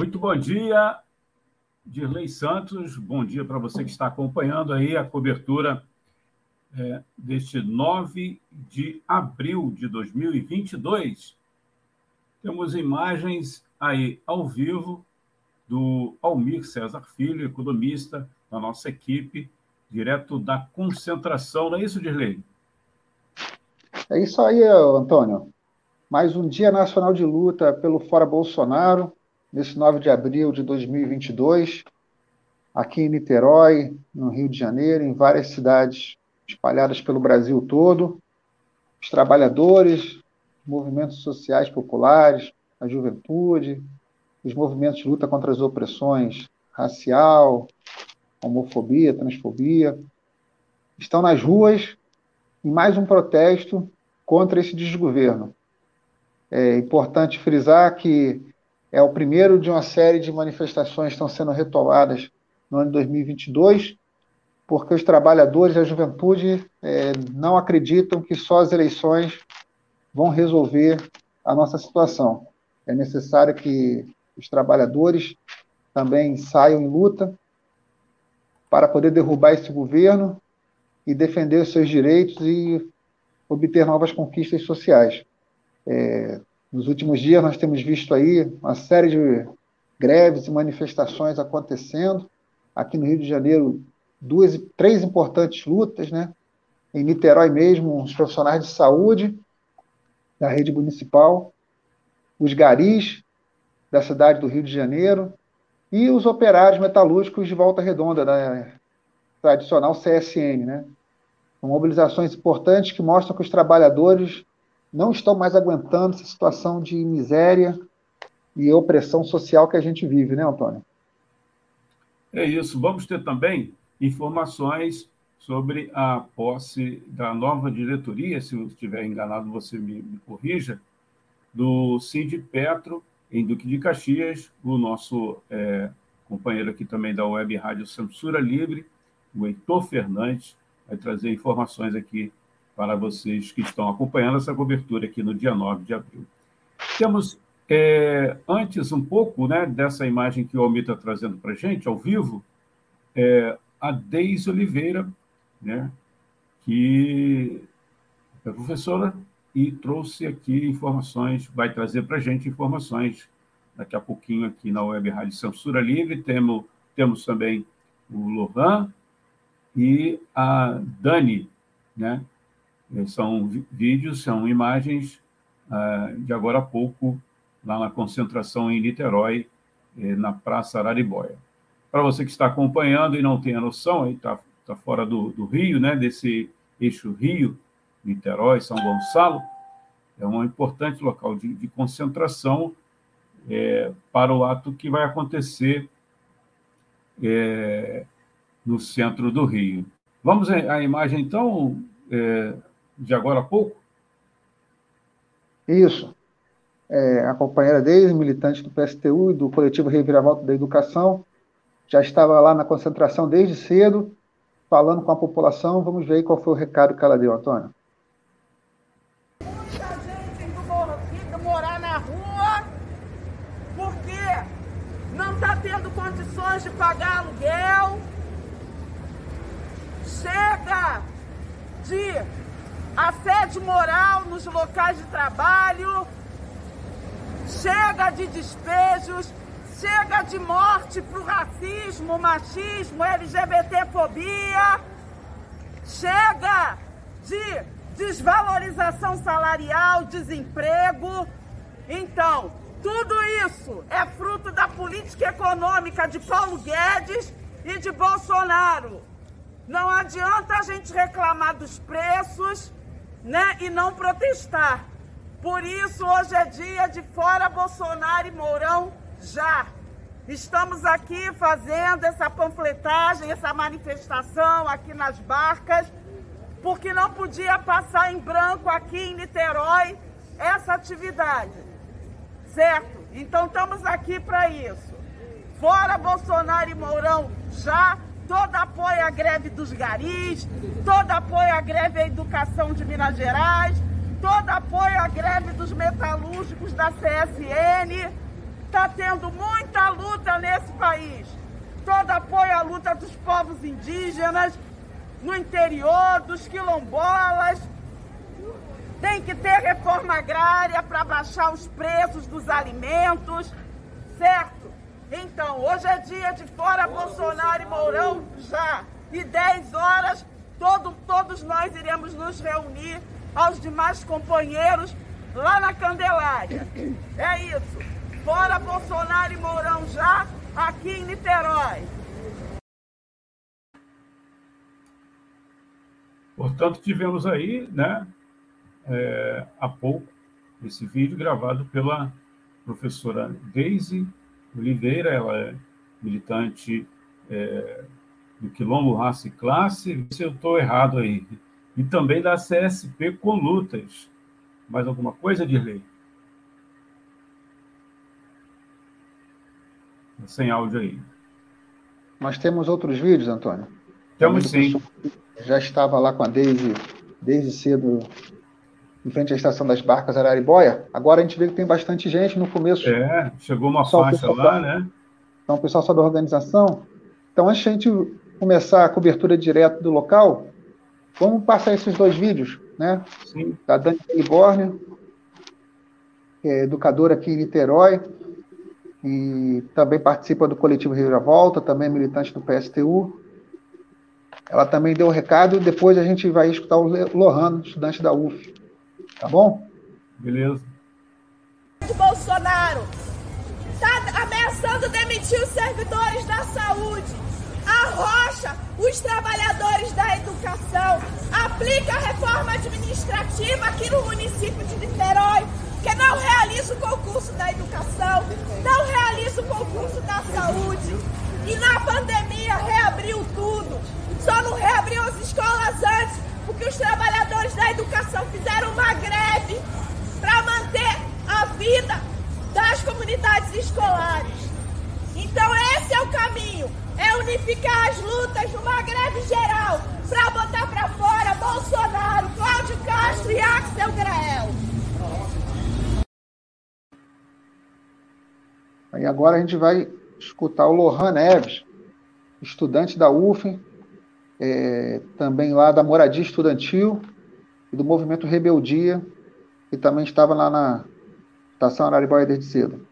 Muito bom dia, Dirley Santos. Bom dia para você que está acompanhando aí a cobertura é, deste 9 de abril de 2022. Temos imagens aí ao vivo do Almir César Filho, economista da nossa equipe, direto da concentração. Não é isso, Dirley? É isso aí, Antônio. Mais um Dia Nacional de Luta pelo Fora Bolsonaro nesse 9 de abril de 2022, aqui em Niterói, no Rio de Janeiro, em várias cidades espalhadas pelo Brasil todo. Os trabalhadores, movimentos sociais populares, a juventude, os movimentos de luta contra as opressões racial, homofobia, transfobia, estão nas ruas em mais um protesto contra esse desgoverno. É importante frisar que é o primeiro de uma série de manifestações que estão sendo retomadas no ano de 2022, porque os trabalhadores e a juventude é, não acreditam que só as eleições vão resolver a nossa situação. É necessário que os trabalhadores também saiam em luta para poder derrubar esse governo e defender os seus direitos e obter novas conquistas sociais. É, nos últimos dias, nós temos visto aí uma série de greves e manifestações acontecendo. Aqui no Rio de Janeiro, duas, três importantes lutas, né? Em Niterói mesmo, os profissionais de saúde da rede municipal, os garis da cidade do Rio de Janeiro e os operários metalúrgicos de Volta Redonda, da tradicional CSN, né? São mobilizações importantes que mostram que os trabalhadores não estão mais aguentando essa situação de miséria e opressão social que a gente vive, né, Antônio? É isso. Vamos ter também informações sobre a posse da nova diretoria, se eu estiver enganado, você me, me corrija, do Cid Petro, em Duque de Caxias, o nosso é, companheiro aqui também da Web Rádio Censura Livre, o Heitor Fernandes, vai trazer informações aqui para vocês que estão acompanhando essa cobertura aqui no dia 9 de abril. Temos, é, antes um pouco né, dessa imagem que o Almir está trazendo para a gente, ao vivo, é, a Deise Oliveira, né, que é professora e trouxe aqui informações, vai trazer para a gente informações daqui a pouquinho aqui na Web Rádio Censura Livre. Temos, temos também o Lohan e a Dani, né, são vídeos, são imagens ah, de agora há pouco, lá na concentração em Niterói, eh, na Praça Araribóia. Para você que está acompanhando e não tem a noção, está tá fora do, do Rio, né, desse eixo Rio, Niterói, São Gonçalo, é um importante local de, de concentração é, para o ato que vai acontecer é, no centro do Rio. Vamos à imagem, então, é, de agora a pouco? Isso. É, a companheira Deise, militante do PSTU e do coletivo Reviravolta da Educação, já estava lá na concentração desde cedo, falando com a população. Vamos ver qual foi o recado que ela deu, Antônio. Muita gente indo morar na rua porque não está tendo condições de pagar aluguel. Chega de assédio moral nos locais de trabalho, chega de despejos, chega de morte para o racismo, machismo, LGBTfobia, chega de desvalorização salarial, desemprego. Então, tudo isso é fruto da política econômica de Paulo Guedes e de Bolsonaro. Não adianta a gente reclamar dos preços, né, e não protestar. Por isso, hoje é dia de fora Bolsonaro e Mourão já. Estamos aqui fazendo essa panfletagem, essa manifestação aqui nas barcas, porque não podia passar em branco aqui em Niterói essa atividade, certo? Então estamos aqui para isso. Fora Bolsonaro e Mourão já, todo apoio à greve dos garis, todo apoio à greve à educação de Minas Gerais, todo apoio à greve dos metalúrgicos da CSN. Está tendo muita luta nesse país. Todo apoio à luta dos povos indígenas, no interior, dos quilombolas. Tem que ter reforma agrária para baixar os preços dos alimentos, certo? Então, hoje é dia de fora Bolsonaro e Mourão já. E 10 horas, todo, todos nós iremos nos reunir aos demais companheiros lá na Candelária. É isso. Fora Bolsonaro e Mourão já, aqui em Niterói. Portanto, tivemos aí, né, é, há pouco, esse vídeo gravado pela professora Deise Oliveira, ela é militante é, do Quilombo Raça e Classe, se eu estou errado aí, e também da CSP Colutas. Mais alguma coisa, Dirley? Sem áudio aí. Nós temos outros vídeos, Antônio? Temos sim. Já estava lá com a Deise desde cedo em frente à estação das barcas Araribóia. Agora a gente vê que tem bastante gente no começo. É, chegou uma faixa lá, da, né? Então, o pessoal só da organização. Então, antes de a gente começar a cobertura direto do local, vamos passar esses dois vídeos, né? Sim. Da Dani que é educadora aqui em Niterói, e também participa do coletivo Volta, também é militante do PSTU. Ela também deu o um recado, depois a gente vai escutar o Lohano, estudante da UF. Tá bom? Beleza. Bolsonaro está ameaçando demitir os servidores da saúde, arrocha os trabalhadores da educação, aplica a reforma administrativa aqui no município de Niterói, que não realiza o concurso da educação, não realiza o concurso da saúde. E na pandemia reabriu tudo. Só não reabriu as escolas antes, porque os trabalhadores da educação fizeram uma greve para manter a vida das comunidades escolares. Então esse é o caminho, é unificar as lutas numa greve geral para botar para fora Bolsonaro, Cláudio Castro e Axel Grael. E agora a gente vai escutar o Lohan Neves, estudante da UFM, é, também lá da Moradia Estudantil e do Movimento Rebeldia, que também estava lá na Estação Araribóia desde cedo.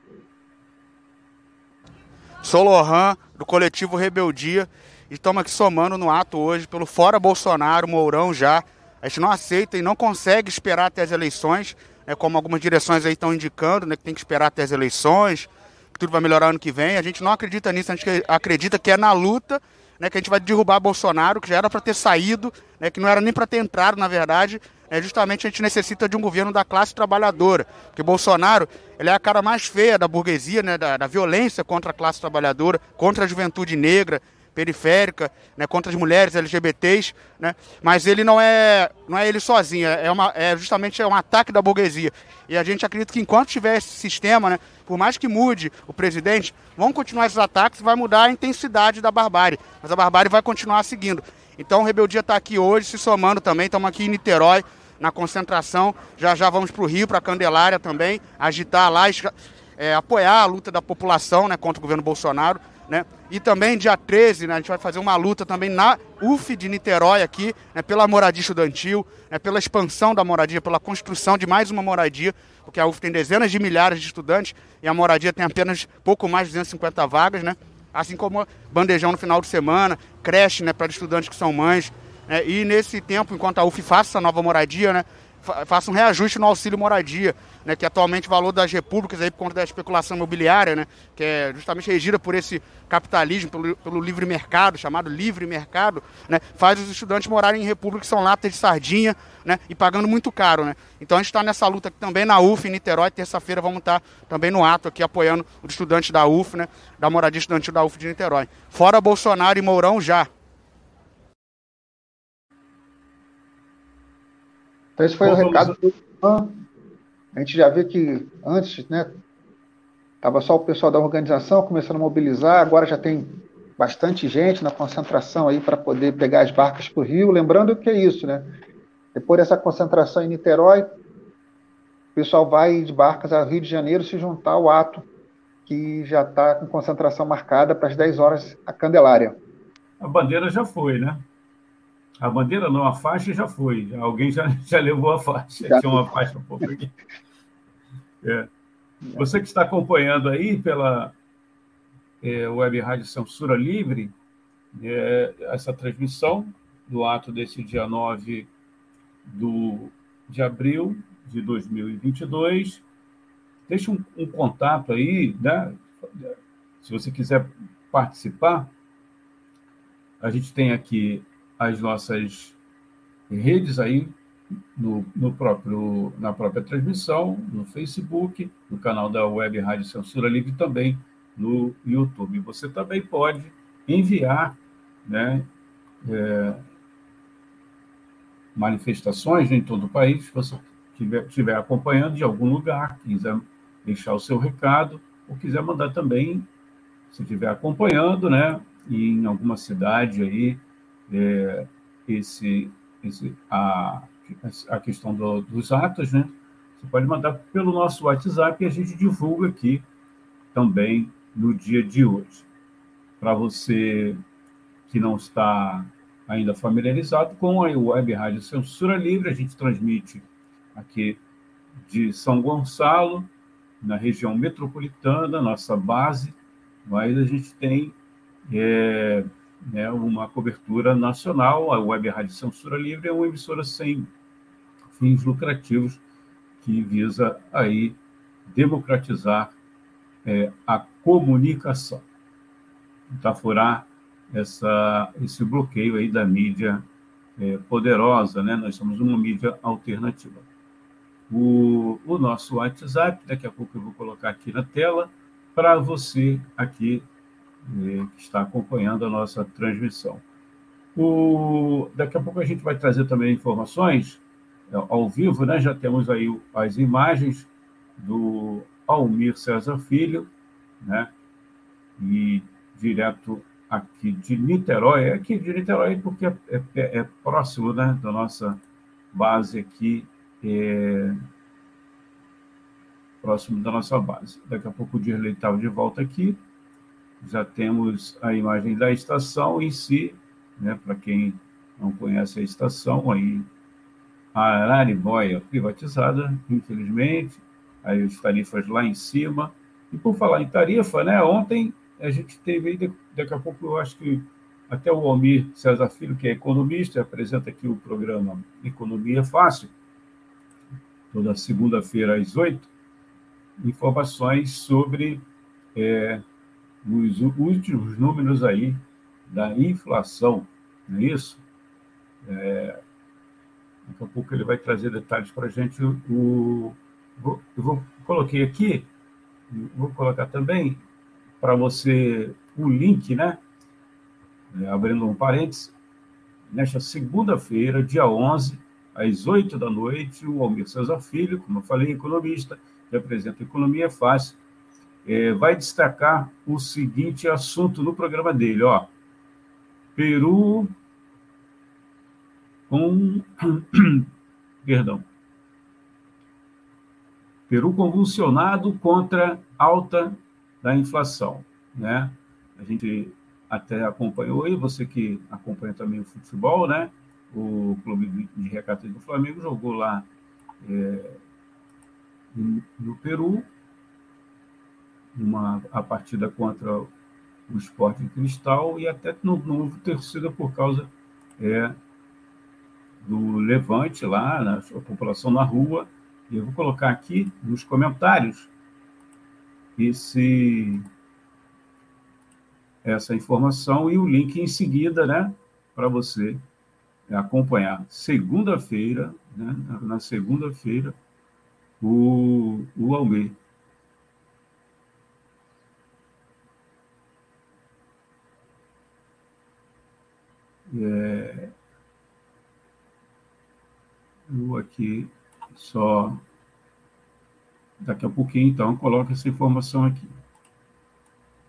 Sou Lohan, do coletivo Rebeldia, e estamos aqui somando no ato hoje pelo Fora Bolsonaro, Mourão já. A gente não aceita e não consegue esperar até as eleições, né, como algumas direções aí estão indicando, né, que tem que esperar até as eleições, que tudo vai melhorar ano que vem. A gente não acredita nisso, a gente acredita que é na luta né, que a gente vai derrubar Bolsonaro, que já era para ter saído, né, que não era nem para ter entrado, na verdade. É, justamente a gente necessita de um governo da classe trabalhadora, porque Bolsonaro ele é a cara mais feia da burguesia, né, da, da violência contra a classe trabalhadora, contra a juventude negra, periférica, né, contra as mulheres LGBTs, né, mas ele não é, não é ele sozinho, é, uma, é justamente é um ataque da burguesia. E a gente acredita que enquanto tiver esse sistema, né, por mais que mude o presidente, vão continuar esses ataques, vai mudar a intensidade da barbárie, mas a barbárie vai continuar seguindo. Então, o Rebeldia está aqui hoje, se somando também, estamos aqui em Niterói, na concentração, já já vamos para o Rio, para Candelária também, agitar lá, é, apoiar a luta da população né, contra o governo Bolsonaro. Né? E também dia 13, né, a gente vai fazer uma luta também na UF de Niterói aqui, né, pela moradia estudantil, né, pela expansão da moradia, pela construção de mais uma moradia, porque a UF tem dezenas de milhares de estudantes e a moradia tem apenas pouco mais de 250 vagas, né? Assim como bandejão no final de semana, creche né, para estudantes que são mães. Né? E nesse tempo, enquanto a UF faz essa nova moradia, né, faça um reajuste no auxílio moradia, né, que atualmente o valor das repúblicas aí por conta da especulação imobiliária, né, que é justamente regida por esse capitalismo, pelo, pelo livre mercado, chamado livre mercado, né, faz os estudantes morarem em repúblicas que são latas de sardinha, né, e pagando muito caro, né. Então a gente está nessa luta aqui também na UF em Niterói, terça-feira vamos estar tá também no ato aqui apoiando os estudantes da UF, né, da moradia estudantil da UF de Niterói. Fora Bolsonaro e Mourão já. Então, esse foi Bom, o recado do Ivan. A gente já vê que antes, né, estava só o pessoal da organização começando a mobilizar, agora já tem bastante gente na concentração aí para poder pegar as barcas para o Rio. Lembrando que é isso, né? Depois dessa concentração em Niterói, o pessoal vai de barcas ao Rio de Janeiro se juntar ao ato que já está com concentração marcada para as 10 horas a Candelária. A bandeira já foi, né? A bandeira não, a faixa já foi. Alguém já, já levou a faixa. Já. Tinha uma faixa um pouco aqui. É. Você que está acompanhando aí pela é, Web Rádio Censura Livre, é, essa transmissão do ato desse dia 9 do, de abril de 2022. Deixe um, um contato aí, né? se você quiser participar. A gente tem aqui as nossas redes aí no, no, próprio, na própria transmissão, no Facebook, no canal da Web Rádio Censura Livre também no YouTube. Você também pode enviar né, é, manifestações em todo o país, se você estiver acompanhando de algum lugar, quiser deixar o seu recado, ou quiser mandar também, se estiver acompanhando, né, em alguma cidade aí, é, esse, esse, a, a questão do, dos atos, né? Você pode mandar pelo nosso WhatsApp e a gente divulga aqui também no dia de hoje. Para você que não está ainda familiarizado com a Web Rádio Censura Livre, a gente transmite aqui de São Gonçalo, na região metropolitana, nossa base, mas a gente tem é, né, uma cobertura nacional. A Web Rádio Censura Livre é uma emissora sem fins lucrativos que visa aí democratizar é, a comunicação, furar essa, esse bloqueio aí da mídia é, poderosa, né? Nós somos uma mídia alternativa. O, o nosso WhatsApp, daqui a pouco eu vou colocar aqui na tela, para você aqui que está acompanhando a nossa transmissão. O, daqui a pouco a gente vai trazer também informações é, ao vivo, né? Já temos aí as imagens do Almir César Filho, né? E direto aqui de Niterói, é aqui de Niterói porque é, é, é próximo, né, da nossa base aqui, é, próximo da nossa base. Daqui a pouco o Dirley estava de volta aqui, já temos a imagem da estação em si, né, para quem não conhece a estação, aí a Araribóia privatizada, infelizmente, aí as tarifas lá em cima. E por falar em tarifa, né, ontem a gente teve, daqui a pouco eu acho que até o Almir César Filho, que é economista, apresenta aqui o programa Economia Fácil, toda segunda-feira às oito, informações sobre é, os últimos números aí da inflação, não é isso? É, daqui a pouco ele vai trazer detalhes para a gente. O, vou, eu vou, coloquei aqui, vou colocar também para você o link, né? É, abrindo um parênteses, nesta segunda-feira, dia 11, às 8 da noite, o Almir César Filho, como eu falei, economista, que apresenta Economia Fácil, é, vai destacar o seguinte assunto no programa dele, ó. Peru com perdão. Peru convulsionado contra alta da inflação, né? A gente até acompanhou aí, você que acompanha também o futebol, né? O clube de recatas do Flamengo jogou lá é, no Peru uma, a partida contra o Esporte Cristal e até não, não houve torcida por causa é, do Levante lá, na a população na rua. E eu vou colocar aqui nos comentários esse, essa informação e o link em seguida, né, para você acompanhar. Segunda-feira, né, na segunda-feira, o, o Almir. É, eu aqui só daqui a pouquinho, então, coloco essa informação aqui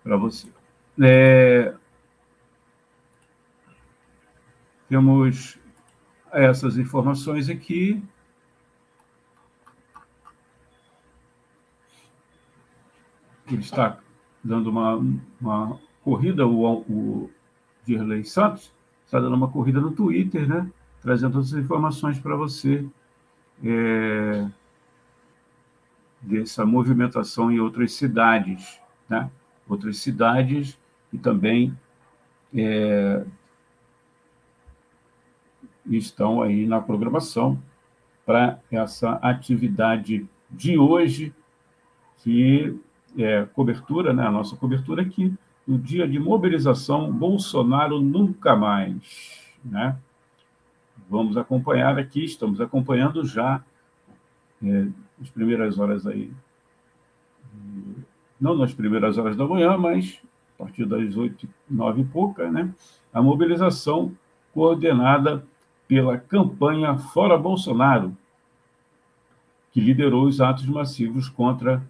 para você. É, temos essas informações aqui. Ele está dando uma, uma corrida, o, o Dirley Santos está dando uma corrida no Twitter, né? Trazendo todas as informações para você. É, dessa movimentação em outras cidades, né? outras cidades e também é, estão aí na programação para essa atividade de hoje, que é cobertura, né? a nossa cobertura aqui, no dia de mobilização Bolsonaro Nunca Mais. Né? Vamos acompanhar aqui, estamos acompanhando já é, as primeiras horas aí, não nas primeiras horas da manhã, mas a partir das oito, nove e pouca, né? A mobilização coordenada pela campanha Fora Bolsonaro, que liderou os atos massivos contra,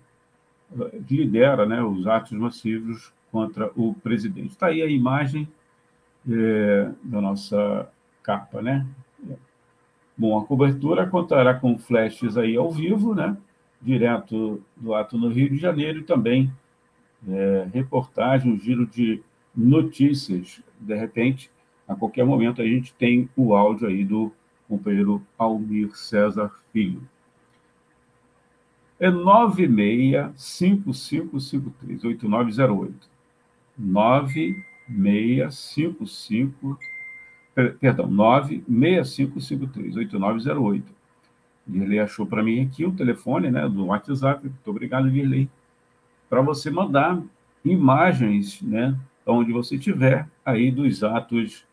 que lidera, né, os atos massivos contra o presidente. Está aí a imagem é, da nossa capa, né? Bom, a cobertura contará com flashes aí ao vivo, né? Direto do ato no Rio de Janeiro e também é, reportagem, um giro de notícias. De repente, a qualquer momento, a gente tem o áudio aí do companheiro Almir César Filho. É 965553 8908. 9655 perdão, 96553-8908. Virley achou para mim aqui o telefone né, do WhatsApp. Muito obrigado, Virley. Para você mandar imagens, né, onde você estiver, aí dos atos,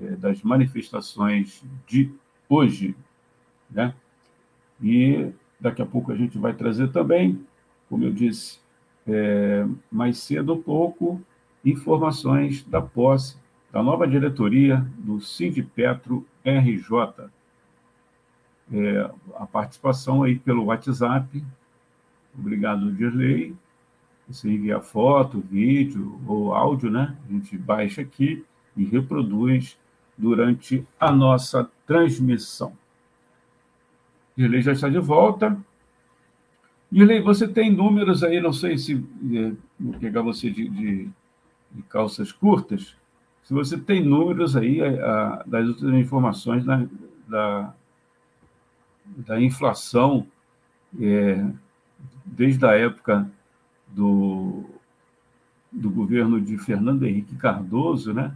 é, das manifestações de hoje. Né? E daqui a pouco a gente vai trazer também, como eu disse é, mais cedo um pouco, informações da posse da nova diretoria do Sindipetro RJ. É, a participação aí pelo WhatsApp. Obrigado, Dirley. Você envia foto, vídeo ou áudio, né? A gente baixa aqui e reproduz durante a nossa transmissão. Dirley já está de volta. Dirley, você tem números aí, não sei se é, vou pegar você de, de, de calças curtas, se você tem números aí a, das outras informações da, da, da inflação, é, desde a época do, do governo de Fernando Henrique Cardoso, né?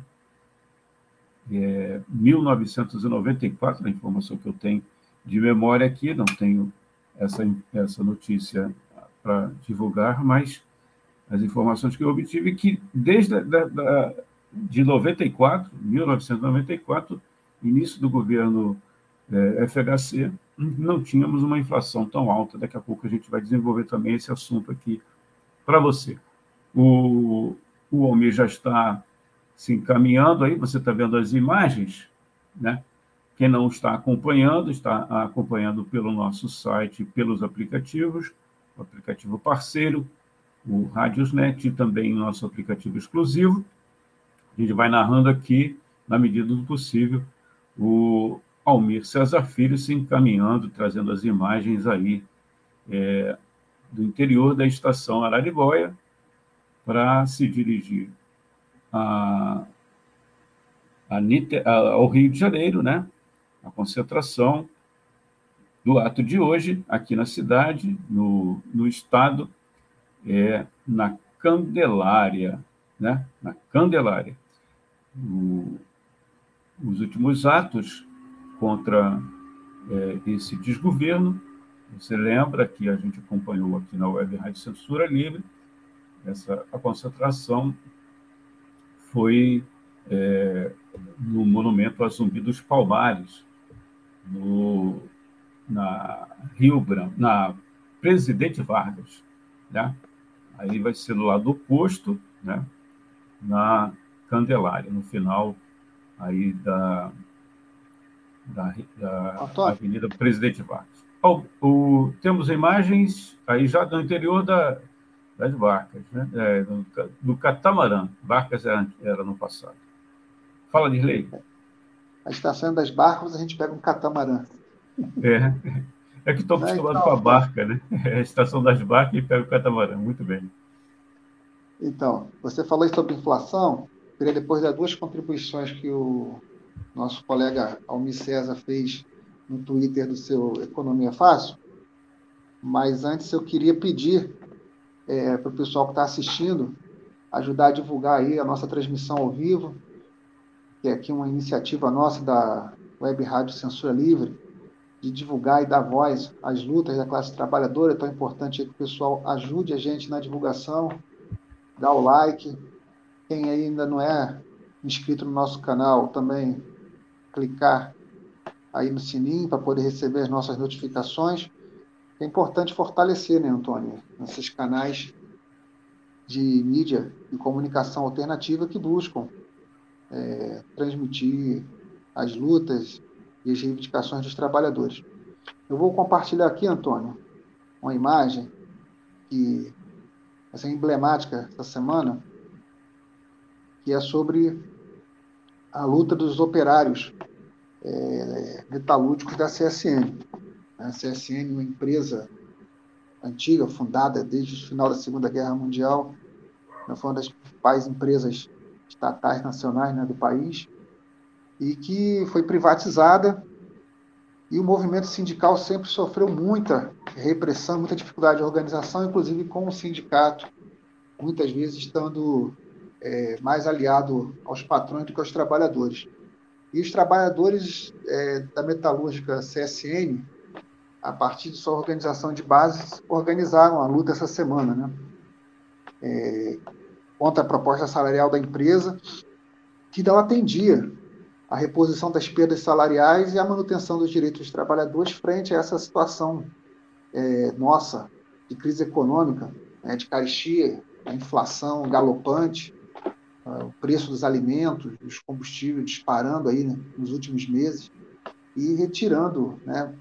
É, 1994, a informação que eu tenho de memória aqui, não tenho essa, essa notícia para divulgar, mas as informações que eu obtive que desde da, da, de 94, 1994, início do governo é, FHC, não tínhamos uma inflação tão alta. Daqui a pouco a gente vai desenvolver também esse assunto aqui para você. O, o Almir já está se encaminhando aí, você está vendo as imagens, né? Quem não está acompanhando, está acompanhando pelo nosso site, pelos aplicativos, o aplicativo parceiro, o Radiosnet e também o nosso aplicativo exclusivo. A gente vai narrando aqui, na medida do possível, o Almir César Filho se encaminhando, trazendo as imagens aí é, do interior da estação Araribóia para se dirigir a, a, ao Rio de Janeiro, né? A concentração do ato de hoje aqui na cidade, no, no estado, é na Candelária, né? Na Candelária o, os últimos atos contra é, esse desgoverno. Você lembra que a gente acompanhou aqui na Web Rádio Censura Livre, essa, a concentração foi é, no Monumento a Zumbi dos Palmares, no, na Rio Branco, na Presidente Vargas. Né? Aí vai ser do lado oposto, né? na Candelária, no final aí da, da, da Avenida Presidente Vargas. O, o, temos imagens aí já do interior da, das barcas, né? É, do, do, catamarã. Barcas era, era no passado. Fala, Dirley. A estação das barcas, a gente pega um catamarã. É, é que estou acostumado então, com a barca, né? É a estação das barcas e pega o catamarã. Muito bem. Então, você falou sobre inflação. Queria depois dar duas contribuições que o nosso colega Almir César fez no Twitter do seu Economia Fácil. Mas antes eu queria pedir é, para o pessoal que está assistindo ajudar a divulgar aí a nossa transmissão ao vivo, que é aqui uma iniciativa nossa da Web Rádio Censura Livre, de divulgar e dar voz às lutas da classe trabalhadora. É tão importante que o pessoal ajude a gente na divulgação, dá o like. Quem ainda não é inscrito no nosso canal, também clicar aí no sininho para poder receber as nossas notificações. É importante fortalecer, né, Antônio, esses canais de mídia e comunicação alternativa que buscam é, transmitir as lutas e as reivindicações dos trabalhadores. Eu vou compartilhar aqui, Antônio, uma imagem que vai ser emblemática essa semana, que é sobre a luta dos operários é, metalúrgicos da CSN. A CSN, uma empresa antiga, fundada desde o final da Segunda Guerra Mundial, né, foi uma das principais empresas estatais nacionais né, do país, e que foi privatizada, e o movimento sindical sempre sofreu muita repressão, muita dificuldade de organização, inclusive com o sindicato, muitas vezes estando é, mais aliado aos patrões do que aos trabalhadores. E os trabalhadores é, da metalúrgica CSN, a partir de sua organização de base, organizaram a luta essa semana, né? É, contra a proposta salarial da empresa, que não atendia a reposição das perdas salariais e a manutenção dos direitos dos trabalhadores frente a essa situação é, nossa de crise econômica, né, de caristia, a inflação galopante, o preço dos alimentos, dos combustíveis disparando aí né, nos últimos meses e retirando, né,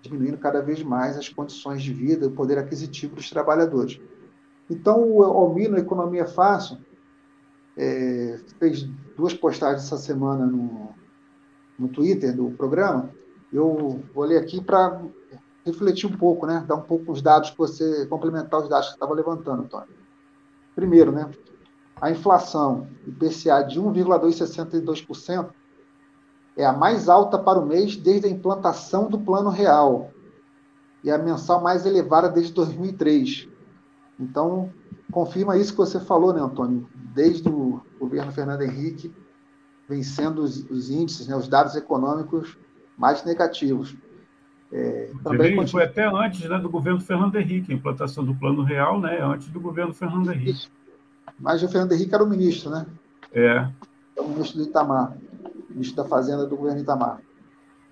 diminuindo cada vez mais as condições de vida, o poder aquisitivo dos trabalhadores. Então, o Almino Economia Fácil é, fez duas postagens essa semana no, no Twitter do programa. Eu vou ler aqui para refletir um pouco, né, dar um pouco os dados que você complementar os dados que estava levantando, Antônio. Primeiro, né, a inflação IPCA de 1,262% é a mais alta para o mês desde a implantação do Plano Real e a mensal mais elevada desde 2003. Então, confirma isso que você falou, né, Antônio? Desde o governo Fernando Henrique, vencendo os, os índices, né, os dados econômicos mais negativos. É, também. Foi até antes né, do governo Fernando Henrique, a implantação do Plano Real, né, antes do governo Fernando Henrique. Mas o Fernando Henrique era o ministro, né? É. É o ministro do Itamar, ministro da Fazenda do governo Itamar.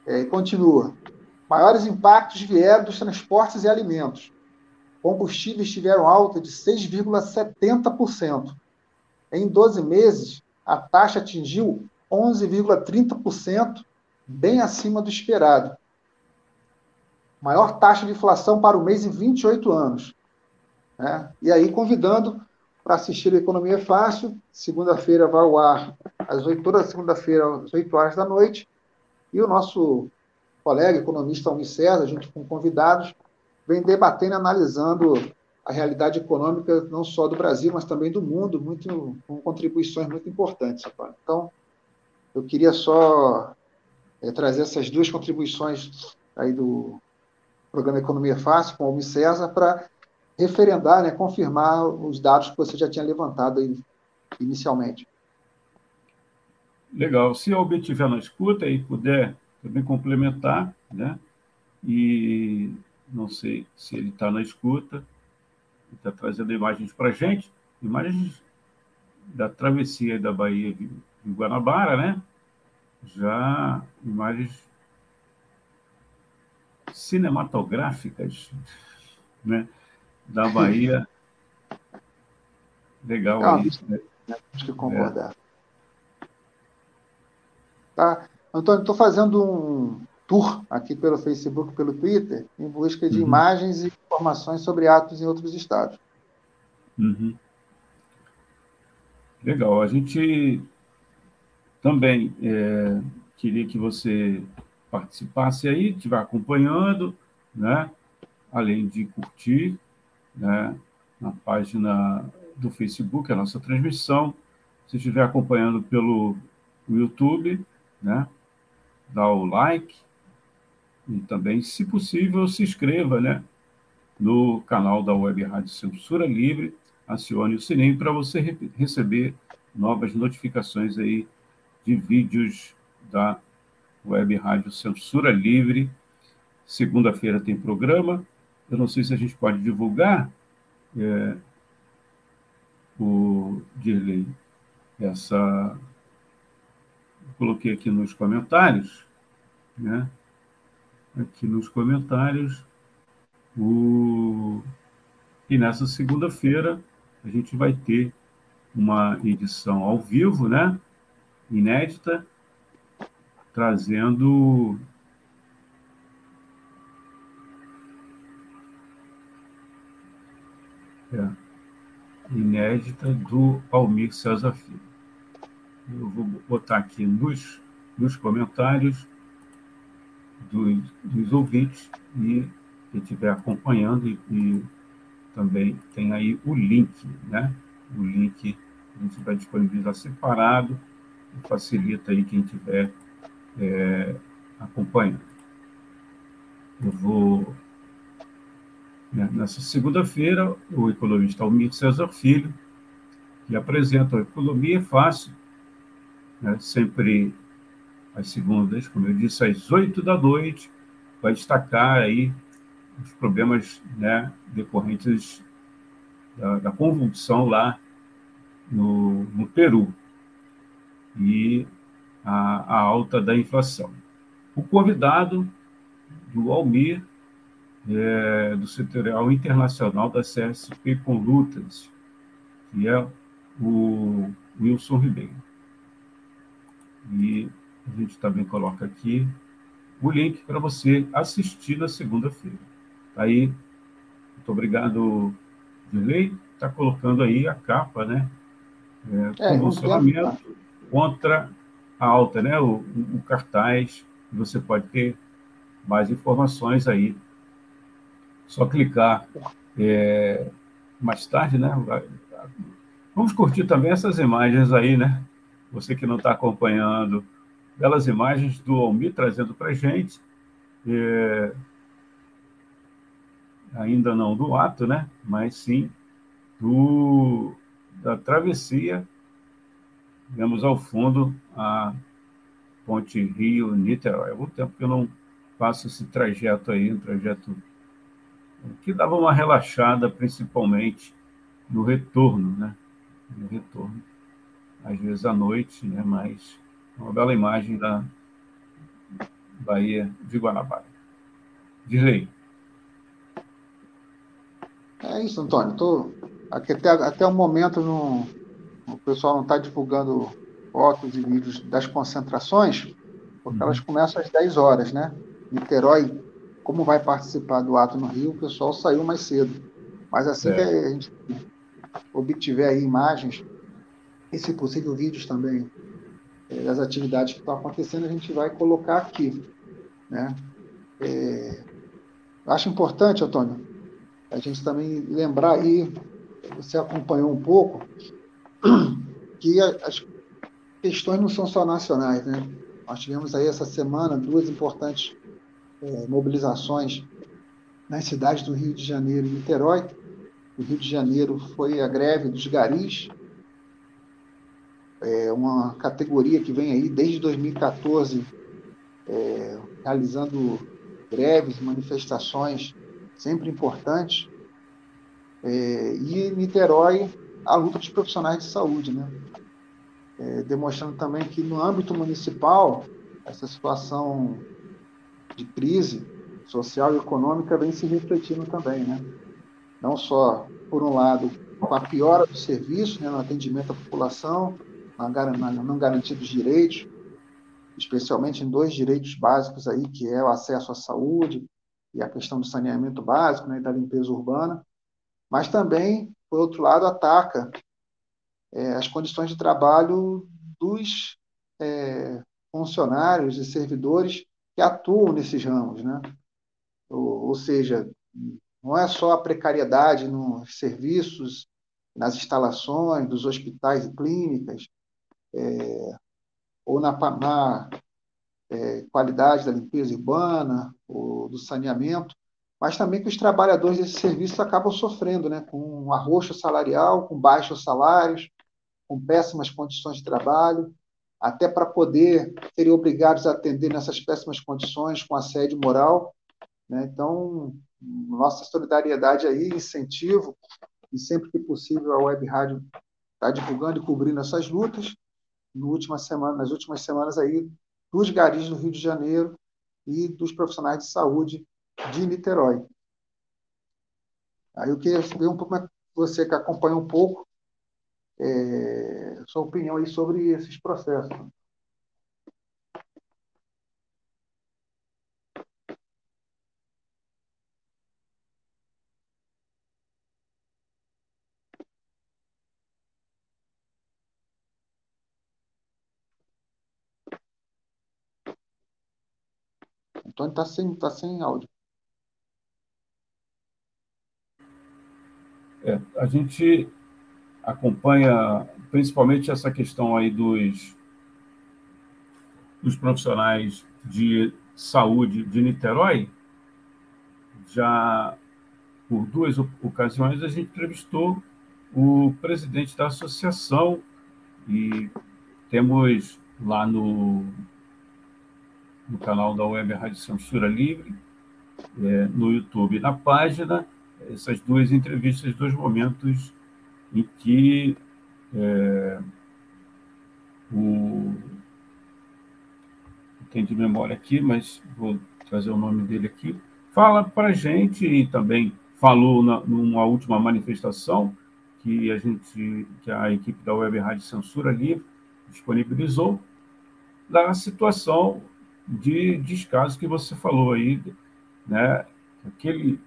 É, continua. Maiores impactos vieram dos transportes e alimentos. Combustíveis tiveram alta de 6,70%. Em 12 meses, a taxa atingiu 11,30%, bem acima do esperado. Maior taxa de inflação para o mês em 28 anos. Né? E aí, convidando para assistir a Economia Fácil. Segunda-feira vai ao ar às 8 toda segunda-feira, às 8 horas da noite. E o nosso colega economista Almir César, junto com convidados, vem debatendo analisando a realidade econômica não só do Brasil, mas também do mundo, muito, com contribuições muito importantes. Então, eu queria só é, trazer essas duas contribuições aí do programa Economia Fácil com o Almir César para referendar, né, confirmar os dados que você já tinha levantado aí, inicialmente. Legal. Se a OB estiver na escuta e puder também complementar, né? E não sei se ele está na escuta, está trazendo imagens para a gente, imagens da travessia da Bahia de, Guanabara, né? Já imagens cinematográficas, né? Da Bahia. Legal ah, isso, né? Temos que concordar. É. Tá. Antônio, estou fazendo um tour aqui pelo Facebook, pelo Twitter, em busca de uhum. imagens e informações sobre atos em outros estados. Uhum. Legal. A gente também é, queria que você participasse aí, estiver acompanhando, né? além de curtir né? na página do Facebook, a nossa transmissão. Se estiver acompanhando pelo YouTube, né? dá o like e também, se possível, se inscreva né? no canal da Web Rádio Censura Livre acione o sininho para você re receber novas notificações aí de vídeos da Web Rádio Censura Livre. Segunda-feira tem programa. Eu não sei se a gente pode divulgar é, o Dirley essa coloquei aqui nos comentários, né? Aqui nos comentários o e nessa segunda-feira a gente vai ter uma edição ao vivo, né? Inédita, trazendo é, inédita do Almir César Filho. Eu vou botar aqui nos, nos comentários dos, dos ouvintes e quem estiver acompanhando e, e também tem aí o link, né? O link a gente vai disponibilizar separado e facilita aí quem estiver é, acompanhando. Eu vou né, nessa segunda-feira o economista Almir César Filho que apresenta a economia fácil, né, sempre às segundas, como eu disse, às oito da noite, vai destacar aí os problemas né, decorrentes da, da, convulsão lá no, no Peru e a, a, alta da inflação. O convidado do Almir, é, do Setorial Internacional da CSP com Lutas, que é o Wilson Ribeiro. E a gente também coloca aqui o link para você assistir na segunda-feira. Aí, muito obrigado, Dirley. Está colocando aí a capa, né? É, convulsionamento é, contra a alta, né? O, o, cartaz. Você pode ter mais informações aí. Só clicar é, mais tarde, né? Vamos curtir também essas imagens aí, né? Você que não está acompanhando, belas imagens do Almir trazendo para a gente. É, ainda não do ato, né? mas sim do, da travessia. Vemos ao fundo a ponte Rio-Niterói. Há muito tempo que eu não faço esse trajeto aí, um trajeto que dava uma relaxada, principalmente no retorno, né? No retorno. Às vezes à noite, né? Mas uma bela imagem da Bahia de Guanabara. Direi. É isso, Antônio. Tô, aqui até, até o momento não, o pessoal não está divulgando fotos e vídeos das concentrações, porque uhum. elas começam às 10 horas, né? Niterói, como vai participar do ato no Rio, o pessoal saiu mais cedo. Mas assim é. que a gente obtiver aí imagens, e se possível vídeos também das atividades que estão acontecendo, a gente vai colocar aqui. Né? É, acho importante, Antônio, a gente também lembrar aí, você acompanhou um pouco, que as questões não são só nacionais, né? Nós tivemos aí essa semana duas importantes é, mobilizações nas cidades do Rio de Janeiro e Niterói. O Rio de Janeiro foi a greve dos garis, é uma categoria que vem aí desde 2014 é, realizando greves, manifestações sempre importantes. É, e Niterói, a luta dos profissionais de saúde, né? É, demonstrando também que no âmbito municipal, essa situação de crise social e econômica vem se refletindo também, né? Não só, por um lado, com a piora do serviço, né, no atendimento à população, não garantia dos direitos, especialmente em dois direitos básicos aí, que é o acesso à saúde e a questão do saneamento básico, né, da limpeza urbana, mas também, por outro lado, ataca é, as condições de trabalho dos é, funcionários e servidores que atuam nesses ramos, né? Ou, ou, seja, não é só a precariedade nos serviços, nas instalações dos hospitais e clínicas, é, ou na, na é, qualidade da limpeza urbana, ou do saneamento, mas também que os trabalhadores desses serviços acabam sofrendo, né, com um arroxo salarial, com baixos salários, com péssimas condições de trabalho, até para poder serem obrigados a atender nessas péssimas condições, com assédio moral. Né? Então, nossa solidariedade aí, incentivo, e sempre que possível a Web Rádio está divulgando e cobrindo essas lutas. No última semana, nas últimas semanas aí, dos garis do Rio de Janeiro e dos profissionais de saúde de Niterói. Aí eu queria saber um pouco, você que acompanha um pouco, é, sua opinião aí sobre esses processos. Antônio está sem, tá sem áudio. É, a gente acompanha principalmente essa questão aí dos, dos profissionais de saúde de Niterói. Já por duas ocasiões a gente entrevistou o presidente da associação e temos lá no, no canal da Web Rádio Censura Livre, é, no YouTube, na página, essas duas entrevistas, dois momentos em que é, o tem de memória aqui, mas vou trazer o nome dele aqui, fala para a gente e também falou na, numa última manifestação que a gente, que a equipe da Web Rádio Censura Livre disponibilizou da situação de descaso que você falou aí, né? Aquele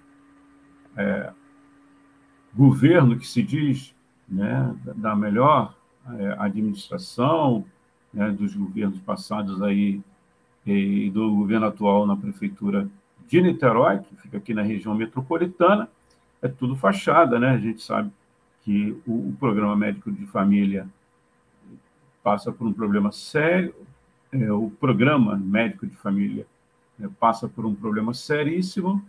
é, governo que se diz né, da melhor é, administração né, dos governos passados aí e do governo atual na prefeitura de Niterói, que fica aqui na região metropolitana, é tudo fachada, né? A gente sabe que o, o programa médico de família passa por um problema sério, é, o programa médico de família é, passa por um problema seríssimo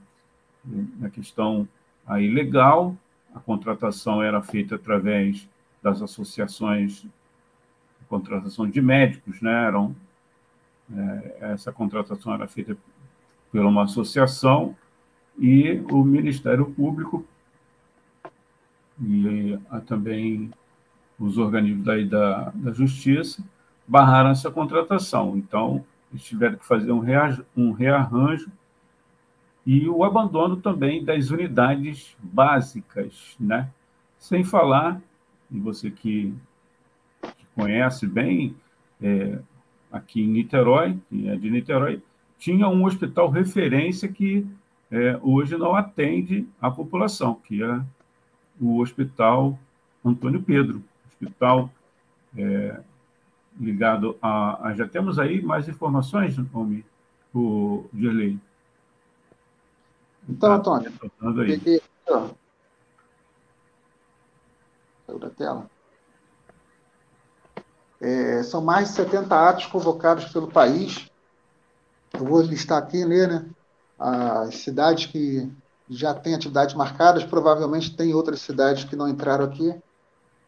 né, na questão aí legal, a contratação era feita através das associações contratação de médicos, né? Eram, é, essa contratação era feita por uma associação e o Ministério Público e também os organismos da, da Justiça barraram essa contratação. Então, eles tiveram que fazer um, um rearranjo e o abandono também das unidades básicas, né? Sem falar, e você que, que conhece bem, é, aqui em Niterói, que é de Niterói, tinha um hospital referência que é, hoje não atende a população, que é o Hospital Antônio Pedro, hospital é, ligado a, a, Já temos aí mais informações, Omi, o Dirley? Então, tá, Antônio, peguei Saiu da tela. É, são mais de 70 atos convocados pelo país. Eu vou listar aqui, ler, né? As cidades que já têm atividades marcadas, provavelmente tem outras cidades que não entraram aqui,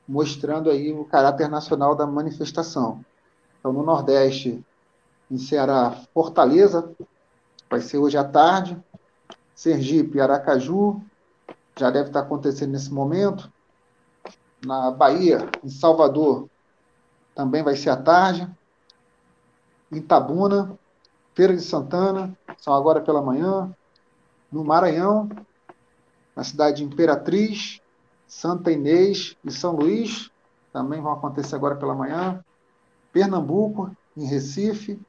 mostrando aí o caráter nacional da manifestação. Então, no Nordeste, em Ceará, Fortaleza, vai ser hoje à tarde. Sergipe, Aracaju, já deve estar acontecendo nesse momento. Na Bahia, em Salvador, também vai ser à tarde. Em Itabuna, Feira de Santana, são agora pela manhã. No Maranhão, na cidade de Imperatriz, Santa Inês e São Luís, também vão acontecer agora pela manhã. Pernambuco, em Recife,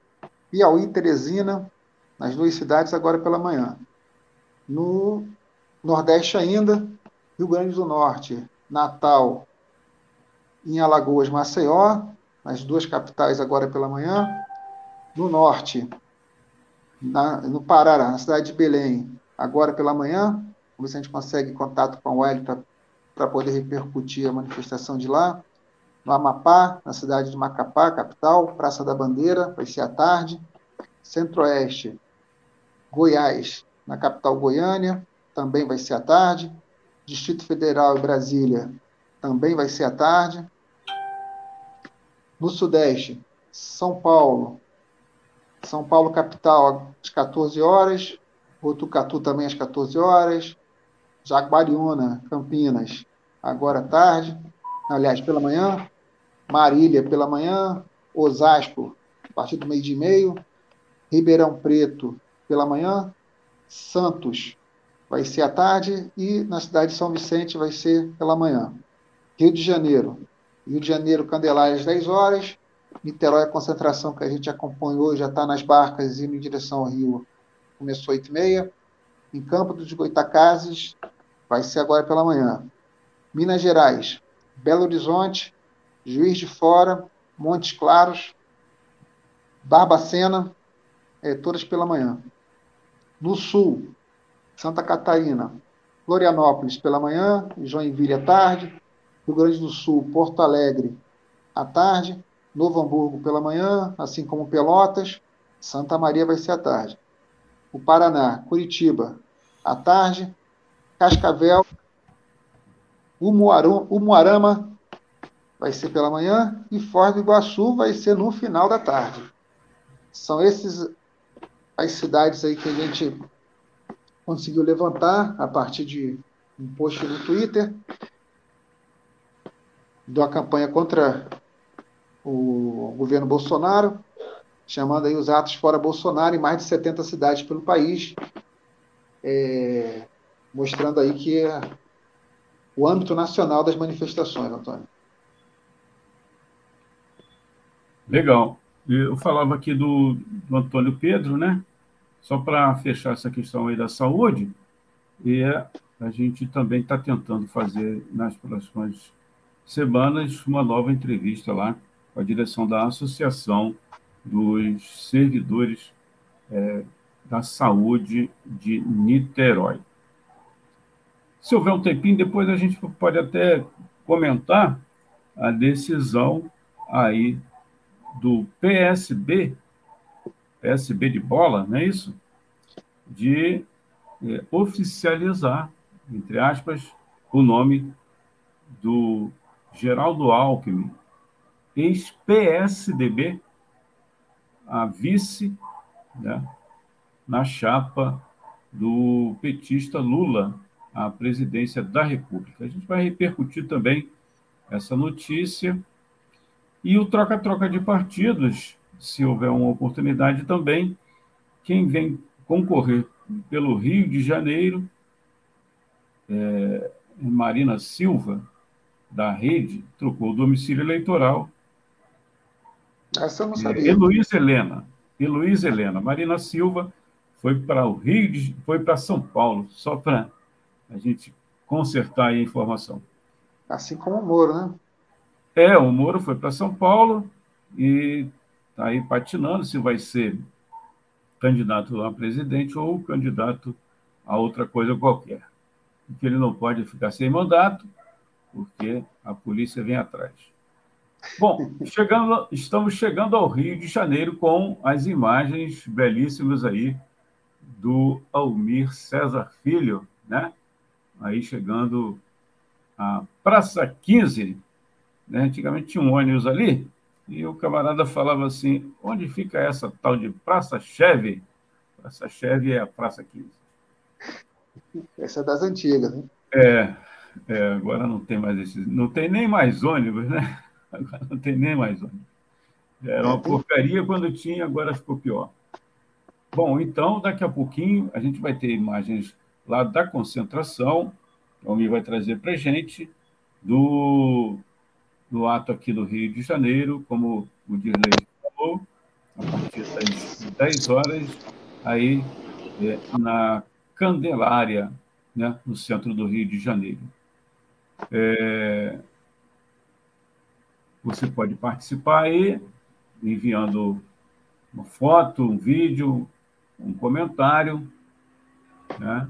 Piauí e Teresina, nas duas cidades, agora pela manhã. No Nordeste ainda, Rio Grande do Norte, Natal, em Alagoas, Maceió, nas duas capitais agora pela manhã. No Norte, na, no Pará, na cidade de Belém, agora pela manhã. Vamos ver se a gente consegue contato com a Wellington para poder repercutir a manifestação de lá. No Amapá, na cidade de Macapá, capital, Praça da Bandeira, vai ser à tarde. Centro-Oeste, Goiás, na capital Goiânia, também vai ser à tarde. Distrito Federal e Brasília, também vai ser à tarde. No Sudeste, São Paulo, São Paulo capital às 14 horas, Botucatu também às 14 horas, Jaguariúna, Campinas, agora à tarde, aliás, pela manhã, Marília pela manhã, Osasco, a partir do meio-dia e meio, Ribeirão Preto pela manhã, Santos vai ser à tarde e na cidade de São Vicente vai ser pela manhã. Rio de Janeiro, Rio de Janeiro, Candelária às 10 horas, Niterói, a concentração que a gente acompanhou já está nas barcas indo em direção ao Rio, começou às 8h30. Em Campo dos Goitacazes, vai ser agora pela manhã. Minas Gerais, Belo Horizonte, Juiz de Fora, Montes Claros, Barbacena, é, todas pela manhã. No Sul, Santa Catarina, Florianópolis pela manhã, Joinville à tarde, Rio Grande do Sul, Porto Alegre à tarde, Novo Hamburgo pela manhã, assim como Pelotas, Santa Maria vai ser à tarde. O Paraná, Curitiba à tarde, Cascavel, Umuarama vai ser pela manhã e Foz do Iguaçu vai ser no final da tarde. São esses as cidades aí que a gente conseguiu levantar a partir de um post no Twitter da campanha contra o governo Bolsonaro, chamando aí os atos fora Bolsonaro em mais de 70 cidades pelo país, é, mostrando aí que é o âmbito nacional das manifestações, Antônio. Legal. Eu falava aqui do, do Antônio Pedro, né? Só para fechar essa questão aí da saúde, e é, a gente também está tentando fazer nas próximas semanas uma nova entrevista lá com a direção da Associação dos Servidores é, da Saúde de Niterói. Se houver um tempinho, depois a gente pode até comentar a decisão aí do PSB, PSB de bola, não é isso? De é, oficializar, entre aspas, o nome do Geraldo Alckmin, ex-PSDB, a vice né, na chapa do petista Lula à presidência da República. A gente vai repercutir também essa notícia e o troca-troca de partidos, se houver uma oportunidade também, quem vem concorrer pelo Rio de Janeiro, é, Marina Silva, da rede, trocou o domicílio eleitoral. Essa eu não sabia. Heloísa Helena. Heloísa Helena. Marina Silva foi para o Rio, de, foi para São Paulo, só para a gente consertar a informação. Assim como o Moro, né? É, o Moro foi para São Paulo e está aí patinando se vai ser candidato a presidente ou candidato a outra coisa qualquer. Porque ele não pode ficar sem mandato, porque a polícia vem atrás. Bom, chegando, estamos chegando ao Rio de Janeiro com as imagens belíssimas aí do Almir César Filho, né? Aí chegando à Praça 15, né? Antigamente tinha um ônibus ali, e o camarada falava assim: onde fica essa tal de Praça Cheve? Praça Cheve é a Praça 15. Essa é das antigas, né? É, é agora não tem mais esses. Não tem nem mais ônibus, né? Agora não tem nem mais ônibus. Era uma porcaria quando tinha, agora ficou pior. Bom, então, daqui a pouquinho, a gente vai ter imagens lá da concentração. O Almir vai trazer para a gente do, do ato aqui no Rio de Janeiro, como o Dirley falou, a partir das 10 horas, aí é, na Candelária, né, no centro do Rio de Janeiro. É, você pode participar aí, enviando uma foto, um vídeo, um comentário, né?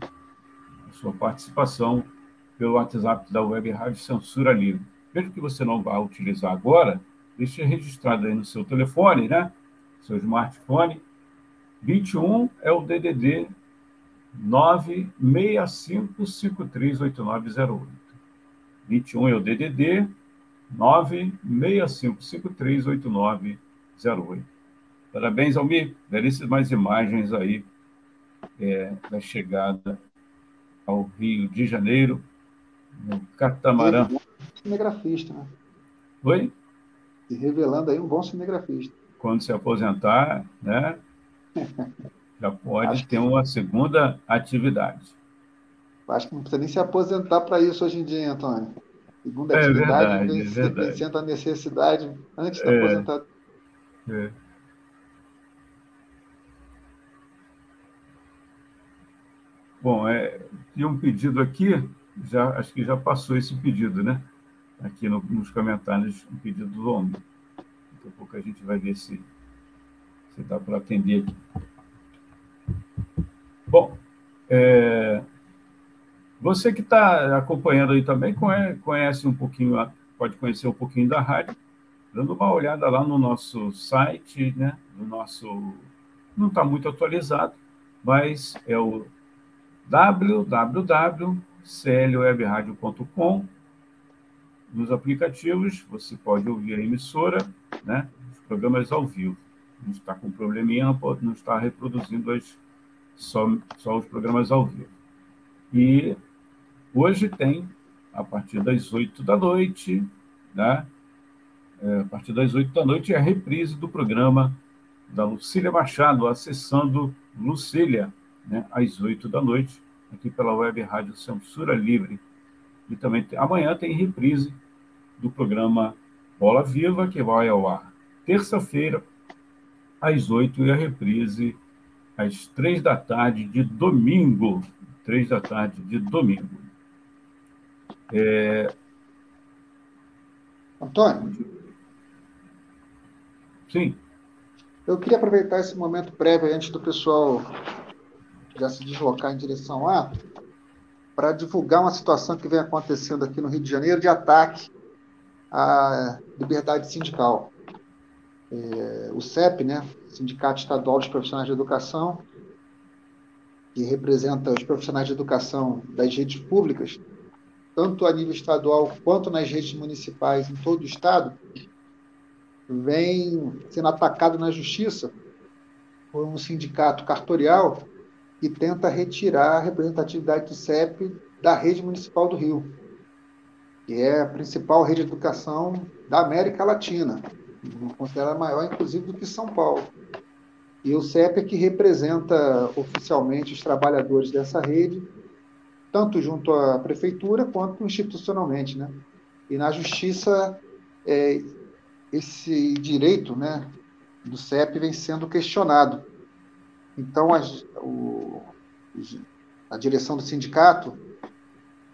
Sua participação pelo WhatsApp da Web Rádio Censura Livre. Mesmo que você não vá utilizar agora, deixe registrado aí no seu telefone, né? Seu smartphone. 21 é o DDD 965538908. 21 é o DDD 965538908. Parabéns, Almir. Belíssimas imagens aí é, da chegada ao Rio de Janeiro, no catamarã. Um cinegrafista, né? Oi? Se revelando aí um bom cinegrafista. Quando se aposentar, né? Já pode ter uma segunda atividade. Acho que não precisa nem se aposentar para isso hoje em dia, Antônio. Segunda é atividade, verdade, vem, é verdade. a necessidade antes da é, aposentadoria. É. Bom, é, tinha um pedido aqui, já, acho que já passou esse pedido, né? Aqui no, nos comentários, um pedido do homem. Daqui a pouco a gente vai ver se, se dá para atender aqui. Bom, é, você que está acompanhando aí também conhece um pouquinho, pode conhecer um pouquinho da rádio, dando uma olhada lá no nosso site, né? No nosso, não está muito atualizado, mas é o www.clwebradio.com. Nos aplicativos, você pode ouvir a emissora, né, os programas ao vivo. Não está com probleminha, não, não está reproduzindo as, só, só os programas ao vivo. E hoje tem, a partir das 8 da noite, né, é, a partir das 8 da noite, é a reprise do programa da Lucília Machado, acessando Lucília, né, às 8 da noite, aqui pela web Rádio Censura Livre. E também tem, amanhã tem reprise do programa Bola Viva, que vai ao ar terça-feira, às 8 e a reprise às 3 da tarde de domingo. 3 da tarde de domingo. É... Antônio? Sim. Eu queria aproveitar esse momento prévio antes do pessoal já se deslocar em direção a, para divulgar uma situação que vem acontecendo aqui no Rio de Janeiro de ataque à liberdade sindical. É, o CEP, né, Sindicato Estadual dos Profissionais de Educação, que representa os profissionais de educação das redes públicas, tanto a nível estadual quanto nas redes municipais em todo o estado, vem sendo atacado na justiça por um sindicato cartorial que tenta retirar a representatividade do CEP da rede municipal do Rio, que é a principal rede de educação da América Latina, considerada maior, inclusive, do que São Paulo. E o CEP é que representa oficialmente os trabalhadores dessa rede, tanto junto à prefeitura quanto institucionalmente, né? E na justiça, é, esse direito, né, do CEP vem sendo questionado então, a, o, a direção do sindicato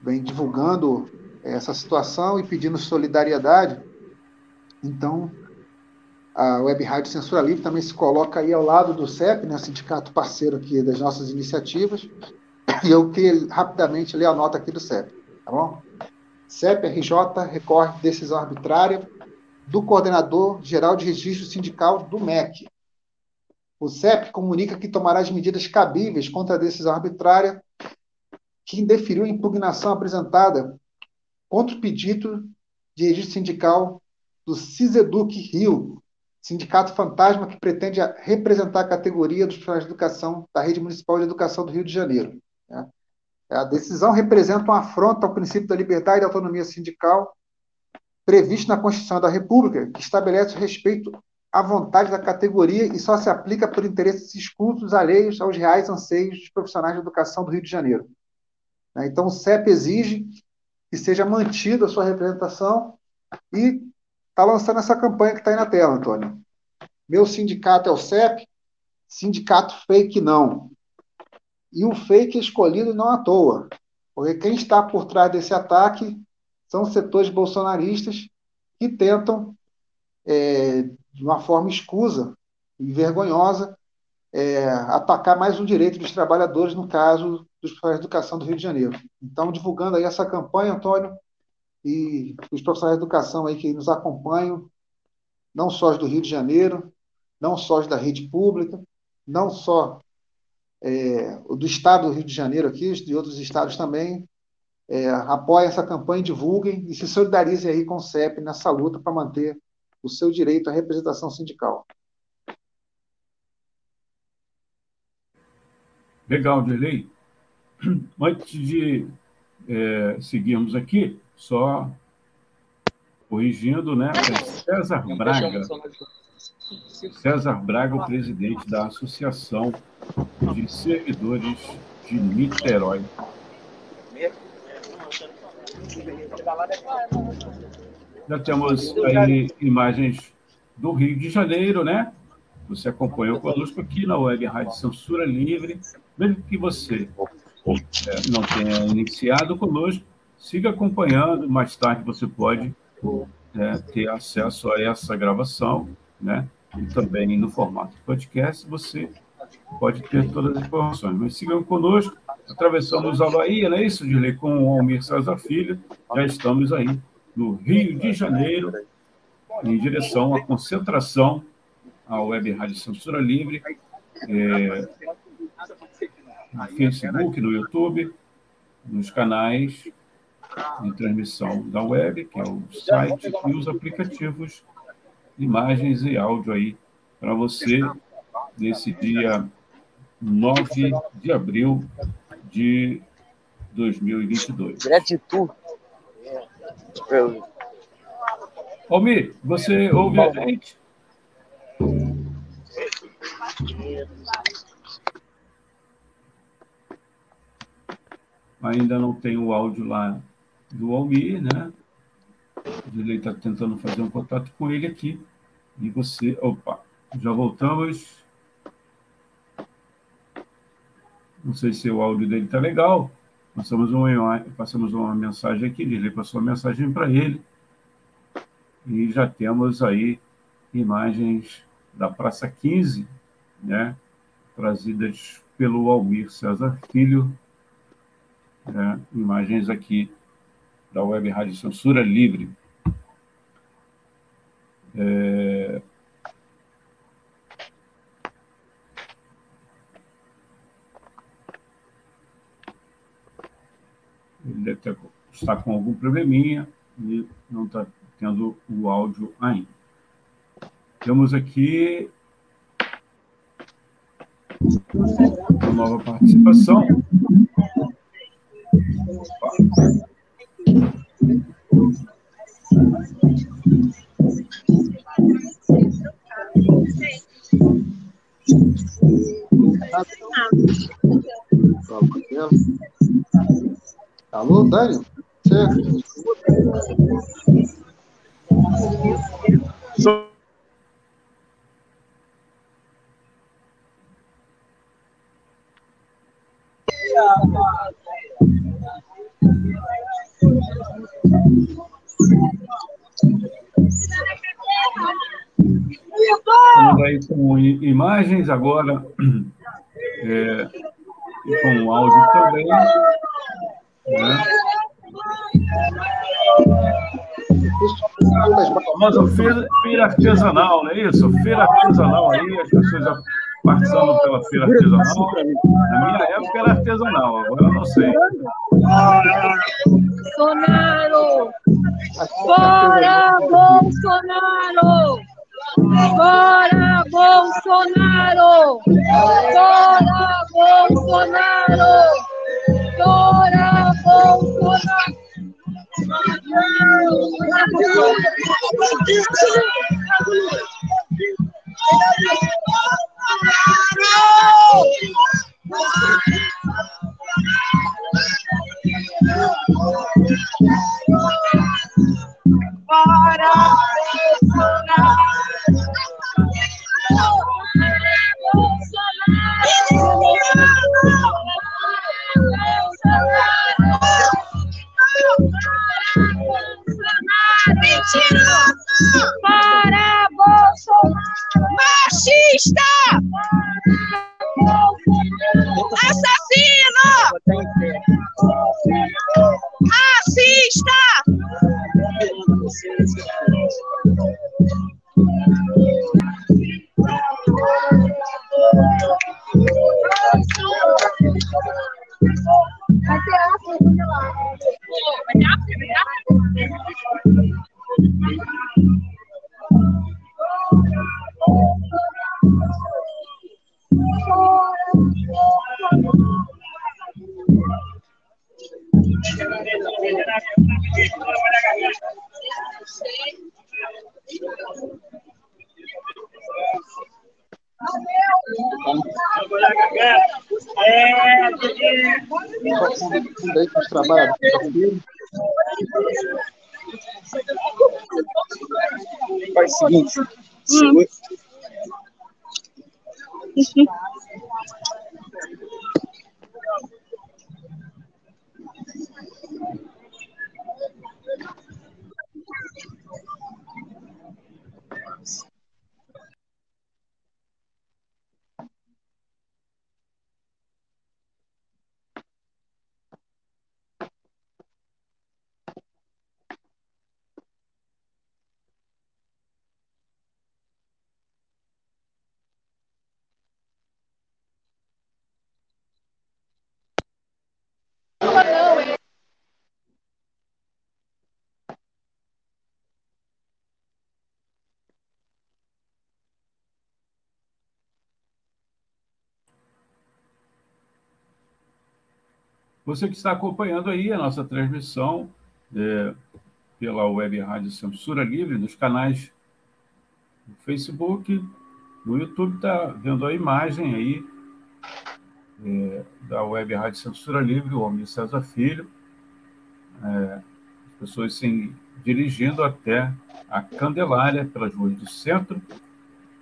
vem divulgando essa situação e pedindo solidariedade. Então, a Web Rádio Censura Livre também se coloca aí ao lado do CEP, né, sindicato parceiro aqui das nossas iniciativas. E eu queria rapidamente ler a nota aqui do CEP, tá bom? CEP RJ recorre decisão arbitrária do coordenador geral de registro sindical do MEC, o CEP comunica que tomará as medidas cabíveis contra a decisão arbitrária que indeferiu a impugnação apresentada contra o pedido de registro sindical do CISEDUC Rio, sindicato fantasma que pretende representar a categoria dos profissionais de educação da Rede Municipal de Educação do Rio de Janeiro. Né? A decisão representa uma afronta ao princípio da liberdade e autonomia sindical previsto na Constituição da República, que estabelece o respeito à vontade da categoria e só se aplica por interesses escusos alheios aos reais anseios dos profissionais de educação do Rio de Janeiro. Né? Então, o CEP exige que seja mantida a sua representação e está lançando essa campanha que está aí na tela, Antônio. Meu sindicato é o CEP, sindicato fake não. E o fake é escolhido não à toa, porque quem está por trás desse ataque são setores bolsonaristas que tentam, é, de uma forma escusa e vergonhosa, é, atacar mais um direito dos trabalhadores, no caso dos profissionais de educação do Rio de Janeiro. Então, divulgando aí essa campanha, Antônio, e os profissionais de educação aí que nos acompanham, não só os do Rio de Janeiro, não só os da rede pública, não só é, do estado do Rio de Janeiro aqui, de outros estados também, é, apoiem essa campanha, divulguem e se solidarizem aí com o CEP nessa luta para manter o seu direito à representação sindical. Legal, Dirley. Antes de é, seguirmos aqui, só corrigindo, né? É César Braga. César Braga, o presidente da Associação de Servidores de Niterói. Já temos aí imagens do Rio de Janeiro, né? Você acompanhou conosco aqui na Web Rádio Censura Livre. Mesmo que você é, não tenha iniciado conosco, siga acompanhando. Mais tarde você pode é, ter acesso a essa gravação, né? E também no formato podcast você pode ter todas as informações. Mas sigam conosco. Atravessamos a Bahia, não é isso, Dirley? Com o Almir César Filho. Já estamos aí no Rio de Janeiro, em direção à concentração à Web Rádio Censura Livre, é, no Facebook, no YouTube, nos canais de transmissão da web, que é o site, e os aplicativos, imagens e áudio aí para você nesse dia 9 de abril de 2022. Gratitude. Almir, você ouve a gente? Ainda não tem o áudio lá do Almir, né? Ele está tentando fazer um contato com ele aqui. E você. Opa, já voltamos. Não sei se o áudio dele está legal. Passamos uma, passamos uma mensagem aqui, ele passou uma mensagem para ele. E já temos aí imagens da Praça 15, né? trazidas pelo Almir César Filho. Né? Imagens aqui da Web Rádio Censura Livre. É... Ele deve ter, está com algum probleminha e não está tendo o áudio ainda. Temos aqui uma nova participação. Alô, Dani? Certo. Estamos aí com imagens agora é, com áudio também. Né? Famosa feira, feira artesanal, não é isso? Feira artesanal aí, as pessoas passando pela feira artesanal. Na minha época era artesanal, agora eu não sei. Sonaro! Fora Bolsonaro! Fora Bolsonaro! Fora Bolsonaro! Fora Bolsonaro! Para Mentira! Para Bolsonaro! Machista! Assassino! Racista! Vai ter. Vai ter os trabalhadores. Faz o seguinte. segura- Você que está acompanhando aí a nossa transmissão é, pela Web Rádio Censura Livre, nos canais do Facebook, no YouTube, está vendo a imagem aí é, da Web Rádio Censura Livre, o homem César Filho, é, as pessoas se dirigindo até a Candelária, pelas ruas do centro,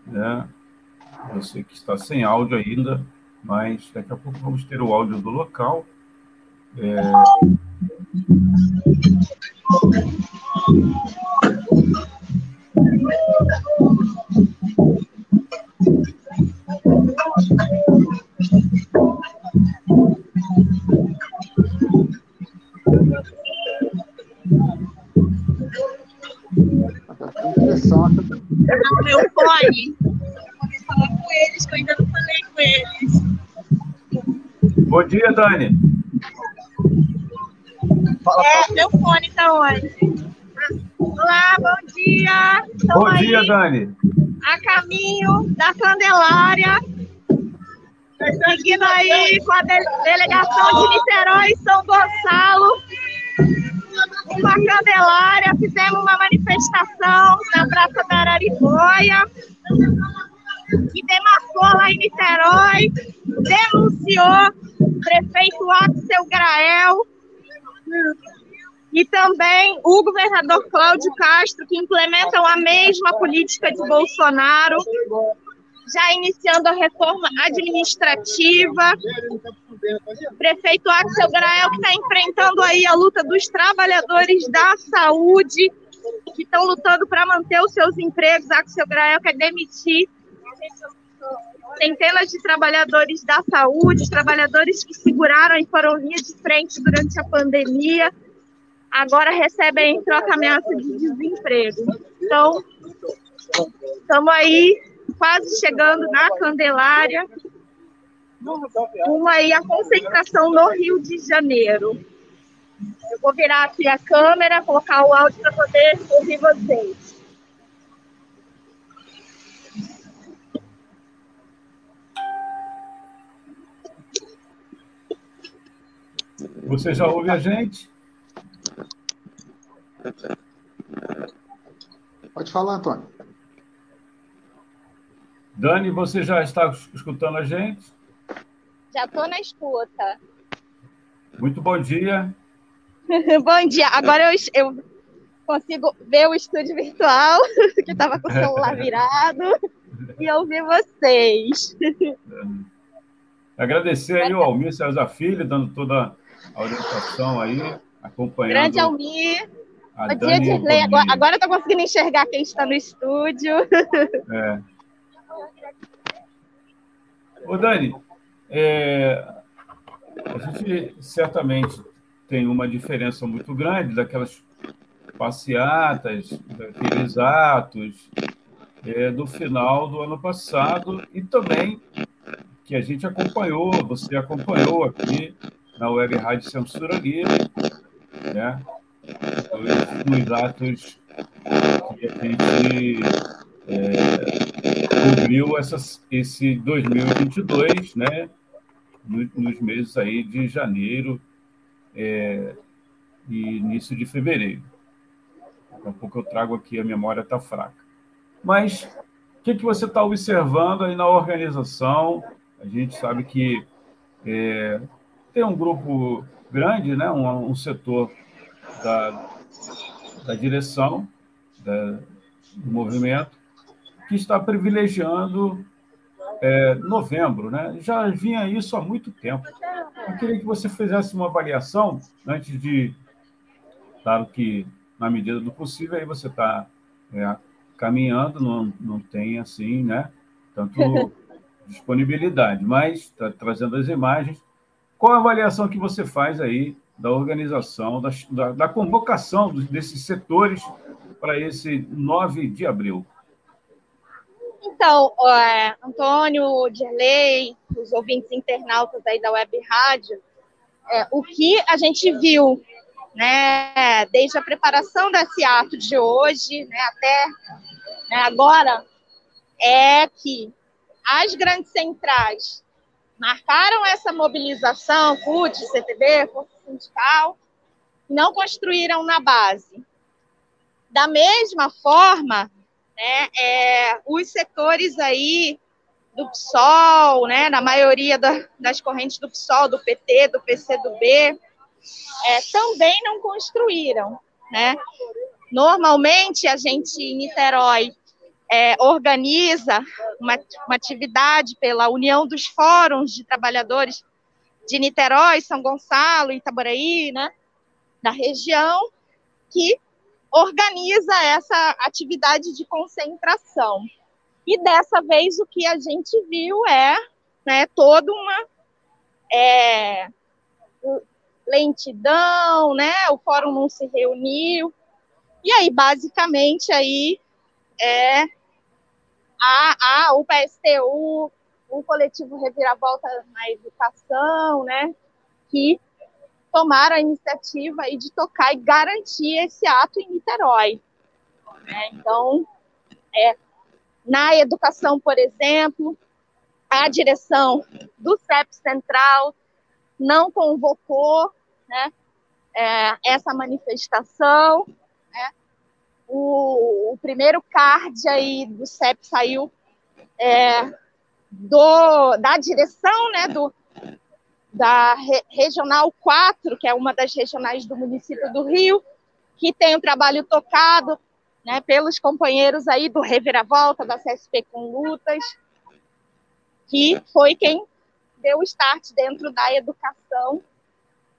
né? Você que está sem áudio ainda, mas daqui a pouco vamos ter o áudio do local. É, dia, Dani. É, meu fone tá onde? Olá, bom dia. Bom aí dia, Dani. a caminho da Candelária. Seguindo aí com a de- delegação de Niterói e São Gonçalo. Uma Candelária, fizemos uma manifestação na Praça da Araribóia, que demarcou lá em Niterói, denunciou prefeito Axel Grael e também o governador Cláudio Castro, que implementam a mesma política de Bolsonaro, já iniciando a reforma administrativa. Prefeito Axel Grael, que está enfrentando aí a luta dos trabalhadores da saúde, que estão lutando para manter os seus empregos. Axel Grael quer demitir centenas de trabalhadores da saúde, trabalhadores que seguraram e foram linha de frente durante a pandemia, agora recebem em troca ameaça de desemprego. Então, estamos aí quase chegando na Candelária, uma aí a concentração no Rio de Janeiro. Eu vou virar aqui a câmera, colocar o áudio para poder ouvir vocês. Você já ouve a gente? Pode falar, Antônio. Dani, você já está escutando a gente? Já estou na escuta. Muito bom dia. bom dia. Agora eu, eu consigo ver o estúdio virtual, que estava com o celular virado, e ouvir vocês. Agradecer aí o Almir César Filho, dando toda a orientação aí, acompanhando. Grande Almir. Bom dia, Dirley. Agora, agora eu estou conseguindo enxergar quem está no estúdio. É. Ô, Dani, é, a gente certamente tem uma diferença muito grande daquelas passeatas, daqueles atos é, do final do ano passado e também que a gente acompanhou, você acompanhou aqui na Web Rádio Censura Livre, né? nos atos que a gente é, cobriu essas, esse 2022, né? nos meses aí de janeiro é, e início de fevereiro. Daqui a pouco eu trago aqui, a memória está fraca. Mas o que, que você está observando aí na organização? A gente sabe que é, tem um grupo grande, né, um, um setor da, da direção da, do movimento que está privilegiando é, novembro, né? Já vinha isso há muito tempo. Eu queria que você fizesse uma avaliação antes de, claro que na medida do possível aí você está é, caminhando, não, não tem assim, né? Tanto disponibilidade, mas está trazendo as imagens. Qual a avaliação que você faz aí da organização, da, da, da convocação desses setores para esse 9 de abril? Então, é, Antônio, Dirley, os ouvintes internautas aí da Web Rádio, é, o que a gente viu, né, desde a preparação desse ato de hoje, né, até né, agora, é que as grandes centrais marcaram essa mobilização, CUT, CTB, Força Sindical, não construíram na base. Da mesma forma, né, é, os setores aí do PSOL, né, na maioria da, das correntes do PSOL, do PT, do PCdoB, é, também não construíram. Né? Normalmente, a gente em Niterói é, organiza uma, uma atividade pela União dos Fóruns de Trabalhadores de Niterói, São Gonçalo, Itaboraí, né, da região, que organiza essa atividade de concentração. E dessa vez o que a gente viu é né, toda uma é, lentidão, né? O fórum não se reuniu. E aí, basicamente, aí é a, a, o PSTU, o coletivo Reviravolta na Educação, né? Que tomaram a iniciativa aí de tocar e garantir esse ato em Niterói. Né? Então, é, na educação, por exemplo, a direção do CEP Central não convocou né, é, essa manifestação. Né? O, o, primeiro card aí do CEP saiu é, do, da direção né, do, da Re Regional 4, que é uma das regionais do município do Rio, que tem um trabalho tocado né, pelos companheiros aí do Reviravolta, da CSP com Lutas, que foi quem deu o start dentro da educação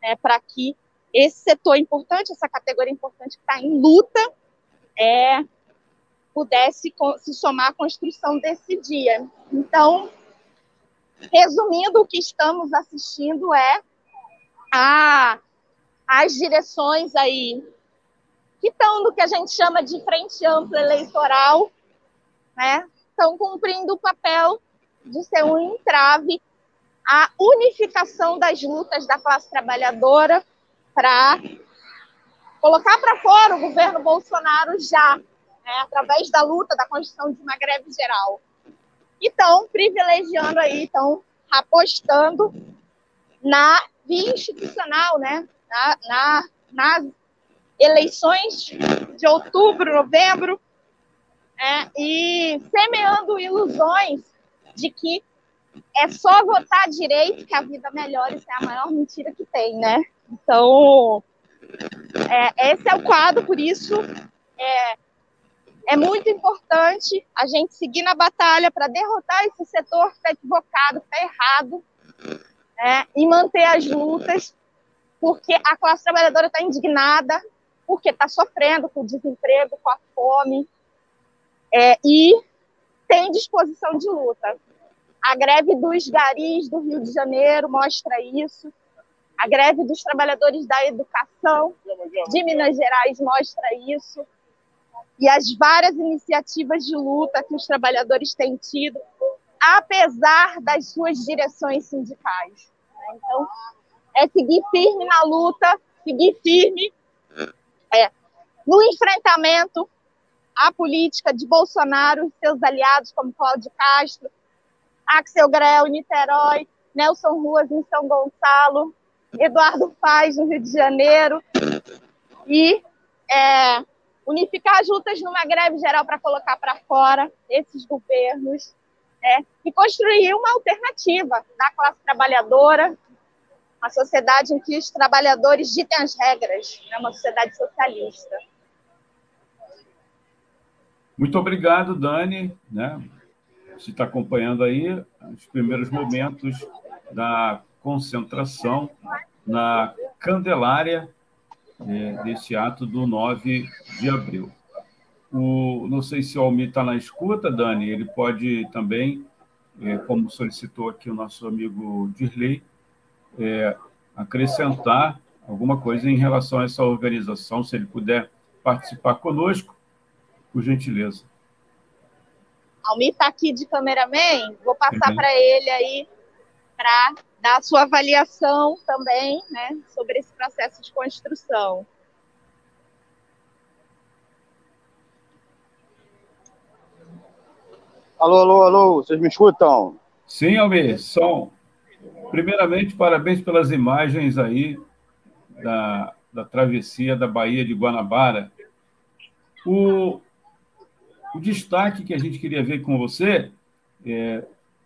né, para que esse setor importante, essa categoria importante que está em luta, é, pudesse se somar à construção desse dia. Então, Resumindo, o que estamos assistindo é a, as direções aí que estão no que a gente chama de frente ampla eleitoral, né? Estão cumprindo o papel de ser um entrave à unificação das lutas da classe trabalhadora para colocar para fora o governo Bolsonaro já, né, através da luta da construção de uma greve geral. E estão privilegiando aí, estão apostando na via institucional, né, na, na, nas eleições de outubro, novembro, né, e semeando ilusões de que é só votar direito que a vida melhora, isso é a maior mentira que tem, né? Então, é, esse é o quadro, por isso é, é muito importante a gente seguir na batalha para derrotar esse setor que está equivocado, está errado, né, e manter as lutas, porque a classe trabalhadora está indignada, porque está sofrendo com o desemprego, com a fome, é, e tem disposição de luta. A greve dos garis do Rio de Janeiro mostra isso. A greve dos trabalhadores da educação de Minas Gerais mostra isso. E as várias iniciativas de luta que os trabalhadores têm tido, apesar das suas direções sindicais. Então, é seguir firme na luta, seguir firme é, no enfrentamento à política de Bolsonaro e seus aliados, como Cláudio Castro, Axel Grell, Niterói, Nelson Ruas em São Gonçalo, Eduardo Paz, no Rio de Janeiro, e é, unificar as lutas numa greve geral para colocar para fora esses governos né, e construir uma alternativa da classe trabalhadora, uma sociedade em que os trabalhadores ditem as regras, né, uma sociedade socialista. Muito obrigado, Dani. Né? Você está acompanhando aí os primeiros momentos da concentração na Candelária é, desse ato do 9 de abril. O, não sei se o Almir está na escuta, Dani, ele pode também, é, como solicitou aqui o nosso amigo Dirley, é, acrescentar alguma coisa em relação a essa organização, se ele puder participar conosco, por gentileza. Almir está aqui de cameraman, vou passar uhum. para ele aí para dar a sua avaliação também, né, sobre esse processo de construção. Alô, alô, alô, vocês me escutam? Sim, Almir, som. Primeiramente, parabéns pelas imagens aí da, da travessia da Baía de Guanabara. O, o destaque que a gente queria ver com você é,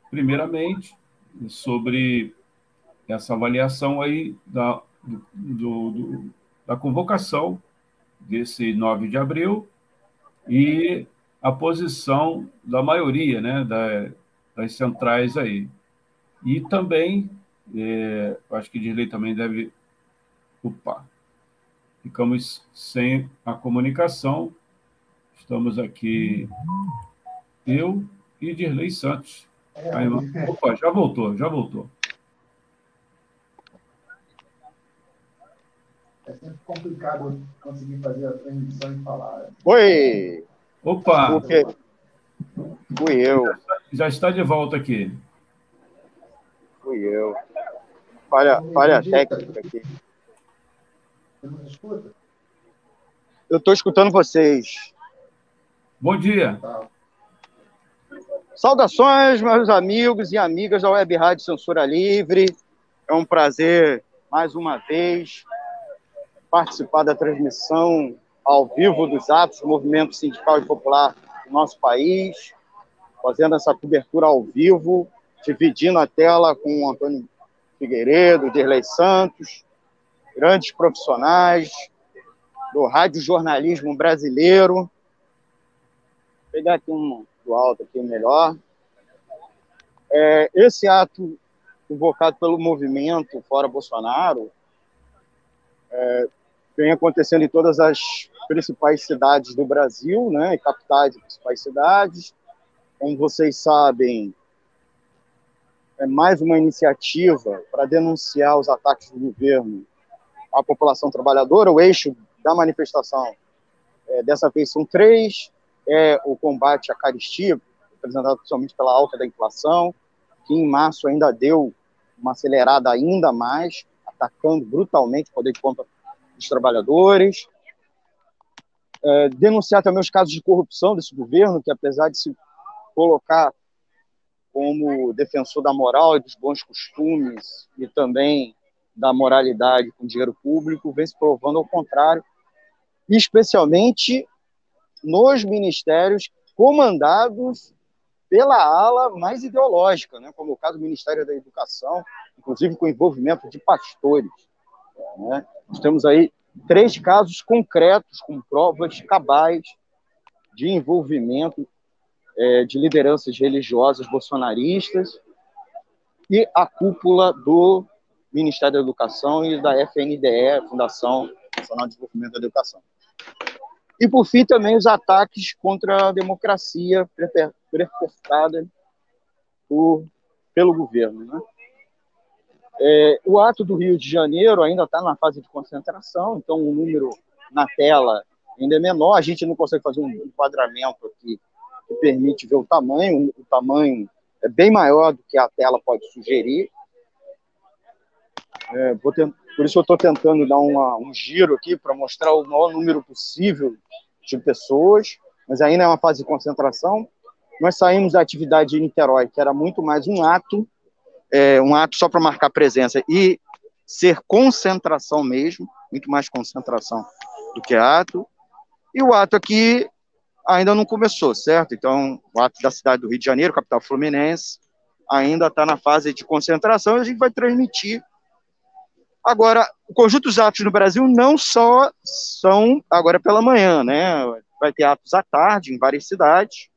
primeiramente, sobre essa avaliação aí da, do, do, da convocação desse 9 de abril e a posição da maioria né, da, das centrais aí. E também, é, acho que Dirley também deve. Opa! Ficamos sem a comunicação. Estamos aqui, eu e Dirley Santos. Aí, opa, já voltou, já voltou. É sempre complicado conseguir fazer a transmissão e falar. Oi! Opa! Fui eu. Já está de volta aqui. Fui eu. Falha, falha técnica aqui. Você nos escuta? Eu estou escutando vocês. Bom dia. Tá. Saudações, meus amigos e amigas da Web Rádio Censura Livre. É um prazer, mais uma vez, participar da transmissão ao vivo dos atos do movimento sindical e popular do nosso país, fazendo essa cobertura ao vivo, dividindo a tela com o Antônio Figueiredo, Derlei Santos, grandes profissionais do rádio jornalismo brasileiro. Vou pegar aqui um do alto aqui melhor. É, esse ato convocado pelo movimento Fora Bolsonaro é, vem acontecendo em todas as principais cidades do Brasil, né, capitais e principais cidades. Como vocês sabem, é mais uma iniciativa para denunciar os ataques do governo à população trabalhadora. O eixo da manifestação é, dessa vez são três: é o combate à caristia, representado principalmente pela alta da inflação, que em março ainda deu uma acelerada ainda mais, atacando brutalmente o poder de compra dos trabalhadores, é, denunciar também os casos de corrupção desse governo, que apesar de se colocar como defensor da moral e dos bons costumes e também da moralidade com dinheiro público, vem se provando ao contrário, especialmente nos ministérios comandados pela ala mais ideológica, né, como o caso do Ministério da Educação, inclusive com envolvimento de pastores. Né? Nós temos aí três casos concretos, com provas cabais de envolvimento é, de lideranças religiosas bolsonaristas e a cúpula do Ministério da Educação e da FNDE, Fundação Nacional de Desenvolvimento da Educação. E, por fim, também os ataques contra a democracia perpetrada por, pelo governo. Né? É, o ato do Rio de Janeiro ainda está na fase de concentração, então o número na tela ainda é menor, a gente não consegue fazer um enquadramento aqui que permite ver o tamanho, o tamanho é bem maior do que a tela pode sugerir. É, por isso eu estou tentando dar uma, um giro aqui para mostrar o maior número possível de pessoas, mas ainda é uma fase de concentração. Nós saímos da atividade de Niterói, que era muito mais um ato, é, um ato só para marcar presença e ser concentração mesmo, muito mais concentração do que ato. E o ato aqui ainda não começou, certo? Então, o ato da cidade do Rio de Janeiro, capital fluminense, ainda está na fase de concentração e a gente vai transmitir. Agora, o conjunto dos atos no Brasil não só são agora pela manhã, né? Vai ter atos à tarde em várias cidades.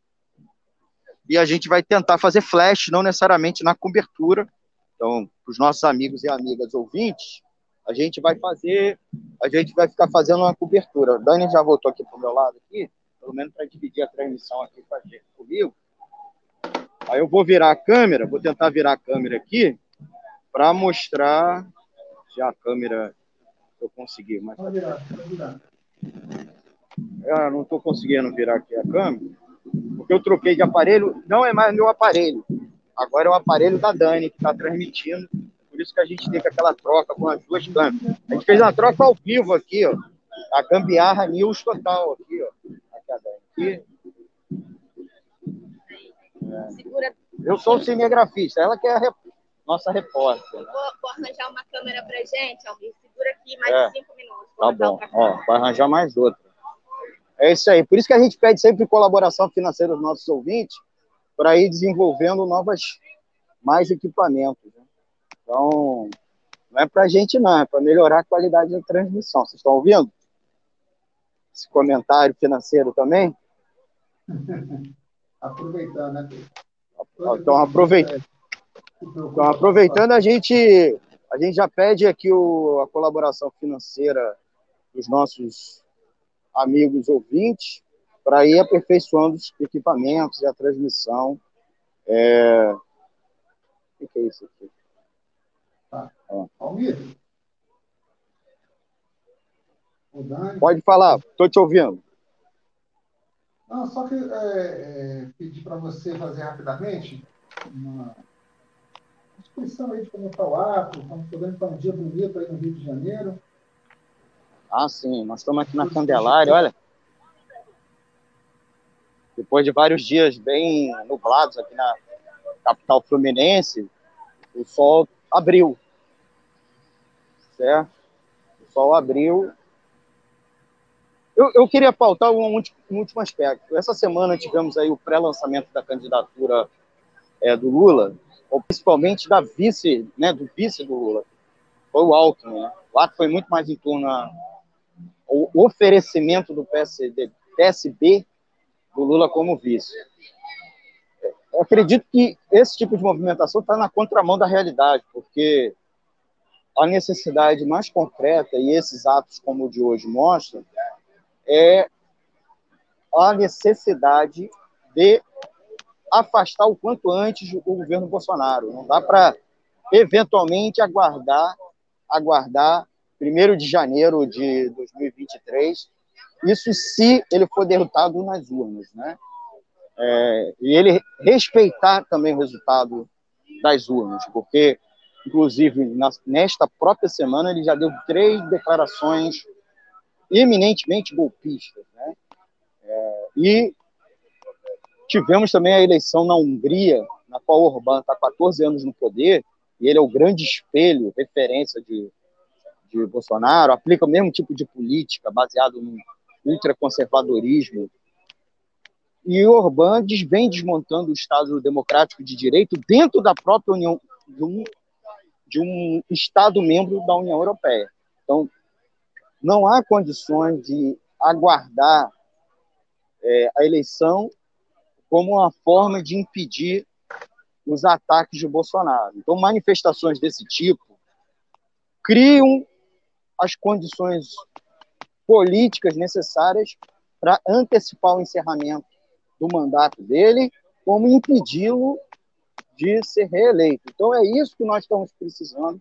E a gente vai tentar fazer flash, não necessariamente na cobertura. Então, para os nossos amigos e amigas ouvintes, a gente vai fazer, a gente vai ficar fazendo uma cobertura. Dani já voltou aqui para o meu lado aqui pelo menos para dividir a transmissão aqui com a gente, comigo. Aí eu vou virar a câmera, vou tentar virar a câmera aqui para mostrar se a câmera eu conseguir. Mas... Pode virar, pode virar. Ah, não estou conseguindo virar aqui a câmera, porque eu troquei de aparelho, não é mais meu aparelho, agora é o aparelho da Dani que está transmitindo, por isso que a gente teve aquela troca com as duas câmeras. A gente fez uma troca ao vivo aqui, ó, a gambiarra news total aqui, ó aqui. É. Eu sou o cinegrafista, ela que é a rep... nossa repórter. Vou, vou, arranjar uma câmera pra gente, Almir. Segura aqui mais é. cinco minutos. Tá bom, ó, vai arranjar mais outra. É isso aí. Por isso que a gente pede sempre colaboração financeira dos nossos ouvintes para ir desenvolvendo novas, mais equipamentos. Né? Então, não é para a gente não, é para melhorar a qualidade da transmissão. Vocês estão ouvindo? Esse comentário financeiro também? aproveitando, né? Então, aproveitando. Então, aproveitando, a gente, a gente já pede aqui o, a colaboração financeira dos nossos amigos ouvintes para ir aperfeiçoando os equipamentos e a transmissão. É... O que é isso aqui? Tá. Almir? Pode falar, estou te ouvindo. Não, só que é, é, pedir para você fazer rapidamente uma descrição aí de como está o ato, estamos podendo estar um dia bonito aí no Rio de Janeiro. Ah, sim, nós estamos aqui na Candelária, olha. Depois de vários dias bem nublados aqui na capital fluminense, o sol abriu. Certo? O sol abriu eu, eu queria pautar um, um, último aspecto. Essa semana tivemos aí o pré-lançamento da candidatura é, do Lula, ou principalmente da vice, né, do vice do Lula, foi o Alckmin. Né? O ato foi muito mais em torno ao oferecimento do PSD, PSB do Lula como vice. Eu acredito que esse tipo de movimentação está na contramão da realidade, porque a necessidade mais concreta, e esses atos como o de hoje mostram, é a necessidade de afastar o quanto antes o governo Bolsonaro. Não dá para eventualmente aguardar aguardar 1 de janeiro de 2023, isso se ele for derrotado nas urnas, né? É, e ele respeitar também o resultado das urnas, porque inclusive na, nesta própria semana, ele já deu três declarações eminentemente golpistas. Né? É, e tivemos também a eleição na Hungria, na qual Orbán está 14 anos no poder, e ele é o grande espelho, referência de, de Bolsonaro, aplica o mesmo tipo de política, baseado no ultraconservadorismo. E Orbán vem desmontando o Estado democrático de direito dentro da própria União, de um, de um Estado membro da União Europeia. Então, não há condições de aguardar é, a eleição como uma forma de impedir os ataques de Bolsonaro. Então, manifestações desse tipo criam as condições políticas necessárias para antecipar o encerramento do mandato dele, como impedi-lo de ser reeleito. Então, é isso que nós estamos precisando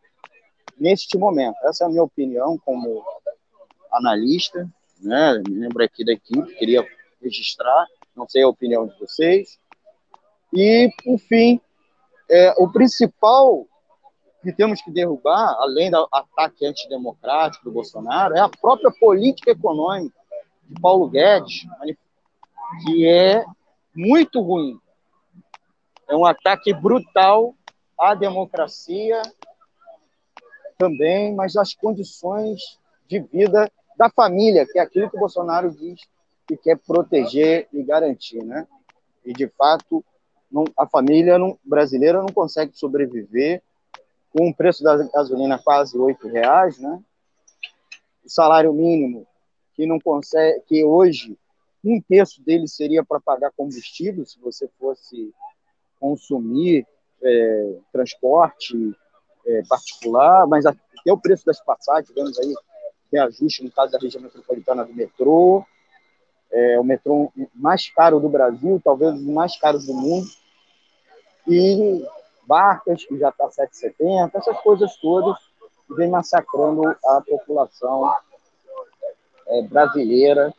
neste momento. Essa é a minha opinião como analista, né? membro aqui da equipe, queria registrar, não sei a opinião de vocês. E, por fim, é, o principal que temos que derrubar, além do ataque antidemocrático do Bolsonaro, é a própria política econômica de Paulo Guedes, que é muito ruim. É um ataque brutal à democracia também, mas às condições de vida da família, que é aquilo que o Bolsonaro diz que quer proteger e garantir, né? E de fato, não, a família não, brasileira não consegue sobreviver com o preço da gasolina quase oito reais, né? O salário mínimo que não consegue, que hoje um terço dele seria para pagar combustível se você fosse consumir é, transporte é, particular, mas até o preço das passagens, tivemos aí reajuste no caso da região metropolitana do metrô, é o metrô mais caro do Brasil, talvez o mais caro do mundo, e Barcas, que já está 7,70, essas coisas todas vem massacrando a população é, brasileira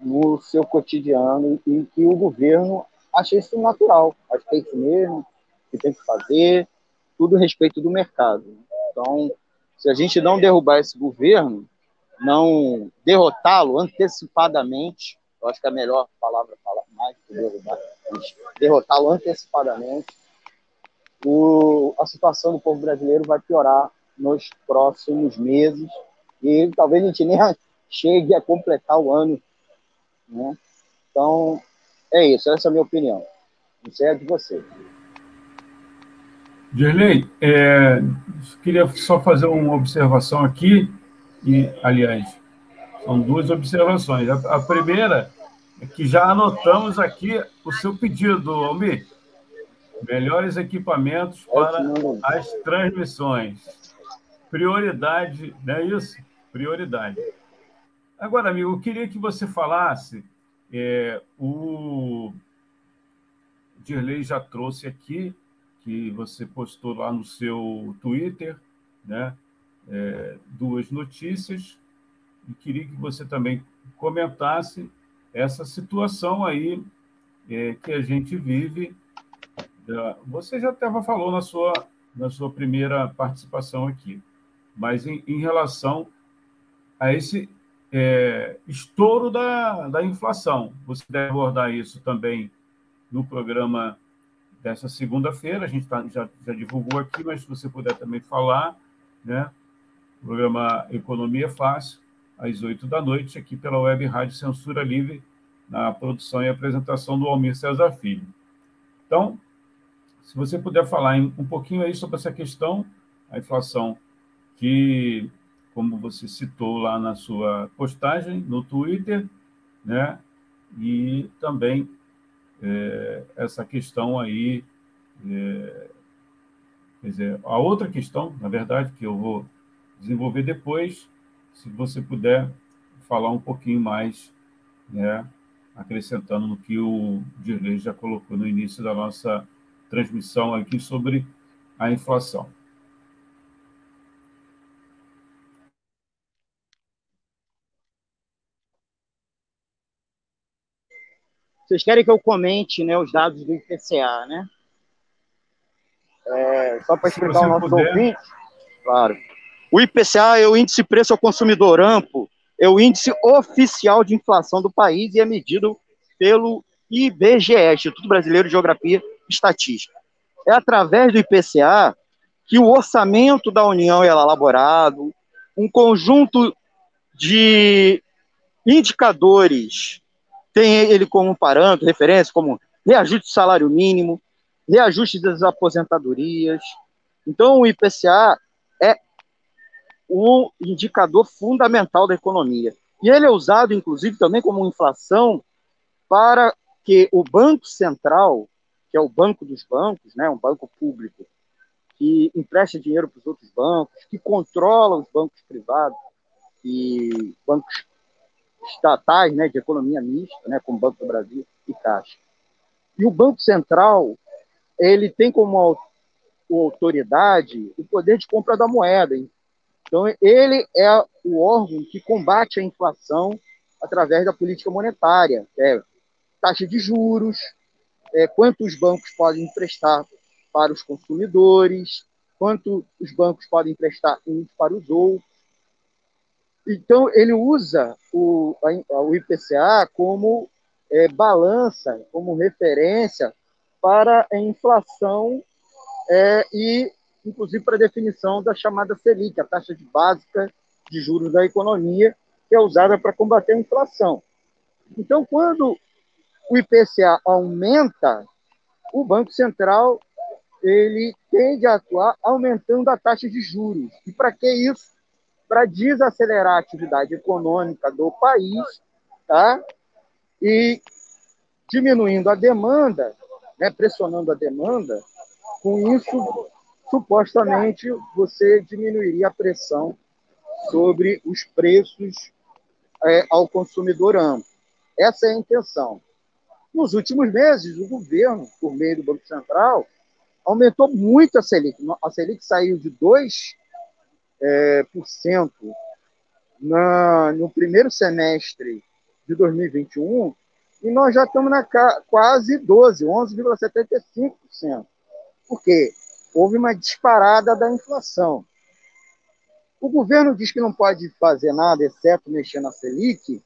no seu cotidiano e que o governo acha isso natural, acha que é isso mesmo, que tem que fazer, tudo respeito do mercado. Então, se a gente não derrubar esse governo, não derrotá-lo antecipadamente, eu acho que é a melhor palavra falar mais que derrubar, derrotá-lo antecipadamente, o, a situação do povo brasileiro vai piorar nos próximos meses e talvez a gente nem chegue a completar o ano. Né? Então, é isso, essa é a minha opinião. Não sei a de você. Dirley, é, queria só fazer uma observação aqui, e, aliás, são duas observações. A, a primeira é que já anotamos aqui o seu pedido, Almir. Melhores equipamentos para as transmissões. Prioridade, não é isso? Prioridade. Agora, amigo, eu queria que você falasse. É, o Dirley já trouxe aqui, que você postou lá no seu Twitter, né? É, duas notícias, e queria que você também comentasse essa situação aí é, que a gente vive você já até falou na sua, na sua primeira participação aqui, mas em, em relação a esse é, estouro da, da inflação, você deve abordar isso também no programa dessa segunda-feira, a gente tá, já, já divulgou aqui, mas se você puder também falar, né? Programa Economia Fácil, às oito da noite, aqui pela Web Rádio Censura Livre, na produção e apresentação do Almir César Filho. Então, se você puder falar um pouquinho aí sobre essa questão, a inflação, que, como você citou lá na sua postagem no Twitter, né? E também é, essa questão aí, é, quer dizer, a outra questão, na verdade, que eu vou desenvolver depois, se você puder falar um pouquinho mais, né? Acrescentando no que o Dirley já colocou no início da nossa transmissão aqui sobre a inflação. Vocês querem que eu comente né, os dados do IPCA, né? é, só para explicar ao nosso ouvinte, claro. O IPCA é o índice preço ao consumidor amplo, é o índice oficial de inflação do país e é medido pelo IBGE, Instituto Brasileiro de Geografia e Estatística. É através do IPCA que o orçamento da União é elaborado, um conjunto de indicadores tem ele como parâmetro, referência, como reajuste do salário mínimo, reajuste das aposentadorias. Então, o IPCA um indicador fundamental da economia. E ele é usado, inclusive, também como inflação para que o Banco Central, que é o banco dos bancos, né, um banco público, que empresta dinheiro para os outros bancos, que controla os bancos privados e bancos estatais, né, de economia mista, né, como Banco do Brasil e Caixa. E o Banco Central, ele tem como autoridade o poder de compra da moeda. Então, ele é o órgão que combate a inflação através da política monetária, é taxa de juros, é, quanto os bancos podem emprestar para os consumidores, quanto os bancos podem emprestar uns para os outros. Então, ele usa o, a, o IPCA como é, balança, como referência para a inflação é, e, inclusive, para a definição da chamada Selic, a taxa de básica de juros da economia, que é usada para combater a inflação. Então, quando o IPCA aumenta, o Banco Central ele tende a atuar aumentando a taxa de juros. E para que isso? Para desacelerar a atividade econômica do país, tá? E diminuindo a demanda, né, pressionando a demanda, com isso, supostamente, você diminuiria a pressão sobre os preços é, ao consumidor amplo. Essa é a intenção. Nos últimos meses, o governo, por meio do Banco Central, aumentou muito a Selic. A Selic saiu de 2% é, por cento na, no primeiro semestre de 2021 e nós já estamos na quase 12, 11,75%. Por quê? Houve uma disparada da inflação. O governo diz que não pode fazer nada, exceto mexer na Selic,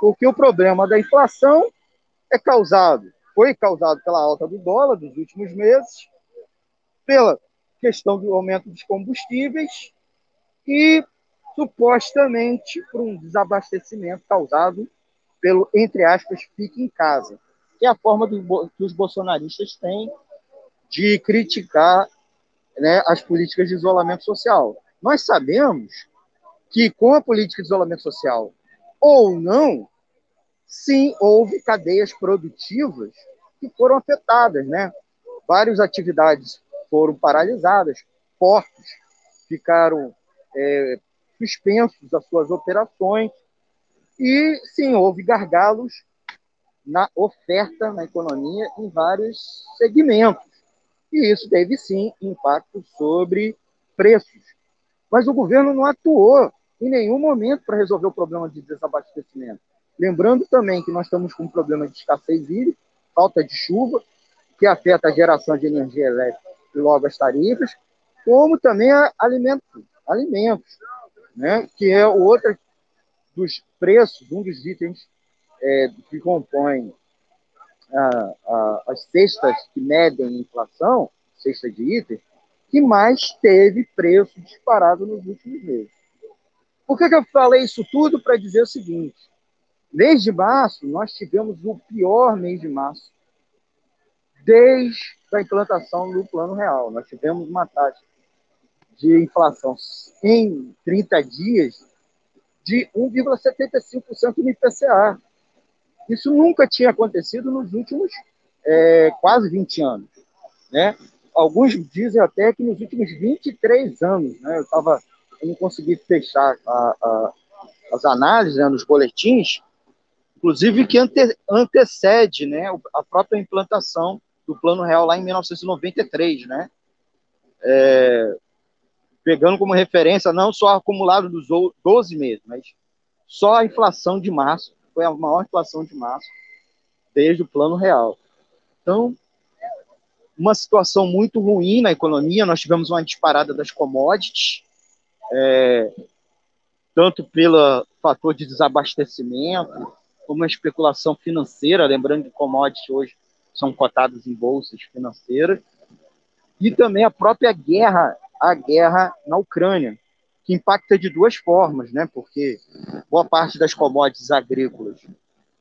porque o problema da inflação é causado, foi causado pela alta do dólar dos últimos meses, pela questão do aumento dos combustíveis e supostamente por um desabastecimento causado pelo, entre aspas, fique em casa, que é a forma do, que os bolsonaristas têm de criticar né, as políticas de isolamento social. Nós sabemos que com a política de isolamento social ou não, sim, houve cadeias produtivas que foram afetadas, né? Várias atividades foram paralisadas, portos ficaram é, suspensos das suas operações, e sim, houve gargalos na oferta na economia em vários segmentos. E isso teve sim impacto sobre preços. Mas o governo não atuou em nenhum momento para resolver o problema de desabastecimento. Lembrando também que nós estamos com um problema de escassez hídrica, falta de chuva, que afeta a geração de energia elétrica e logo as tarifas, como também alimentos, alimentos né? que é o outro dos preços, um dos itens é, que compõem as cestas que medem inflação, cesta de itens, que mais teve preço disparado nos últimos meses. Por que, que eu falei isso tudo? Para dizer o seguinte: mês de março, nós tivemos o pior mês de março desde a implantação do Plano Real. Nós tivemos uma taxa de inflação em 30 dias de 1,75% no IPCA. Isso nunca tinha acontecido nos últimos é, quase 20 anos. Né? Alguns dizem até que nos últimos 23 anos. Né? Eu, tava, eu não consegui fechar a, a, as análises né, nos boletins, inclusive que ante, antecede né, a própria implantação do Plano Real lá em 1993. Né? É, pegando como referência não só acumulado dos 12 meses, mas só a inflação de março, foi a maior inflação de março desde o plano real. Então, uma situação muito ruim na economia. Nós tivemos uma disparada das commodities, é, tanto pelo fator de desabastecimento, como a especulação financeira. Lembrando que commodities hoje são cotadas em bolsas financeiras, e também a própria guerra, a guerra na Ucrânia, que impacta de duas formas, né? Porque boa parte das commodities agrícolas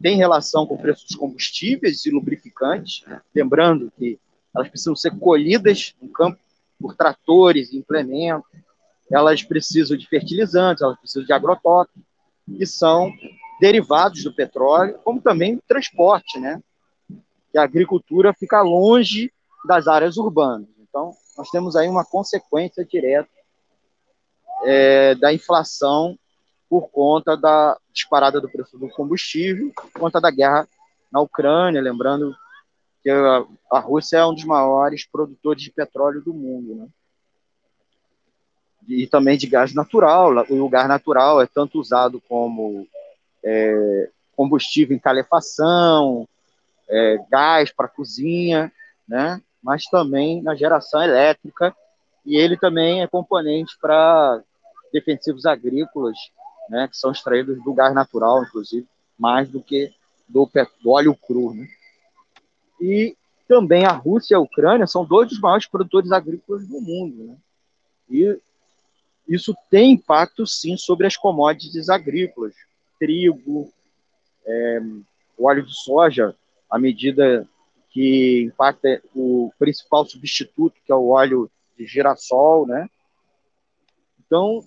tem relação com o preço dos combustíveis e lubrificantes, lembrando que elas precisam ser colhidas no campo por tratores implementos, elas precisam de fertilizantes, elas precisam de agrotóxicos, que são derivados do petróleo, como também transporte, né? Que a agricultura fica longe das áreas urbanas. Então, nós temos aí uma consequência direta é, da inflação por conta da disparada do preço do combustível, por conta da guerra na Ucrânia, lembrando que a, Rússia é um dos maiores produtores de petróleo do mundo, né? E também de gás natural. O gás natural é tanto usado como é, combustível em calefação, é, gás para cozinha, né? mas também na geração elétrica, e ele também é componente para defensivos agrícolas, né, que são extraídos do gás natural, inclusive, mais do que do, do óleo cru. Né? E também a Rússia e a Ucrânia são dois dos maiores produtores agrícolas do mundo. Né? E isso tem impacto, sim, sobre as commodities agrícolas, trigo, é, óleo de soja, à medida que impacta o principal substituto, que é o óleo de girassol, né? Então,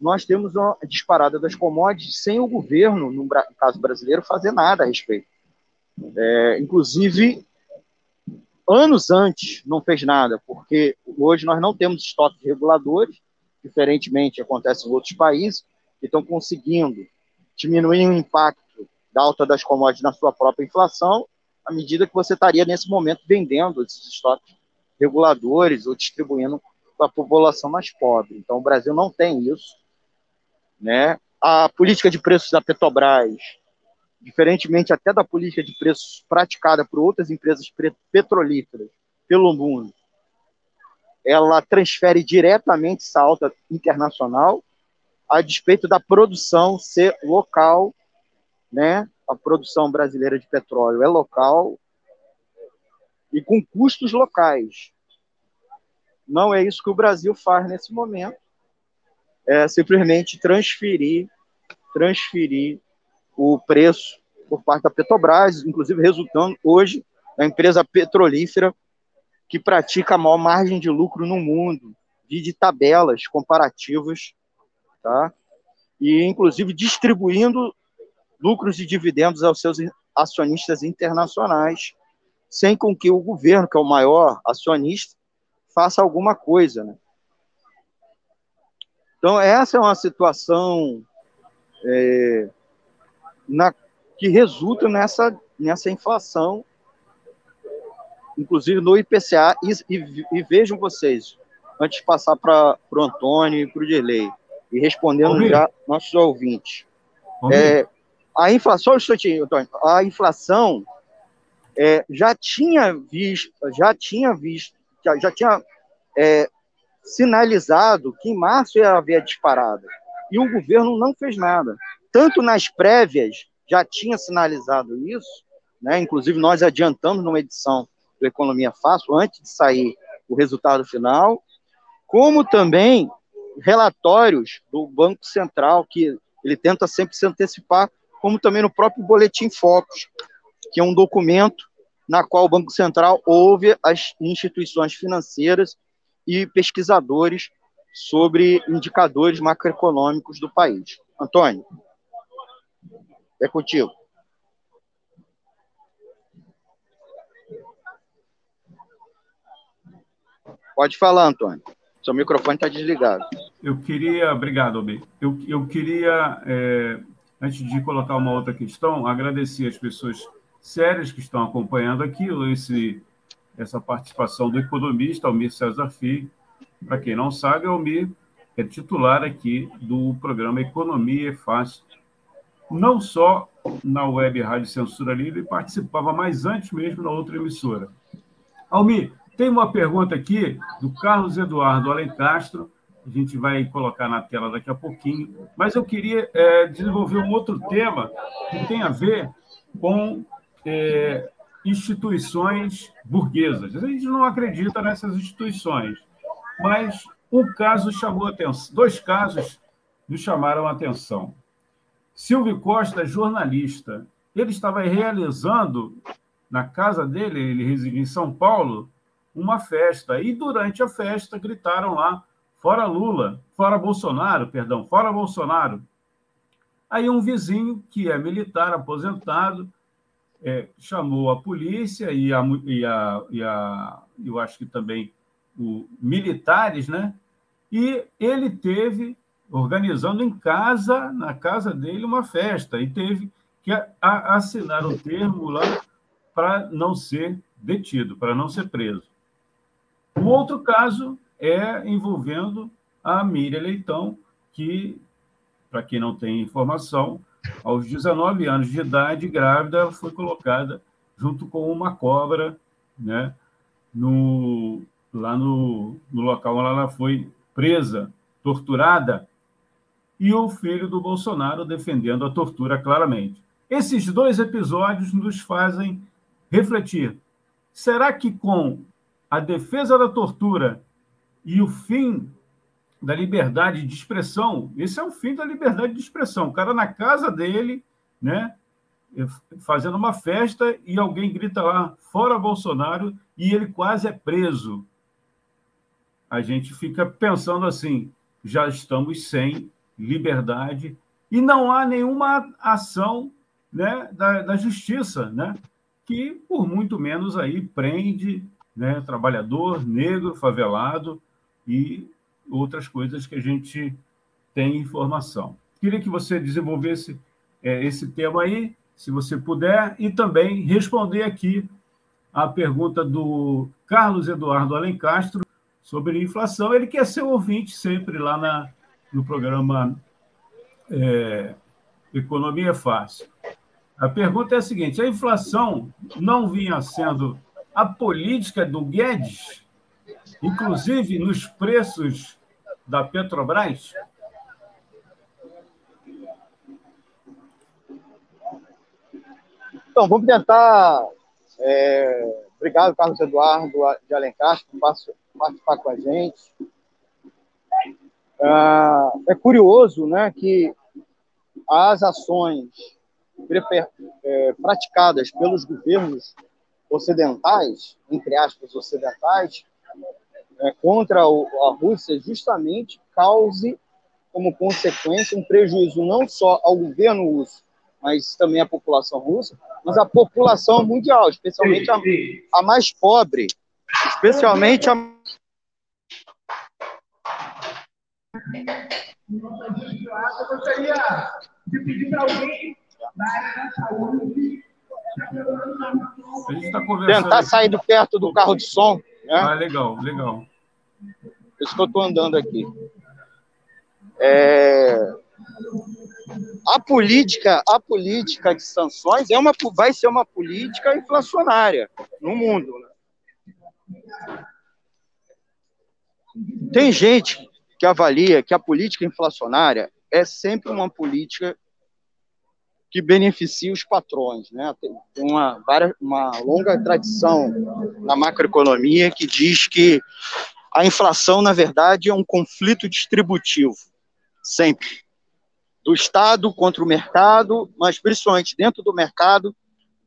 nós temos uma disparada das commodities sem o governo, no caso brasileiro, fazer nada a respeito. É, inclusive, anos antes não fez nada, porque hoje nós não temos estoques reguladores, diferentemente acontece em outros países, que estão conseguindo diminuir o impacto da alta das commodities na sua própria inflação, à medida que você estaria nesse momento vendendo esses estoques reguladores ou distribuindo para a população mais pobre. Então, o Brasil não tem isso. Né? A política de preços da Petrobras, diferentemente até da política de preços praticada por outras empresas petrolíferas pelo mundo, ela transfere diretamente essa alta internacional, a despeito da produção ser local, né? A produção brasileira de petróleo é local e com custos locais. Não é isso que o Brasil faz nesse momento. É simplesmente transferir, transferir o preço por parte da Petrobras, inclusive resultando hoje na empresa petrolífera que pratica a maior margem de lucro no mundo, de tabelas comparativas, tá? E inclusive distribuindo lucros e dividendos aos seus acionistas internacionais, sem com que o governo, que é o maior acionista, faça alguma coisa. Né? Então, essa é uma situação é, na, que resulta nessa, nessa inflação, inclusive no IPCA. E, e, e vejam vocês, antes de passar para o Antônio e para o Dirley, e respondendo já nossos ouvintes. É, a inflação, um instantinho, Antônio, a inflação é, já tinha visto, já tinha visto, já, já tinha é, sinalizado que em março ia haver a disparada. E o governo não fez nada. Tanto nas prévias já tinha sinalizado isso, né? inclusive nós adiantamos numa edição do Economia Fácil, antes de sair o resultado final, como também relatórios do Banco Central, que ele tenta sempre se antecipar como também no próprio Boletim Focus, que é um documento na qual o Banco Central ouve as instituições financeiras e pesquisadores sobre indicadores macroeconômicos do país. Antônio, é contigo. Pode falar, Antônio. Seu microfone está desligado. Eu queria, obrigado, Albi. Eu, eu queria é antes de colocar uma outra questão, agradecer as pessoas sérias que estão acompanhando aqui esse, essa participação do economista Almir César Filho. Para quem não sabe, Almir é titular aqui do programa Economia é Fácil, não só na web Rádio Censura Livre, participava mais antes mesmo na outra emissora. Almir, Tem uma pergunta aqui do Carlos Eduardo Alencastro, a gente vai colocar na tela daqui a pouquinho, mas eu queria é, desenvolver um outro tema que tem a ver com é, instituições burguesas. A gente não acredita nessas instituições, mas um caso chamou atenção, dois casos nos chamaram a atenção. Silvio Costa, jornalista, ele estava realizando na casa dele, ele reside em São Paulo, uma festa. E durante a festa gritaram lá: fora Lula, fora Bolsonaro, perdão, fora Bolsonaro. Aí um vizinho, que é militar aposentado, é, chamou a polícia e, a, e, a, e a, eu acho que também o, militares, né? E ele teve organizando em casa, na casa dele, uma festa e teve que assinar um termo lá para não ser detido, para não ser preso. O outro caso é envolvendo a Miriam Leitão, que, para quem não tem informação, aos 19 anos de idade, grávida, foi colocada junto com uma cobra, né, no, lá no, no local onde ela foi presa, torturada, e o filho do Bolsonaro defendendo a tortura claramente. Esses dois episódios nos fazem refletir: será que com a defesa da tortura e o fim da liberdade de expressão, esse é o fim da liberdade de expressão. O cara na casa dele, né, fazendo uma festa e alguém grita lá, fora Bolsonaro, e ele quase é preso. A gente fica pensando assim, já estamos sem liberdade e não há nenhuma ação né, da, da justiça, né, que por muito menos aí prende né, trabalhador negro, favelado e outras coisas que a gente tem informação. Queria que você desenvolvesse é, esse tema aí, se você puder, e também responder aqui a pergunta do Carlos Eduardo Alencastro sobre inflação. Ele quer ser ouvinte sempre lá na, no programa é, Economia Fácil. A pergunta é a seguinte: a inflação não vinha sendo a política do Guedes, inclusive nos preços da Petrobras? Então, vamos tentar. É, obrigado, Carlos Eduardo de Alencar, por participar com a gente. Ah, é curioso né, que as ações é, praticadas pelos governos ocidentais, entre aspas, ocidentais, é, contra a Rússia, justamente cause como consequência um prejuízo não só ao governo russo, mas também à população russa, mas à população mundial, especialmente a, a mais pobre, especialmente a eu gostaria de pedir para alguém da área da saúde. Tá tentar sair do perto do carro de som. Né? Ah, legal, legal. Por isso que eu estou andando aqui. É... A política, a política de sanções é uma, vai ser uma política inflacionária no mundo. Né? Tem gente que avalia que a política inflacionária é sempre uma política que beneficia os patrões. Né? Tem uma, uma longa tradição na macroeconomia que diz que a inflação, na verdade, é um conflito distributivo, sempre. Do Estado contra o mercado, mas principalmente dentro do mercado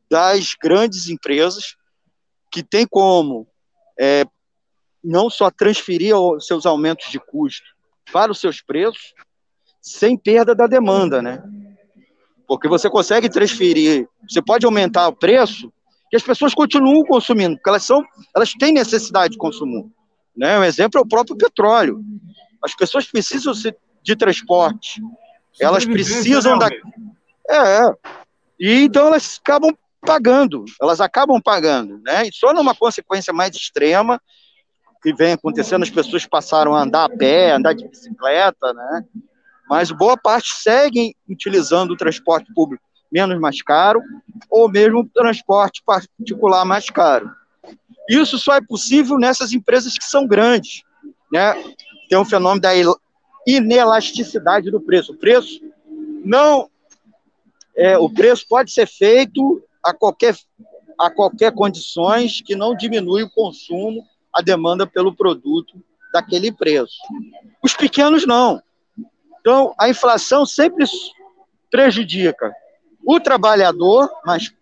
das grandes empresas, que tem como é, não só transferir os seus aumentos de custo para os seus preços, sem perda da demanda, né? Porque você consegue transferir, você pode aumentar o preço e as pessoas continuam consumindo, porque elas são, elas têm necessidade de consumo. Né? Um exemplo é o próprio petróleo. As pessoas precisam de transporte, elas precisam da. É, e então elas acabam pagando, elas acabam pagando, né? E só numa consequência mais extrema, que vem acontecendo, as pessoas passaram a andar a pé, andar de bicicleta, né? Mas boa parte seguem utilizando o transporte público menos mais caro ou mesmo o transporte particular mais caro. Isso só é possível nessas empresas que são grandes, né? Tem um fenômeno da inelasticidade do preço. O preço não é, o preço pode ser feito a qualquer a qualquer condições que não diminui o consumo, a demanda pelo produto daquele preço. Os pequenos não. Então, a inflação sempre prejudica o trabalhador, mas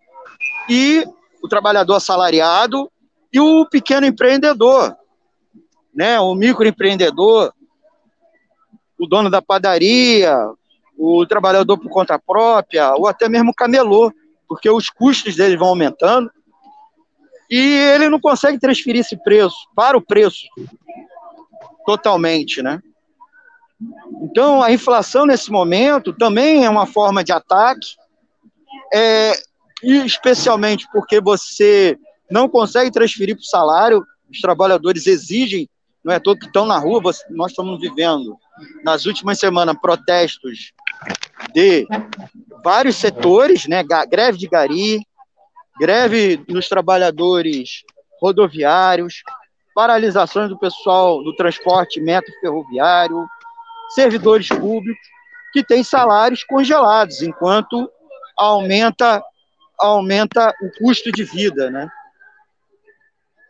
e o trabalhador assalariado e o pequeno empreendedor, né? O microempreendedor, o dono da padaria, o trabalhador por conta própria, ou até mesmo o camelô, porque os custos dele vão aumentando e ele não consegue transferir esse preço para o preço totalmente, né? Então, a inflação nesse momento também é uma forma de ataque, é, especialmente porque você não consegue transferir para o salário, os trabalhadores exigem, não é todo que estão na rua, nós estamos vivendo nas últimas semanas protestos de vários setores, né? Greve de gari, greve nos trabalhadores rodoviários, paralisações do pessoal do transporte metro ferroviário, servidores públicos que têm salários congelados, enquanto aumenta aumenta o custo de vida, né?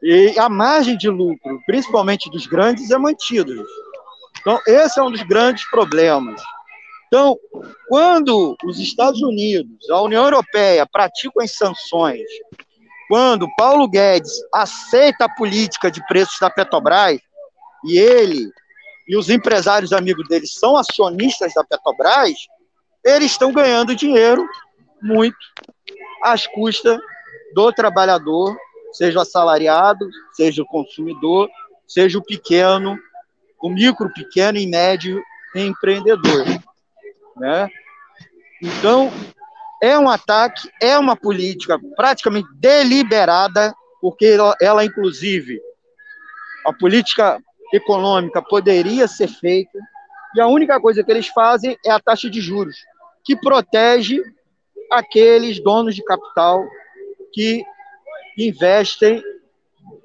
E a margem de lucro, principalmente dos grandes, é mantida. Então, esse é um dos grandes problemas. Então, quando os Estados Unidos, a União Europeia praticam as sanções, quando Paulo Guedes aceita a política de preços da Petrobras, e ele e os empresários amigos dele são acionistas da Petrobras, eles estão ganhando dinheiro muito às custas do trabalhador, seja o assalariado, seja o consumidor, seja o pequeno, o micro, pequeno e médio empreendedor né? Então, é um ataque, é uma política praticamente deliberada, porque ela, ela, inclusive, a política econômica poderia ser feita, e a única coisa que eles fazem é a taxa de juros, que protege aqueles donos de capital que investem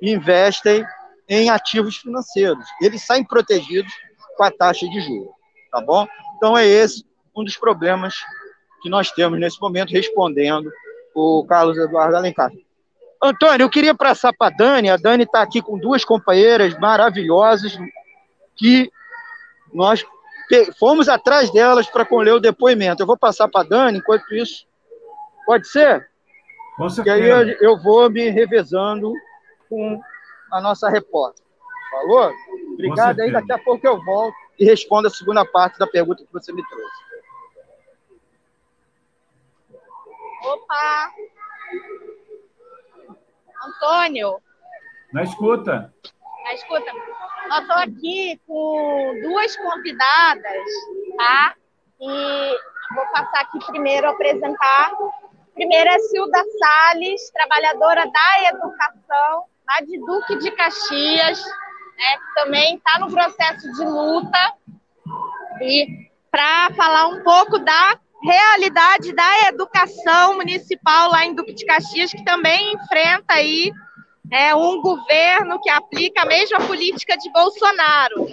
investem em ativos financeiros. Eles saem protegidos com a taxa de juros, tá bom? Então é esse um dos problemas que nós temos nesse momento, respondendo o Carlos Eduardo Alencar. Antônio, eu queria passar para a Dani. A Dani está aqui com duas companheiras maravilhosas que nós fomos atrás delas para colher o depoimento. Eu vou passar para a Dani, enquanto isso. Pode ser? Com certeza. E aí eu vou me revezando com a nossa repórter. Falou? Obrigado aí. Daqui a pouco eu volto e respondo a segunda parte da pergunta que você me trouxe. Opa! Antônio. Na escuta. Na escuta. Eu estou aqui com duas convidadas, tá? E vou passar aqui primeiro a apresentar. Primeiro é Silda Salles, trabalhadora da educação, lá de Duque de Caxias, né, que também está no processo de luta. E para falar um pouco da realidade da educação municipal lá em Duque de Caxias, que também enfrenta aí é, um governo que aplica a mesma política de Bolsonaro.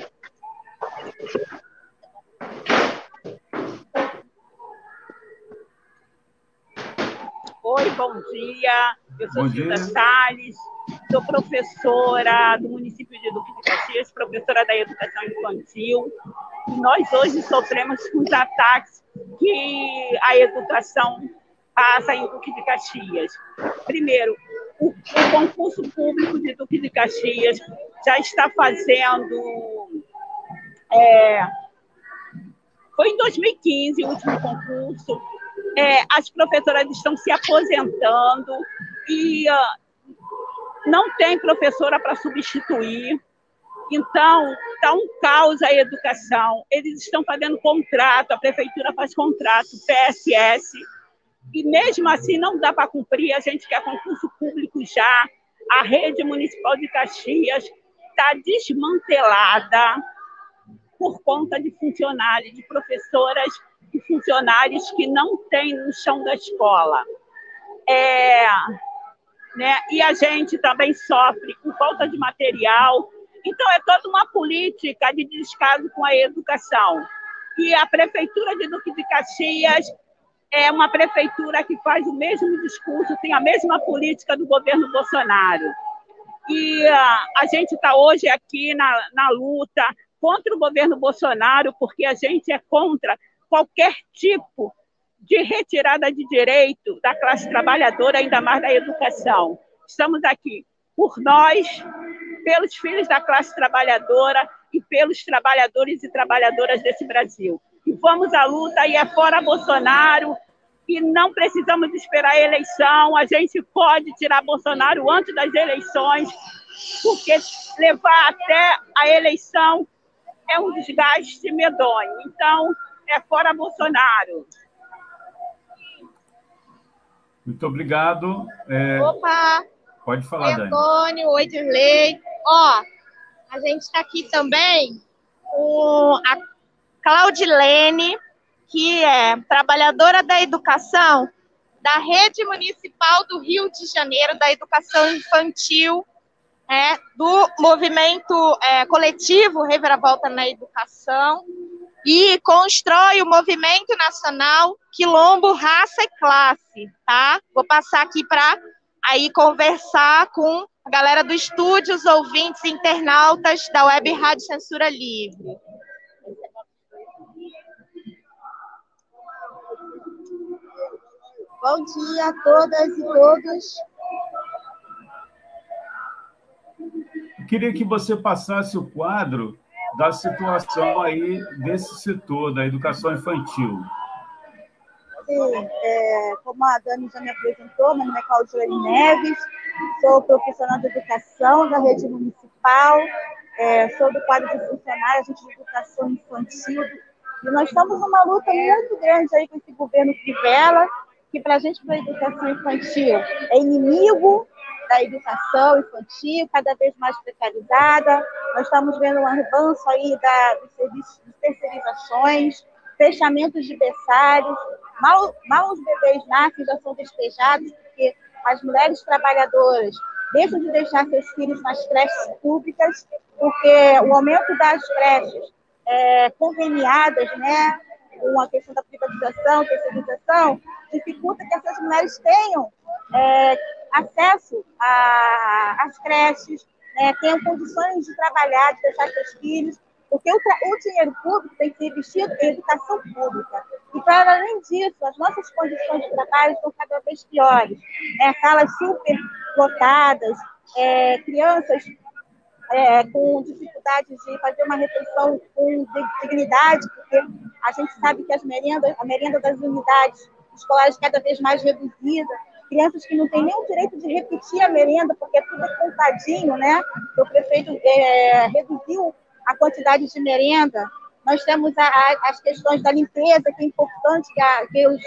Oi, bom dia. Eu sou Cida Salles, sou professora do município de Duque de Caxias, professora da educação infantil. Nós hoje sofremos com os ataques que a educação passa em Duque de Caxias. Primeiro, o, o concurso público de Duque de Caxias já está fazendo. É, foi em 2015 o último concurso. É, as professoras estão se aposentando e uh, não tem professora para substituir. Então, está um caos a educação. Eles estão fazendo contrato, a prefeitura faz contrato, PSS, e mesmo assim não dá para cumprir. A gente quer concurso público já. A rede municipal de Caxias está desmantelada por conta de funcionários, de professoras e funcionários que não têm no chão da escola. É, né? E a gente também sofre com falta de material. Então, é toda uma política de descaso com a educação. E a Prefeitura de Duque de Caxias é uma prefeitura que faz o mesmo discurso, tem a mesma política do governo Bolsonaro. E uh, a gente está hoje aqui na, na luta contra o governo Bolsonaro, porque a gente é contra qualquer tipo de retirada de direito da classe trabalhadora, ainda mais da educação. Estamos aqui por nós, pelos filhos da classe trabalhadora e pelos trabalhadores e trabalhadoras desse Brasil. E vamos à luta e é fora Bolsonaro, e não precisamos esperar a eleição, a gente pode tirar Bolsonaro antes das eleições, porque levar até a eleição é um desgaste medonho. Então, é fora Bolsonaro. Muito obrigado. É... Opa! Pode falar, Dani. Antônio, oi, Dirley. Ó, a gente está aqui também com a Claudilene, que é trabalhadora da educação da Rede Municipal do Rio de Janeiro, da Educação Infantil, é, do movimento é, coletivo Reviravolta na Educação, e constrói o movimento nacional Quilombo, Raça e Classe, tá? Vou passar aqui para aí conversar com a galera do estúdio, os ouvintes internautas da Web Rádio Censura Livre. Bom dia a todas e todos. Eu queria que você passasse o quadro da situação aí desse setor da educação infantil. Sim, é, como a Dani já me apresentou, meu nome é Claudiane Neves, sou profissional de educação da rede municipal, é, sou do quadro de funcionários de educação infantil, e nós estamos numa luta muito grande aí com esse governo Crivella, que para a gente, para a educação infantil, é inimigo da educação infantil, cada vez mais precarizada. Nós estamos vendo um avanço aí da, dos serviços de terceirizações, fechamentos de berçários. Mal, mal os bebês nascem, já são despejados, porque as mulheres trabalhadoras deixam de deixar seus filhos nas creches públicas, porque o aumento das creches é, conveniadas, né, com a questão da privatização, terceirização, dificulta que essas mulheres tenham é, acesso às creches, né, tenham condições de trabalhar, de deixar seus filhos, porque o, o, dinheiro público tem que ser investido em educação pública. E, para além disso, as nossas condições de trabalho estão cada vez piores. Né? Salas super lotadas, é, crianças é, com dificuldade de fazer uma refeição com dignidade, porque a gente sabe que as merendas, a merenda das unidades escolares cada vez mais reduzida, crianças que não têm nem o direito de repetir a merenda, porque é tudo contadinho, né? O prefeito é, reduziu a quantidade de merenda. Nós temos a, a, as questões da limpeza, que é importante que, a, que os,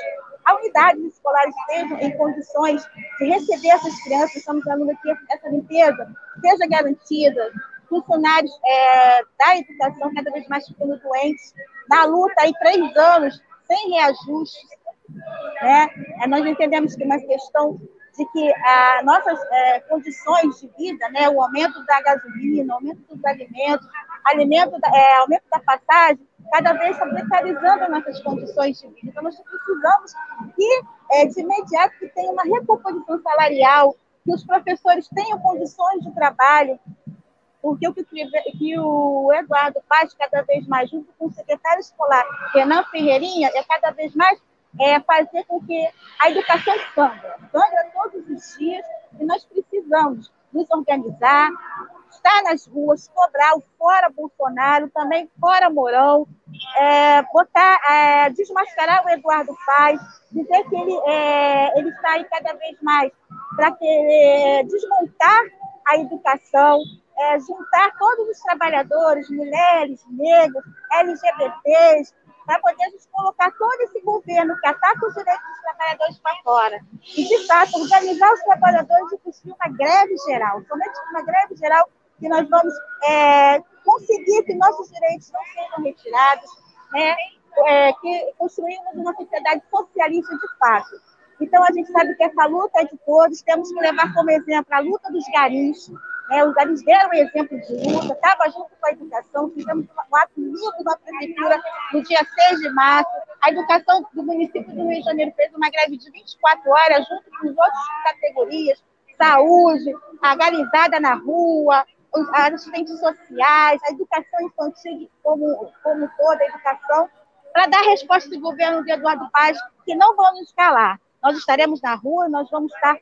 a unidades escolares estejam em condições de receber essas crianças. Estamos falando que essa limpeza seja garantida. Funcionários é, da educação cada vez mais ficando doentes. Na luta, aí, três anos, sem reajuste né? É, nós entendemos que é uma questão de que as nossas é, condições de vida, né, o aumento da gasolina, o aumento dos alimentos, alimento da, é, aumento da passagem, cada vez está precarizando as nossas condições de vida. Então, nós precisamos que, é, de imediato, que tenha uma recomposição salarial, que os professores tenham condições de trabalho, porque o que, que o Eduardo faz cada vez mais, junto com o secretário escolar, Renan Ferreirinha, é cada vez mais é fazer com que a educação sangra, sangra todos os dias, e nós precisamos nos organizar, estar nas ruas, cobrar o fora Bolsonaro, também fora Mourão, é, botar, é, desmascarar o Eduardo Paz, dizer que ele, é, ele está aí cada vez mais para querer desmontar a educação, é, juntar todos os trabalhadores, mulheres, negros, LGBTs, para poder a gente colocar todo esse governo que ataca os direitos dos trabalhadores para fora. E, de fato, organizar os trabalhadores e construir uma greve geral. Somente uma greve geral que nós vamos é, conseguir que nossos direitos não sejam retirados, né? É, que construímos uma sociedade socialista de fato. Então, a gente sabe que essa luta é de todos, temos que levar como exemplo a luta dos garis. Né? Os garis deram exemplo de luta, estava junto com a educação, fizemos um ato lindo na prefeitura no dia 6 de março. A educação do município do Rio de Janeiro fez uma greve de 24 horas, junto com as outras categorias, saúde, a garizada na rua, as assistentes sociais, a educação infantil como, como toda a educação, para dar resposta do governo de Eduardo Paz, que não vão calar. Nós estaremos na rua, nós vamos estar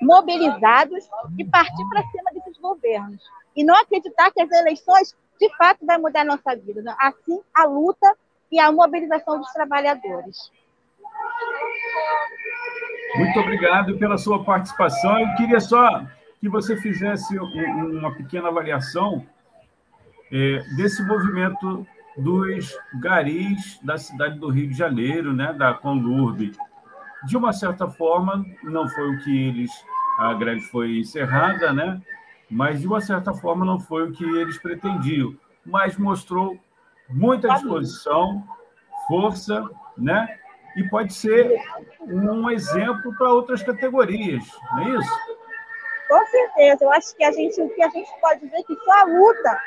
mobilizados e partir para cima desses governos. E não acreditar que as eleições, de fato, vai mudar a nossa vida. Né? Assim, a luta e a mobilização dos trabalhadores. Muito obrigado pela sua participação. Eu queria só que você fizesse uma pequena avaliação é, desse movimento dos garis da cidade do Rio de Janeiro, né, da Conlurb. De uma certa forma, não foi o que eles a greve foi encerrada, né? Mas de uma certa forma não foi o que eles pretendiam, mas mostrou muita disposição, força, né? E pode ser um exemplo para outras categorias, não é isso? Com certeza, eu acho que a gente, o que a gente pode ver é que só a luta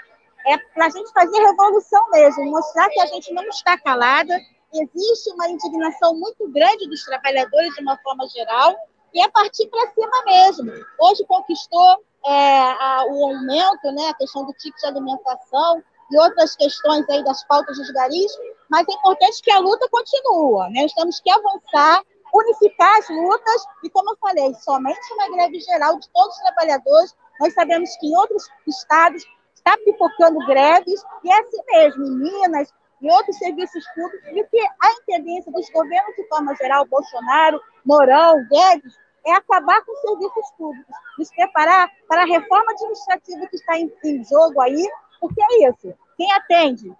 é para a gente fazer revolução mesmo, mostrar que a gente não está calada, existe uma indignação muito grande dos trabalhadores de uma forma geral, e é partir para cima mesmo. Hoje conquistou é, a, o aumento, né, a questão do ticket de alimentação e outras questões aí das pautas dos garis, mas é importante que a luta continue. Né? Nós temos que avançar, unificar as lutas e, como eu falei, somente uma greve geral de todos os trabalhadores. Nós sabemos que em outros estados está pipocando greves, e é assim mesmo, em Minas e outros serviços públicos, e que a tendência dos governos de forma geral, Bolsonaro, Mourão, Guedes, é acabar com os serviços públicos, nos preparar para a reforma administrativa que está em, em jogo aí, porque é isso. Quem atende,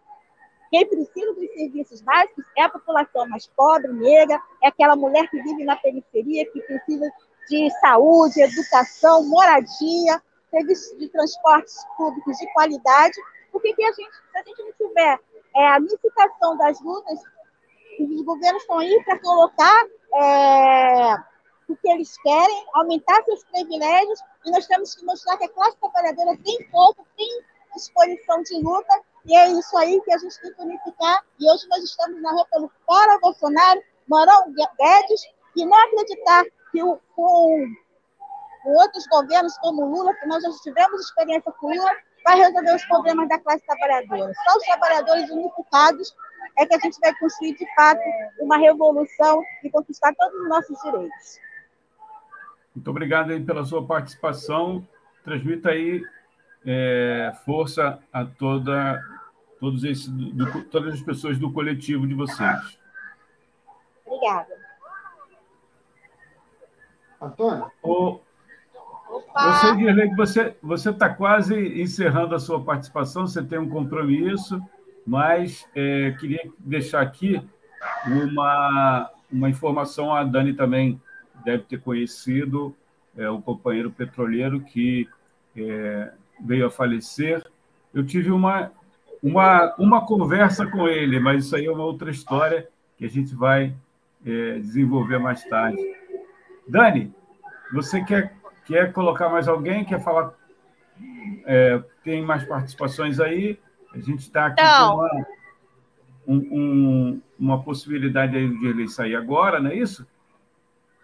quem precisa dos serviços básicos é a população mais pobre, negra, é aquela mulher que vive na periferia, que precisa de saúde, educação, moradia, serviços de transportes públicos de qualidade, porque que a gente, se a gente não tiver é, a unificação das lutas, os governos estão aí para colocar é, o que eles querem, aumentar seus privilégios, e nós temos que mostrar que a classe trabalhadora tem pouco, tem disposição de luta, e é isso aí que a gente tem que unificar. E hoje nós estamos na rua pelo Fora Bolsonaro, Morão Guedes, e não acreditar que o, com com outros governos como Lula, que nós já tivemos experiência com Lula, vai resolver os problemas da classe trabalhadora. Só os trabalhadores unificados é que a gente vai construir, de fato, uma revolução e conquistar todos os nossos direitos. Muito obrigado aí pela sua participação. Transmita aí é, força a toda, todos esses, do, todas as pessoas do coletivo de vocês. Obrigada. Antônio? O, Opa. Eu sei, Dirley, que você está quase encerrando a sua participação, você tem um compromisso, mas é, queria deixar aqui uma, uma informação, a Dani também deve ter conhecido, é, o companheiro petroleiro que é, veio a falecer. Eu tive uma, uma, uma conversa com ele, mas isso aí é uma outra história que a gente vai é, desenvolver mais tarde. Dani, você quer Quer colocar mais alguém? Quer falar? É, tem mais participações aí? A gente está aqui então, com uma, um, um, uma possibilidade aí de Dirley sair agora, não é isso?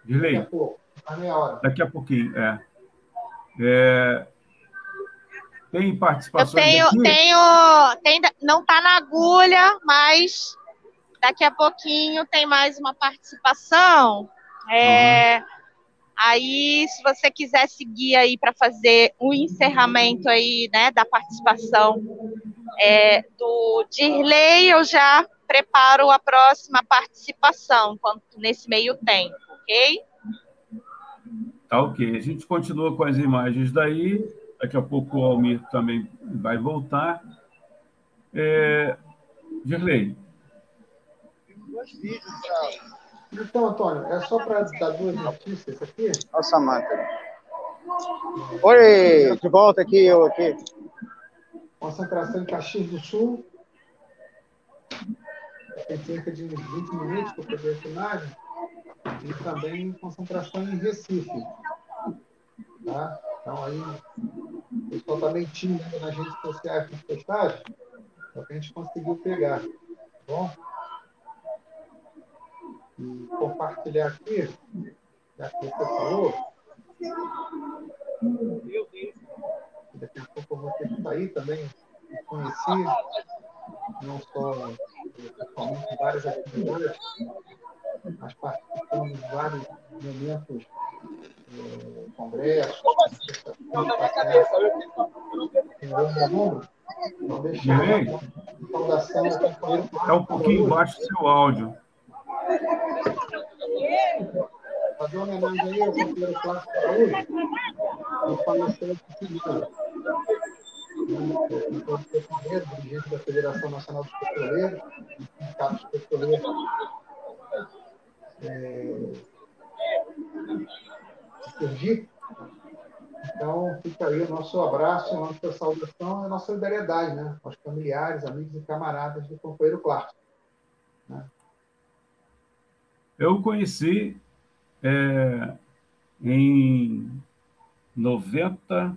Dirley? Daqui a pouco, a meia hora. Daqui a pouquinho, é. é tem participações Eu tenho, aqui? tenho, tem, não está na agulha, mas daqui a pouquinho tem mais uma participação. É, uhum. Aí, se você quiser seguir aí para fazer o um encerramento aí, né, da participação é, do Dirley, eu já preparo a próxima participação nesse meio tempo, ok? Tá ok. A gente continua com as imagens daí. Daqui a pouco o Almir também vai voltar. É... Dirley. Dois vídeos, tchau. Então, Antônio, é só para dar duas notícias aqui? Olha Samanta. Oi, de volta aqui, eu aqui. Concentração em Caxias do Sul. Tem cerca de 20 minutos para poder a filmagem. e também concentração em Recife. Tá? Então, aí, o pessoal está mentindo nas redes sociais, nas postagens, só que a gente conseguiu pegar. Tá bom? E compartilhar aqui, já que você falou. Daqui a pouco eu vou ter que sair também. Conheci, não só pessoalmente, várias atividades, mas participamos de vários momentos é, congressos. Como assim? Não, na minha cabeça. Não deixa saudação Está um pouquinho embaixo do seu áudio. Fazer uma homenagem aí ao companheiro Clássico Saúde, ele faleceu esse seguinte. dirigente da Federação Nacional dos Petroleiros, do Sindicato dos Petroleiros é, Sergipe. Então, fica aí o nosso abraço, a nossa saudação e a nossa solidariedade né, aos familiares, amigos e camaradas do companheiro Clark. Né? Eu conheci é, em 90,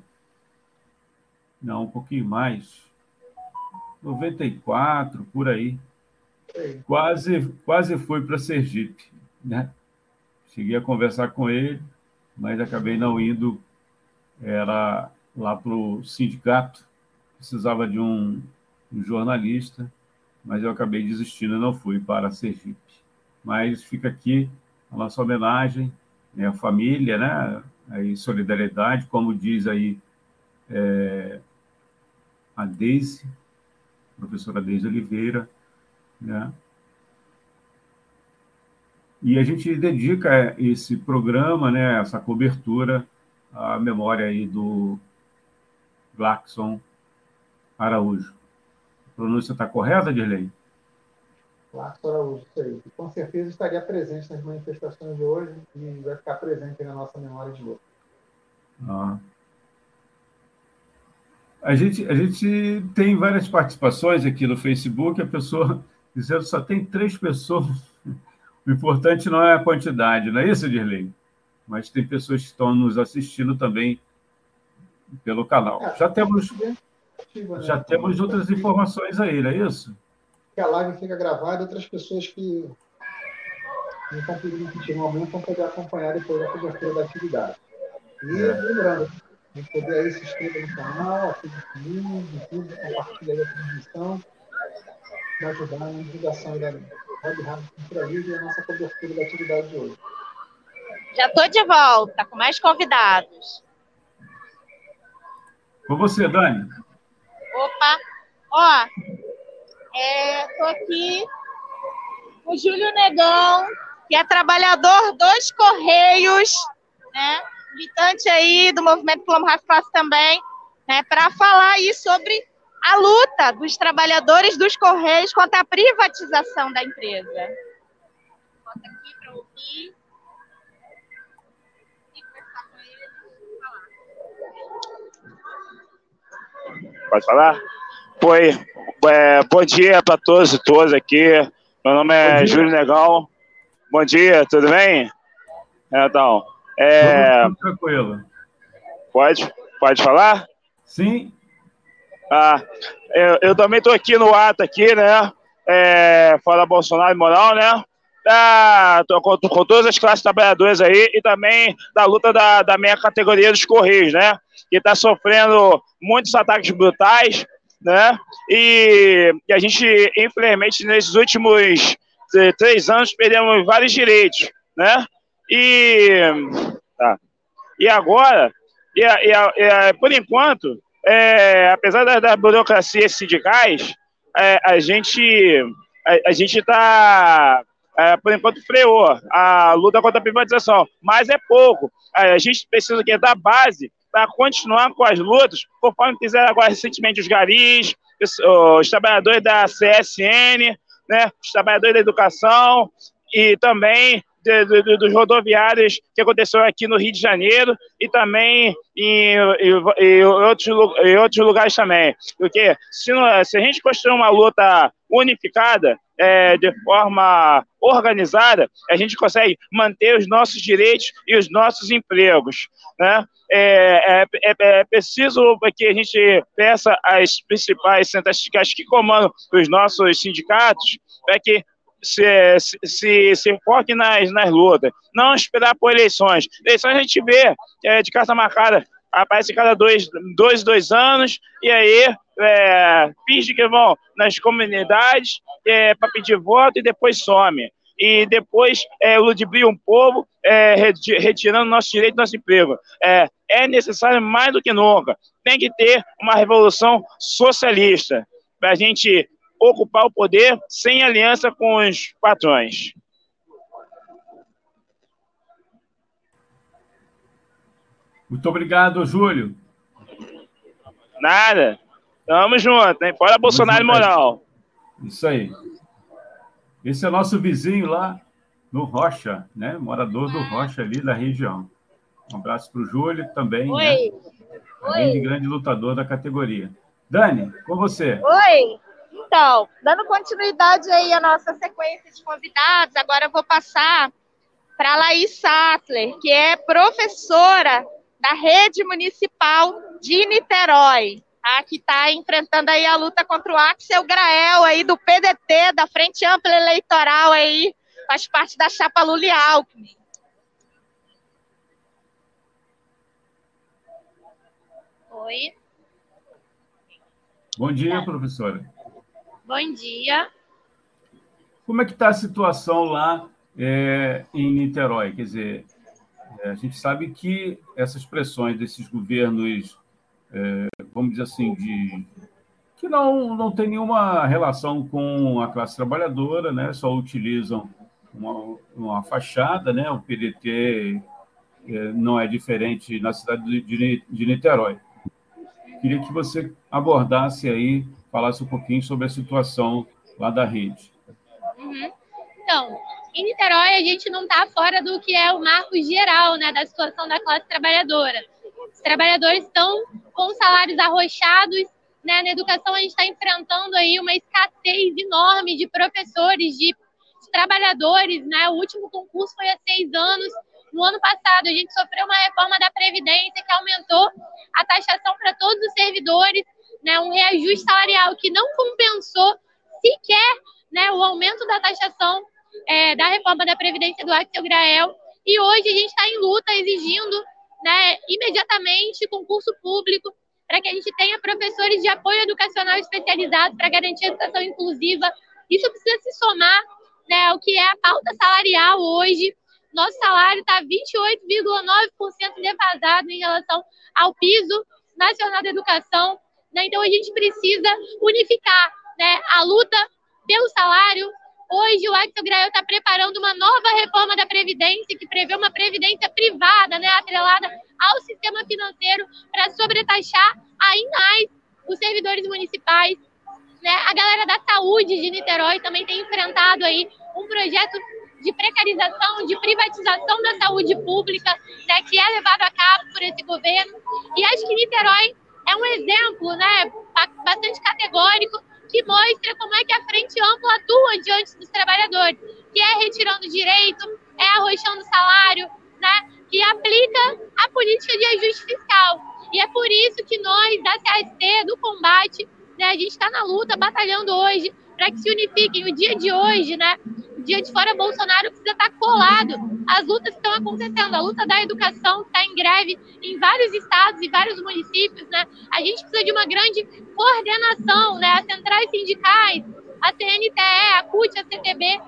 não, um pouquinho mais, 94, por aí. Quase, quase fui para Sergipe. Né? Cheguei a conversar com ele, mas acabei não indo. Era lá para o sindicato, precisava de um, um jornalista, mas eu acabei desistindo, não fui para Sergipe. Mas fica aqui a nossa homenagem né, à família, né, aí solidariedade, como diz aí é, a Deise, professora Deise Oliveira, né, e a gente dedica esse programa, né, essa cobertura, à memória aí do Glaxon Araújo. A pronúncia está correta, Dirley? Glaxon Araújo, isso aí. E, com certeza estaria presente nas manifestações de hoje e vai ficar presente na nossa memória de luta. Ah. A gente, a gente tem várias participações aqui no Facebook, a pessoa dizendo que só tem três pessoas o importante não é a quantidade, não é isso, Dirley? Mas tem pessoas que estão nos assistindo também pelo canal. É, já temos, né? já temos outras informações aí, não é isso? Que a live fica gravada, outras pessoas que não estão podendo assistir no momento vão poder acompanhar depois da cobertura da atividade. E é. lembrando, tem que poder aí se inscrever no canal, ative o sininho, divulgue, compartilhe a transmissão para ajudar na divulgação da Web Rádio Cultura Livre e a nossa cobertura da atividade de hoje. Já estou de volta com mais convidados. Com você, Dani. Opa! Ó, estou é, aqui com o Júlio Negão, que é trabalhador dos Correios, né? militante aí do movimento Plano Fácil também, né? para falar aí sobre a luta dos trabalhadores dos Correios contra a privatização da empresa. Bota aqui para ouvir. Pode falar? Oi, é, bom dia para todos e todas aqui. Meu nome é Júlio Negão. Bom dia, tudo bem? Então, é... Tranquilo. Pode, pode falar? Sim. Ah, eu, eu também estou aqui no ato aqui, né? É, fora Bolsonaro e Moral, né? Da, tô com, com, todas as classes trabalhadoras aí e também da luta da, da minha categoria dos Correios, né? Que está sofrendo muitos ataques brutais, né? E, e, a gente, infelizmente, nesses últimos três anos, perdemos vários direitos, né? E, tá. e agora, e, e, e por enquanto, é, apesar das, das burocracias sindicais, é, a gente a, a gente está, é, por enquanto, freou a luta contra a privatização, mas é pouco. A gente precisa que da base para continuar com as lutas, conforme fizeram agora recentemente os garis, os, trabalhadores da CSN, né, os trabalhadores da educação e também de, de, dos rodoviários que aconteceu aqui no Rio de Janeiro e também em, em, em, outros, em outros lugares também. Porque se, se a gente construir uma luta unificada, é, de forma organizada, a gente consegue manter os nossos direitos e os nossos empregos. Né? É, é, é, é preciso que a gente peça às principais sindicais que comandam os nossos sindicatos para que se, se, se foque nas, nas lutas, não esperar por eleições. Eleições a gente vê é, de carta marcada, aparece cada dois, dois, dois anos, e aí é, finge que vão nas comunidades é, para pedir voto e depois some. E depois é, ludibria um povo, é, retirando nosso direito, nosso emprego. É, é necessário mais do que nunca. Tem que ter uma revolução socialista para a gente ocupar o poder sem aliança com os patrões. Muito obrigado, Júlio. Nada. Tamo junto, hein? Fora Bolsonaro e moral. Isso aí. Esse é nosso vizinho lá no Rocha, né? Morador do Rocha ali da região. Um abraço para o Júlio também. Oi. Né? Além de grande lutador da categoria. Dani, com você. Oi. Então, dando continuidade aí à nossa sequência de convidados, agora eu vou passar para a Laís Sattler, que é professora da Rede Municipal de Niterói, tá? que está enfrentando aí a luta contra o Axel Grael aí do PDT, da Frente Ampla Eleitoral aí, faz parte da chapa Lula Alckmin. Oi. Bom dia, professora. Bom dia. Como é que está a situação lá é, em Niterói? Quer dizer, a gente sabe que essas pressões desses governos, é, vamos dizer assim, de que não, não tem nenhuma relação com a classe trabalhadora, né? só utilizam uma, uma fachada, né? o PDT é, não é diferente na cidade de, de Niterói. Queria que você abordasse aí, falasse um pouquinho sobre a situação lá da rede. Uhum. Então, em Niterói, a gente não está fora do que é o marco geral né, da situação da classe trabalhadora. Os trabalhadores estão com salários arrochados. Né, na educação, a gente está enfrentando aí uma escassez enorme de professores, de, de trabalhadores. Né? O último concurso foi há seis anos. No ano passado, a gente sofreu uma reforma da Previdência que aumentou a taxação para todos os servidores, né, um reajuste salarial que não compensou sequer né, o aumento da taxação é, da reforma da Previdência do Axel Grael. E hoje a gente está em luta exigindo né, imediatamente concurso público para que a gente tenha professores de apoio educacional especializados para garantir a educação inclusiva. Isso precisa se somar né, ao que é a pauta salarial hoje. Nosso salário está 28,9% defasado em relação ao piso nacional da educação. Né? Então, a gente precisa unificar né, a luta pelo salário, Hoje o Axel Grael está preparando uma nova reforma da Previdência, que prevê uma previdência privada, né, atrelada ao sistema financeiro, para sobretaxar ainda mais os servidores municipais. Né? A galera da saúde de Niterói também tem enfrentado aí um projeto de precarização, de privatização da saúde pública, né, que é levado a cabo por esse governo. E acho que Niterói é um exemplo né, bastante categórico que mostra como é que a frente ampla atua diante dos trabalhadores, que é retirando direito, é arrochando salário, né? que aplica a política de ajuste fiscal. E é por isso que nós, da CST, do combate, né, a gente está na luta, batalhando hoje, para que se unifiquem. O dia de hoje, né, dia de fora Bolsonaro precisa estar colado às lutas estão acontecendo. A luta da educação está em greve em vários estados e vários municípios, né? A gente precisa de uma grande coordenação, né? As centrais sindicais, a CNTE, a CUT, a CTB,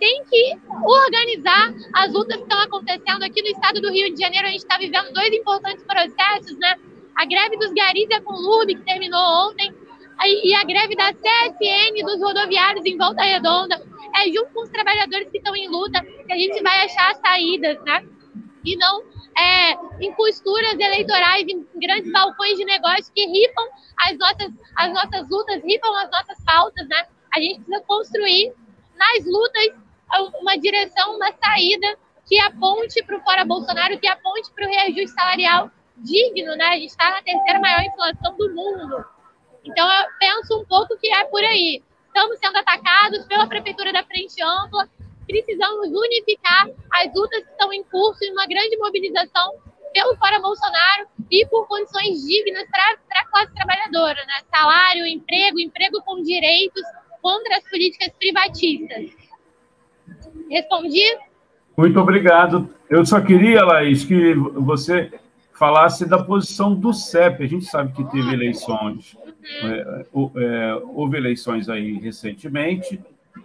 tem que organizar as lutas que estão acontecendo aqui no estado do Rio de Janeiro. A gente está vivendo dois importantes processos, né? A greve dos garis e a Conlurb, que terminou ontem, e a greve da CSN dos rodoviários em Volta Redonda é junto com os trabalhadores que estão em luta que a gente vai achar saídas, né? E não é, em costuras eleitorais, em grandes balcões de negócio que ripam as nossas, as nossas lutas, ripam as nossas pautas, né? A gente precisa construir nas lutas uma direção, uma saída que aponte para o fora Bolsonaro, que aponte para o reajuste salarial digno, né? A gente está na terceira maior inflação do mundo. Então, eu penso um pouco que é por aí estamos sendo atacados pela Prefeitura da Frente Ampla, precisamos unificar as lutas que estão em curso em uma grande mobilização pelo Fora Bolsonaro e por condições dignas para a classe trabalhadora, né? Salário, emprego, emprego com direitos contra as políticas privatistas. Respondi? Muito obrigado. Eu só queria, Laís, que você falasse da posição do CEP. A gente sabe que teve eleições, é, é, houve eleições aí recentemente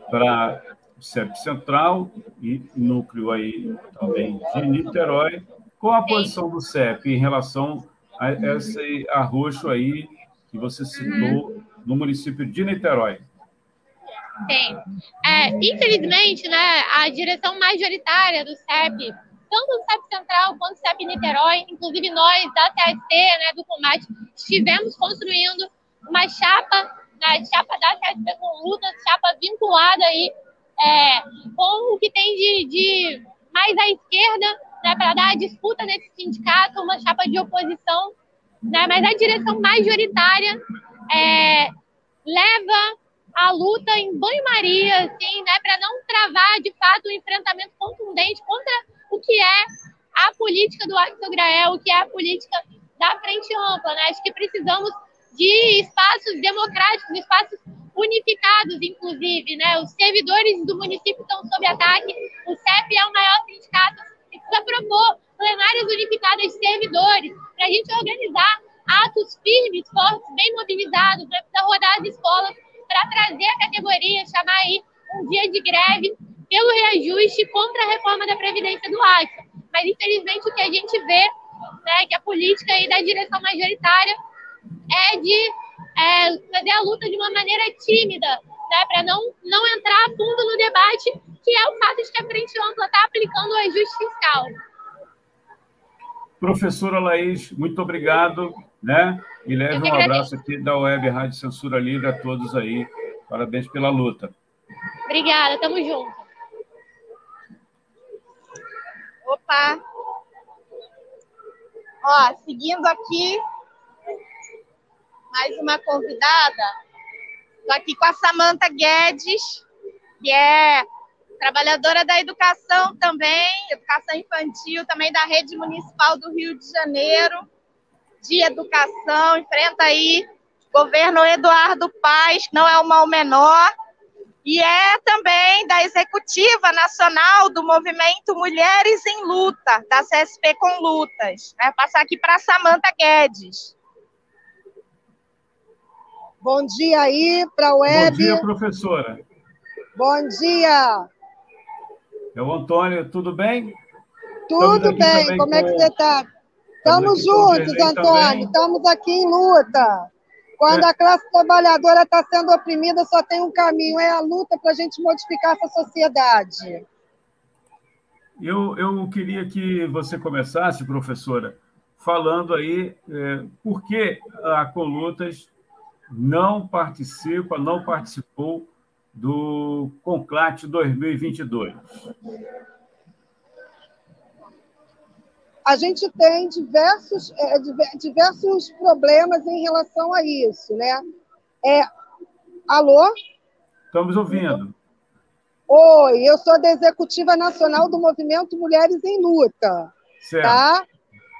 para o CEP Central e núcleo aí também de Niterói. Qual a posição do CEP em relação a esse arroxo aí que você citou no município de Niterói? Tem. É, infelizmente, né, a direção majoritária do CEP, tanto do CEP Central quanto do CEP Niterói, inclusive nós da TST, né, do combate, estivemos construindo uma chapa, né, chapa da TST com luta, chapa vinculada aí é, com o que tem de, de mais à esquerda, né, para dar a disputa nesse sindicato, uma chapa de oposição, né, mas a direção majoritária é, leva a luta em banho-maria, assim, né, para não travar de fato um enfrentamento contundente contra o que é a política do Axel Grael, o que é a política da frente ampla. Né? Acho que precisamos de espaços democráticos, espaços unificados, inclusive. Né? Os servidores do município estão sob ataque, o CEP é o maior sindicato e precisa propor plenárias unificadas de servidores para a gente organizar atos firmes, fortes, bem mobilizados, né? precisa rodar as escolas para trazer a categoria, chamar aí um dia de greve pelo reajuste contra a reforma da Previdência do Acta. Mas, infelizmente, o que a gente vê né, que a política aí da direção majoritária é de é, fazer a luta de uma maneira tímida, né, para não, não entrar a fundo no debate, que é o fato de que a Frente Ampla está aplicando o ajuste fiscal. Professora Laís, muito obrigado. Né? E leve um abraço aqui da Web Rádio Censura Livre a todos aí. Parabéns pela luta. Obrigada, tamo junto. Opa! Ó, seguindo aqui, mais uma convidada. Estou aqui com a Samanta Guedes, que é trabalhadora da educação também, educação infantil, também da rede municipal do Rio de Janeiro de educação, enfrenta aí governo Eduardo que não é o mal menor, e é também da executiva nacional do movimento Mulheres em Luta, da CSP com Lutas. Vou passar aqui para Samanta Guedes. Bom dia aí para a web. Bom dia, professora. Bom dia. É o Antônio, tudo bem? Tudo bem, como com... é que você está? Estamos juntos, Antônio, estamos aqui em luta. Quando é. a classe trabalhadora está sendo oprimida, só tem um caminho, é a luta para a gente modificar essa sociedade. Eu, eu queria que você começasse, professora, falando aí é, por que a Colutas não participa, não participou do Conclate 2022 a gente tem diversos, é, diversos problemas em relação a isso, né? É, alô? Estamos ouvindo. Oi, eu sou da Executiva Nacional do Movimento Mulheres em Luta. Certo. Tá?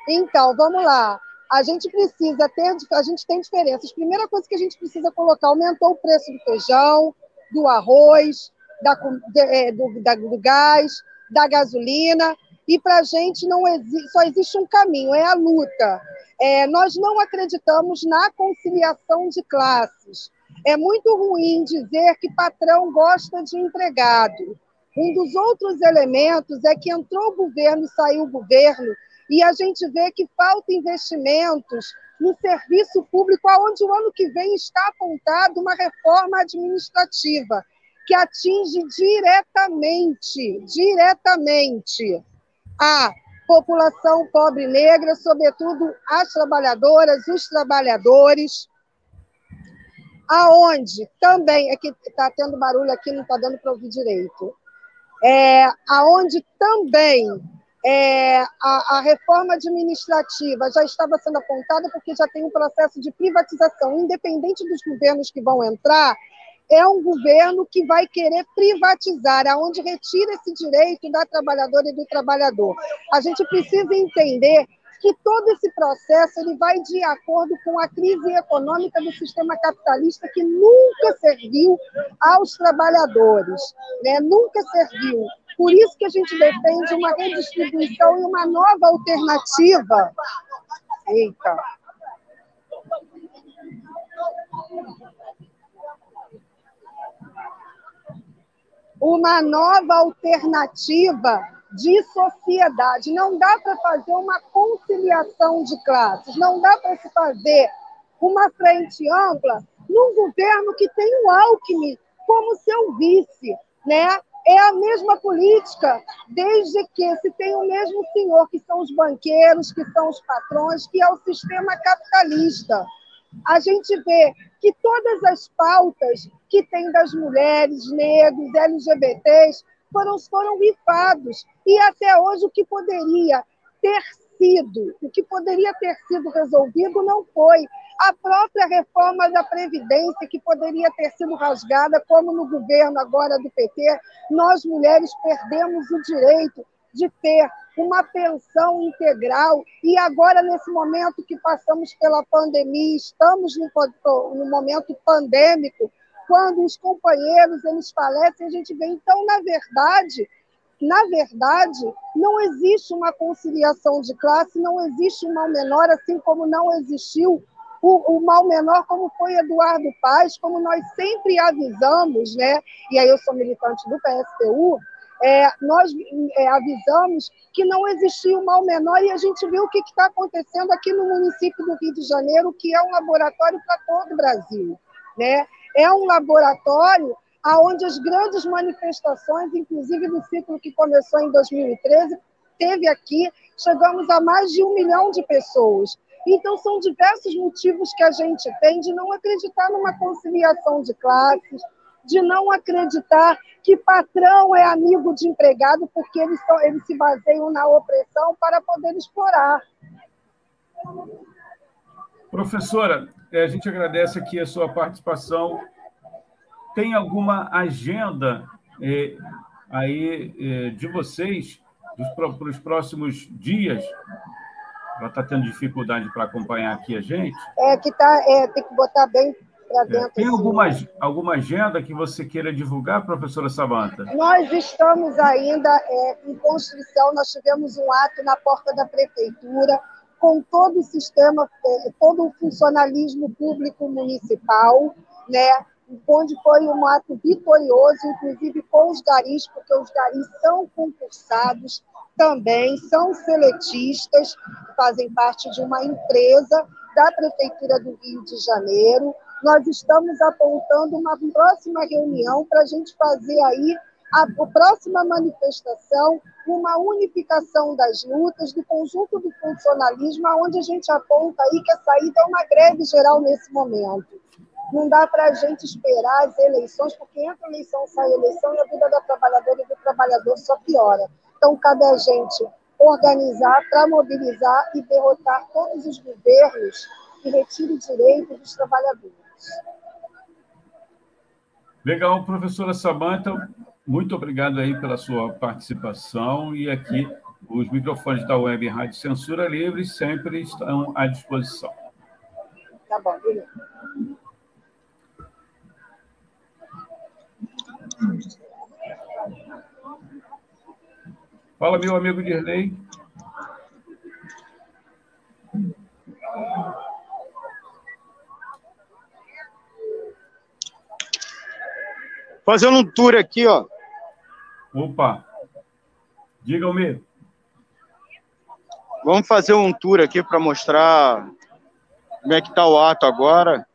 Então, vamos lá. A gente precisa ter, a gente tem diferenças. Primeira coisa que a gente precisa colocar, aumentou o preço do feijão, do arroz, da, é, do, da, do gás, da gasolina e para a gente não exi só existe um caminho, é a luta. É, nós não acreditamos na conciliação de classes. É muito ruim dizer que patrão gosta de empregado. Um dos outros elementos é que entrou o governo e saiu o governo, e a gente vê que falta investimentos no serviço público, aonde o ano que vem está apontado uma reforma administrativa que atinge diretamente, diretamente a população pobre negra, sobretudo as trabalhadoras, os trabalhadores, aonde também, é que está tendo barulho aqui, não está dando para ouvir direito, é, aonde também é, a, a, reforma administrativa já estava sendo apontada porque já tem um processo de privatização, independente dos governos que vão entrar, é um governo que vai querer privatizar, aonde retira esse direito da trabalhadora e do trabalhador. A gente precisa entender que todo esse processo ele vai de acordo com a crise econômica do sistema capitalista que nunca serviu aos trabalhadores, né? nunca serviu. Por isso que a gente defende uma redistribuição e uma nova alternativa. Eita. Uma nova alternativa de sociedade. Não dá para fazer uma conciliação de classes, não dá para se fazer uma frente ampla num governo que tem o Alckmin como seu vice, né? É a mesma política, desde que se tem o mesmo senhor, que são os banqueiros, que são os patrões, que é o sistema capitalista. A gente vê que todas as pautas que tem das mulheres, negros, LGBTs, foram, foram rifados. E até hoje o que poderia ter sido, o que poderia ter sido resolvido não foi. A própria reforma da Previdência, que poderia ter sido rasgada, como no governo agora do PT, nós mulheres perdemos o direito de ter uma pensão integral e agora nesse momento que passamos pela pandemia, estamos no, no momento pandêmico, quando os companheiros eles falecem, a gente vê. Então, na verdade, na verdade, não existe uma conciliação de classe, não existe um mal menor, assim como não existiu o, o, mal menor, como foi Eduardo Paz, como nós sempre avisamos, né? e aí eu sou militante do PSTU, é, nós é, avisamos que não existia o mal menor e a gente viu o que está acontecendo aqui no município do Rio de Janeiro, que é um laboratório para todo o Brasil. Né? é um laboratório aonde as grandes manifestações, inclusive no ciclo que começou em 2013, teve aqui, chegamos a mais de um milhão de pessoas. Então, são diversos motivos que a gente tem de não acreditar numa conciliação de classes, de não acreditar que patrão é amigo de empregado, porque eles, são, eles se baseiam na opressão para poder explorar. Professora, é, a gente agradece aqui a sua participação. Tem alguma agenda é, aí é, de vocês para os próximos dias? Ela está tendo dificuldade para acompanhar aqui a gente. É que tá, é, tem que botar bem para é, dentro. É, tem assim. alguma, alguma agenda que você queira divulgar, professora Samanta? Nós estamos ainda é, em construção, nós tivemos um ato na porta da prefeitura com todo o sistema, é, todo o funcionalismo público municipal, né? Onde foi um ato vitorioso, inclusive com os garis, porque os garis são concursados também, são seletistas, fazem parte de uma empresa da Prefeitura do Rio de Janeiro. Nós estamos apontando uma próxima reunião para a gente fazer aí a, próxima manifestação, uma unificação das lutas, do conjunto do funcionalismo, onde a gente aponta aí que a saída é uma greve geral nesse momento. Não dá para a gente esperar as eleições, porque entra eleição, sai eleição, e a vida da trabalhadora e do trabalhador só piora. Então, cabe a gente organizar para mobilizar e derrotar todos os governos que retirem direitos dos trabalhadores. Legal, professora Samanta. Muito obrigado aí pela sua participação e aqui os microfones da Web Rádio Censura Livre sempre estão à disposição. Tá bom, Fala, meu amigo Dirley. Fazendo um tour aqui, ó. Opa! Diga-me. Vamos fazer um tour aqui para mostrar como é que está o ato agora.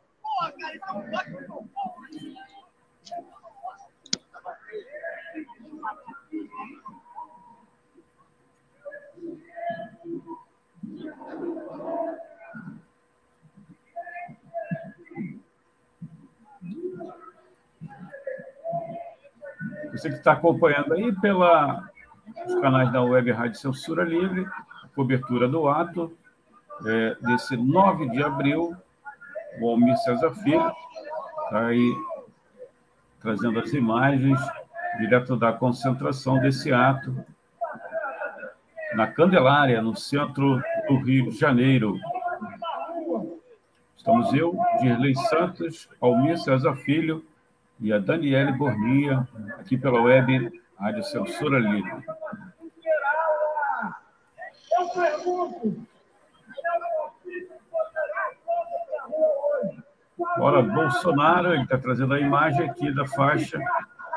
Você que está acompanhando aí pelos canais da Web Rádio Censura Livre, cobertura do ato é, desse 9 de abril, o Almir César Filho está aí trazendo as imagens direto da concentração desse ato na Candelária, no centro do Rio de Janeiro. Estamos eu, Dirley Santos, Almir César Filho e a Daniele Bornia, aqui pela web Rádio Censura Livre. Eu pergunto, Ora, Bolsonaro, ele está trazendo a imagem aqui da faixa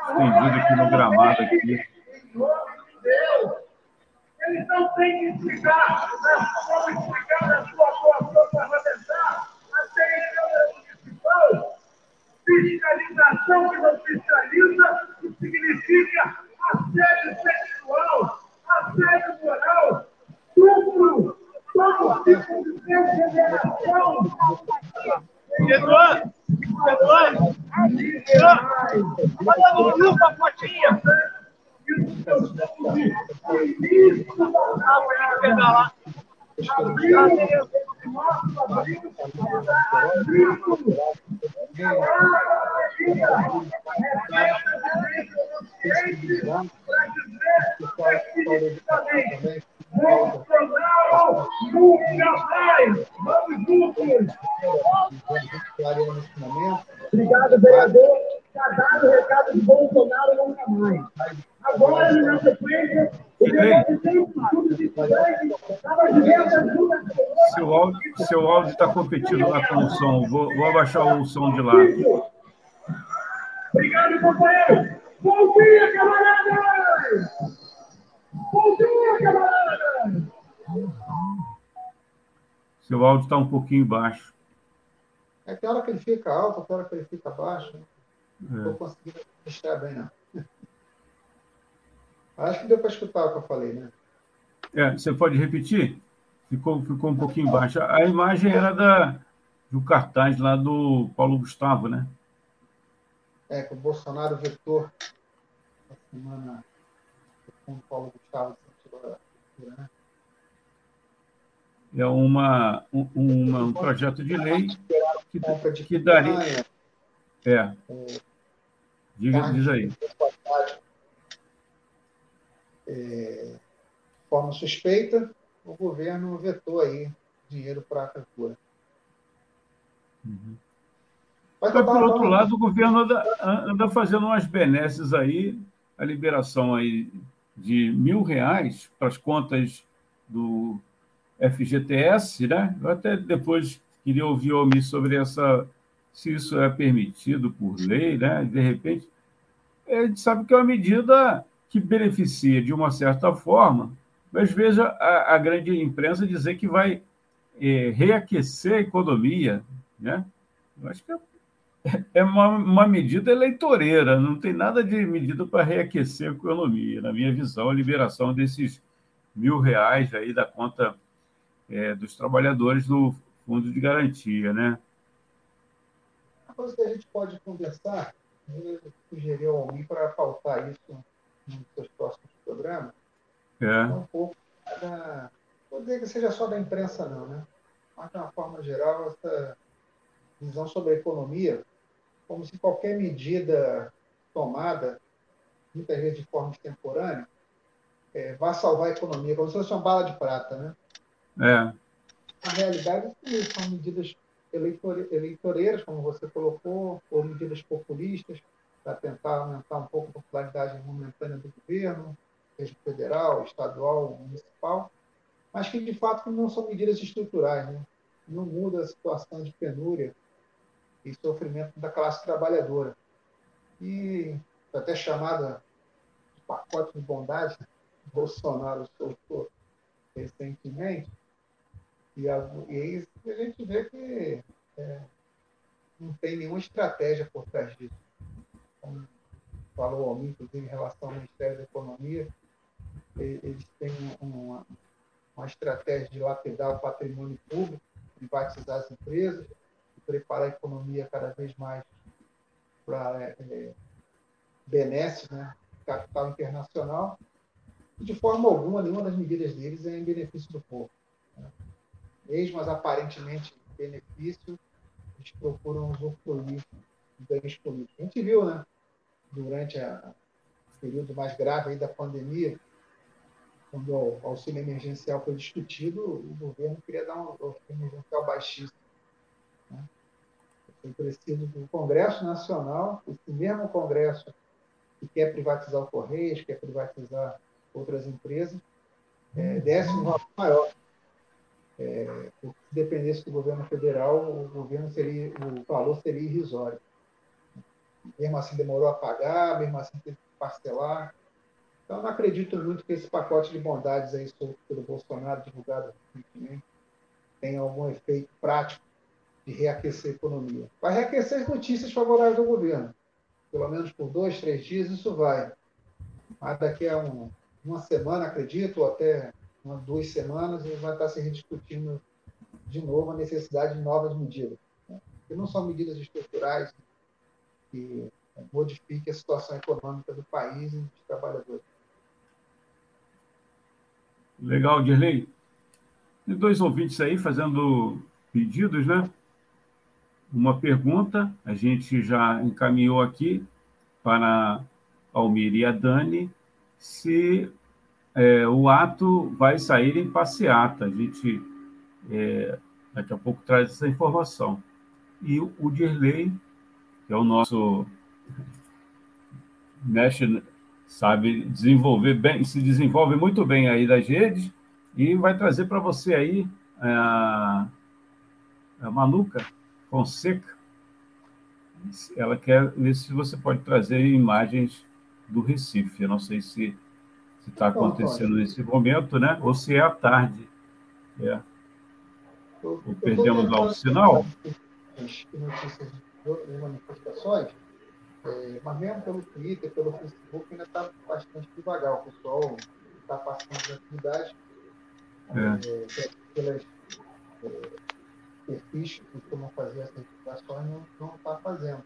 estendida aqui no gramado aqui. Ele não tem que explicar, não explicar a sua atuação Fiscalização que não fiscaliza, que significa assédio sexual, assédio moral, estupro, todo tipo de degeneração. Eduardo, Eduardo, olha no grupo a fotinha. pegar lá. Bolsonaro nunca mais! Vamos juntos! Seu áudio está competindo lá com o som. Vou, vou abaixar o som de lá. Obrigado, companheiro. Bom dia, camaradas! Bom dia, camaradas! Seu áudio está um pouquinho baixo. É que hora que ele fica alto, que hora que ele fica baixo. Não estou é. conseguindo registrar bem, não. Acho que deu para escutar o que eu falei, né? É, você pode repetir? Ficou, ficou um pouquinho baixo. A imagem era da, do cartaz lá do Paulo Gustavo, né? É, que o Bolsonaro vetou a semana com o Paulo Gustavo. Né? É uma, um, uma, um projeto de lei que, que daria. É. Diga, diz aí. É, de forma suspeita, o governo vetou aí dinheiro para a cultura. Uhum. Mas, por outro lado, o governo anda, anda, fazendo umas benesses aí, a liberação aí de mil reais para as contas do FGTS, né? Eu até depois queria ouvir o Almir sobre essa, se isso é permitido por lei, né? De repente, a gente sabe que é uma medida que beneficia de uma certa forma, mas veja a, a grande imprensa dizer que vai é, reaquecer a economia, né? Eu acho que é, é uma, uma, medida eleitoreira, não tem nada de medida para reaquecer a economia. Na minha visão, a liberação desses mil reais aí da conta é, dos trabalhadores do Fundo de Garantia, né? Coisa que a gente pode conversar, eu sugeri ao Almir para pautar isso nos seus próximos programas, é. é um pouco da. Vou dizer que seja só da imprensa, não, né? Mas, de uma forma geral, essa visão sobre a economia, como se qualquer medida tomada, muitas vezes de forma extemporânea, é, vá salvar a economia, como se fosse uma bala de prata, né? É. Na realidade, são medidas eleitoreiras, como você colocou, ou medidas populistas, para tentar aumentar um pouco a popularidade momentânea do governo, seja federal, estadual, municipal, mas que de fato não são medidas estruturais, né? não muda a situação de penúria e sofrimento da classe trabalhadora. E até chamada de pacote de bondade, Bolsonaro soltou recentemente, e, a, e a gente vê que é, não tem nenhuma estratégia por trás disso como falou ao mim, inclusive em relação ao Ministério da Economia, eles têm uma, uma estratégia de lapidar o patrimônio público, privatizar as empresas, preparar a economia cada vez mais para é, é, benesse, né, capital internacional. E, de forma alguma, nenhuma das medidas deles é em benefício do povo. Né? Mesmo as aparentemente benefício, eles procuram usufruir ganhos políticos. A gente viu, né? durante o período mais grave da pandemia, quando o auxílio emergencial foi discutido, o governo queria dar um auxílio emergencial baixíssimo. Né? Foi preciso do Congresso Nacional, esse mesmo Congresso que quer privatizar o Correios, quer privatizar outras empresas, é, desse um valor maior. É, se dependesse do governo federal, o governo seria, o valor seria irrisório. Mesmo assim demorou a pagar, mesmo assim teve que parcelar. Então, não acredito muito que esse pacote de bondades aí solto pelo Bolsonaro, divulgado recentemente, tenha algum efeito prático de reaquecer a economia. Vai reaquecer as notícias favoráveis ao governo. Pelo menos por dois, três dias isso vai. Mas daqui a um, uma semana, acredito, ou até uma, duas semanas, vai estar se rediscutindo de novo a necessidade de novas medidas. Né? Que não são medidas estruturais que modifiquem a situação econômica do país e dos trabalhadores. Legal, Dirley. Tem dois ouvintes aí fazendo pedidos, né? Uma pergunta, a gente já encaminhou aqui para Almir e a Dani, se é, o ato vai sair em passeata. A gente é, daqui a pouco traz essa informação. E o Dirley, que é o nosso sabe desenvolver bem, se desenvolve muito bem aí das redes e vai trazer para você aí a, a Manuca Fonseca. Ela quer ver se você pode trazer imagens do Recife. Eu não sei se está acontecendo nesse momento, né? Ou se é à tarde. É. Ou perdemos lá o sinal? De manifestações é, mas mesmo pelo Twitter, pelo Facebook, ainda está bastante devagar. O pessoal está passando as atividades é. é, pelas é, perfis que costumam fazer essas divulgações, não está fazendo.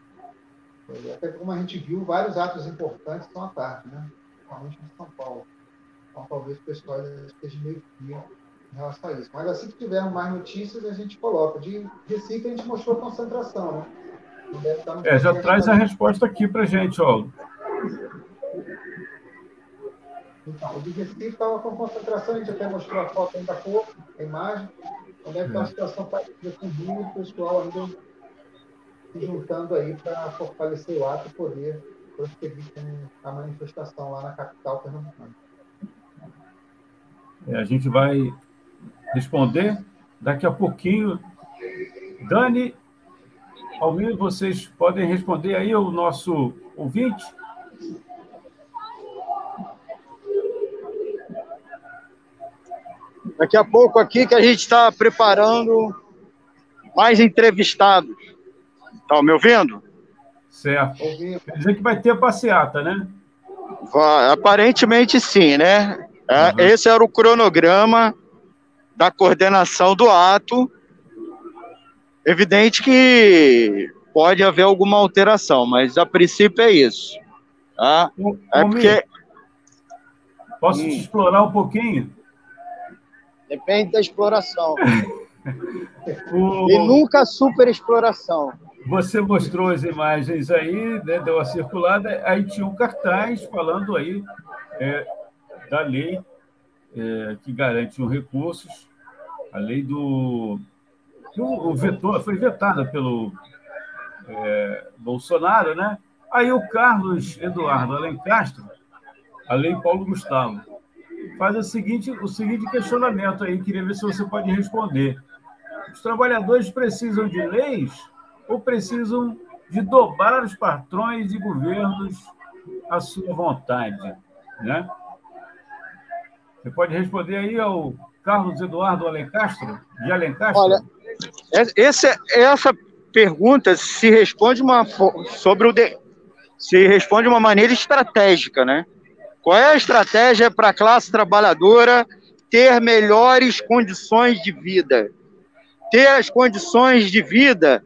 É, até como a gente viu, vários atos importantes são à tarde, né? principalmente em São Paulo. Então, talvez o pessoal esteja meio frio em relação a isso. Mas assim que tivermos mais notícias, a gente coloca. De Recife, a gente mostrou concentração, né? É, já traz a resposta aqui para gente, ó. Então, o digestivo estava com concentração, a gente até mostrou a foto ainda há pouco, a imagem. Onde é que está a situação parecida com o Rio, o pessoal ainda se juntando aí para fortalecer o ato e poder prosseguir com a manifestação lá na capital pernambucana. É, a gente vai responder daqui a pouquinho. Dani Almir, vocês podem responder aí o nosso ouvinte? Daqui a pouco aqui que a gente está preparando mais entrevistados. Está me ouvindo? Certo. Quer dizer que vai ter a passeata, né? Aparentemente sim, né? É, uhum. Esse era o cronograma da coordenação do ato Evidente que pode haver alguma alteração, mas a princípio é isso. Tá? É porque. Posso hum. te explorar um pouquinho? Depende da exploração. o... E nunca super exploração. Você mostrou as imagens aí, né, deu a circulada, aí tinha um cartaz falando aí é, da lei é, que garante os recursos, a lei do o, o vetor foi vetada pelo é, Bolsonaro, né? Aí o Carlos Eduardo Alencastro, a lei Paulo Gustavo, faz o seguinte, o seguinte questionamento aí, queria ver se você pode responder. Os trabalhadores precisam de leis ou precisam de dobrar os patrões e governos à sua vontade, né? Você pode responder aí ao Carlos Eduardo Alencastro, de Alencastro? Olha, essa, essa pergunta se responde uma, sobre o de, se responde de uma maneira estratégica, né? Qual é a estratégia para a classe trabalhadora ter melhores condições de vida? Ter as condições de vida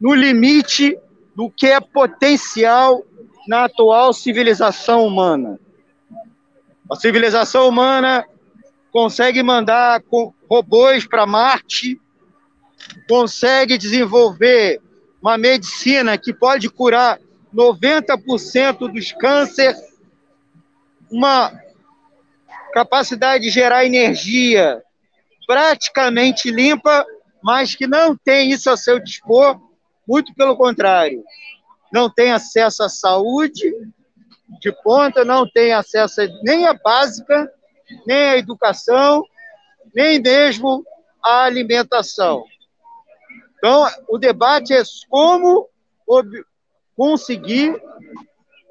no limite do que é potencial na atual civilização humana. A civilização humana consegue mandar robôs para Marte, consegue desenvolver uma medicina que pode curar 90% dos cânceres, uma capacidade de gerar energia praticamente limpa, mas que não tem isso a seu dispor, muito pelo contrário. Não tem acesso à saúde de ponta, não tem acesso nem à básica, nem à educação, nem mesmo à alimentação. Então, o debate é como ob conseguir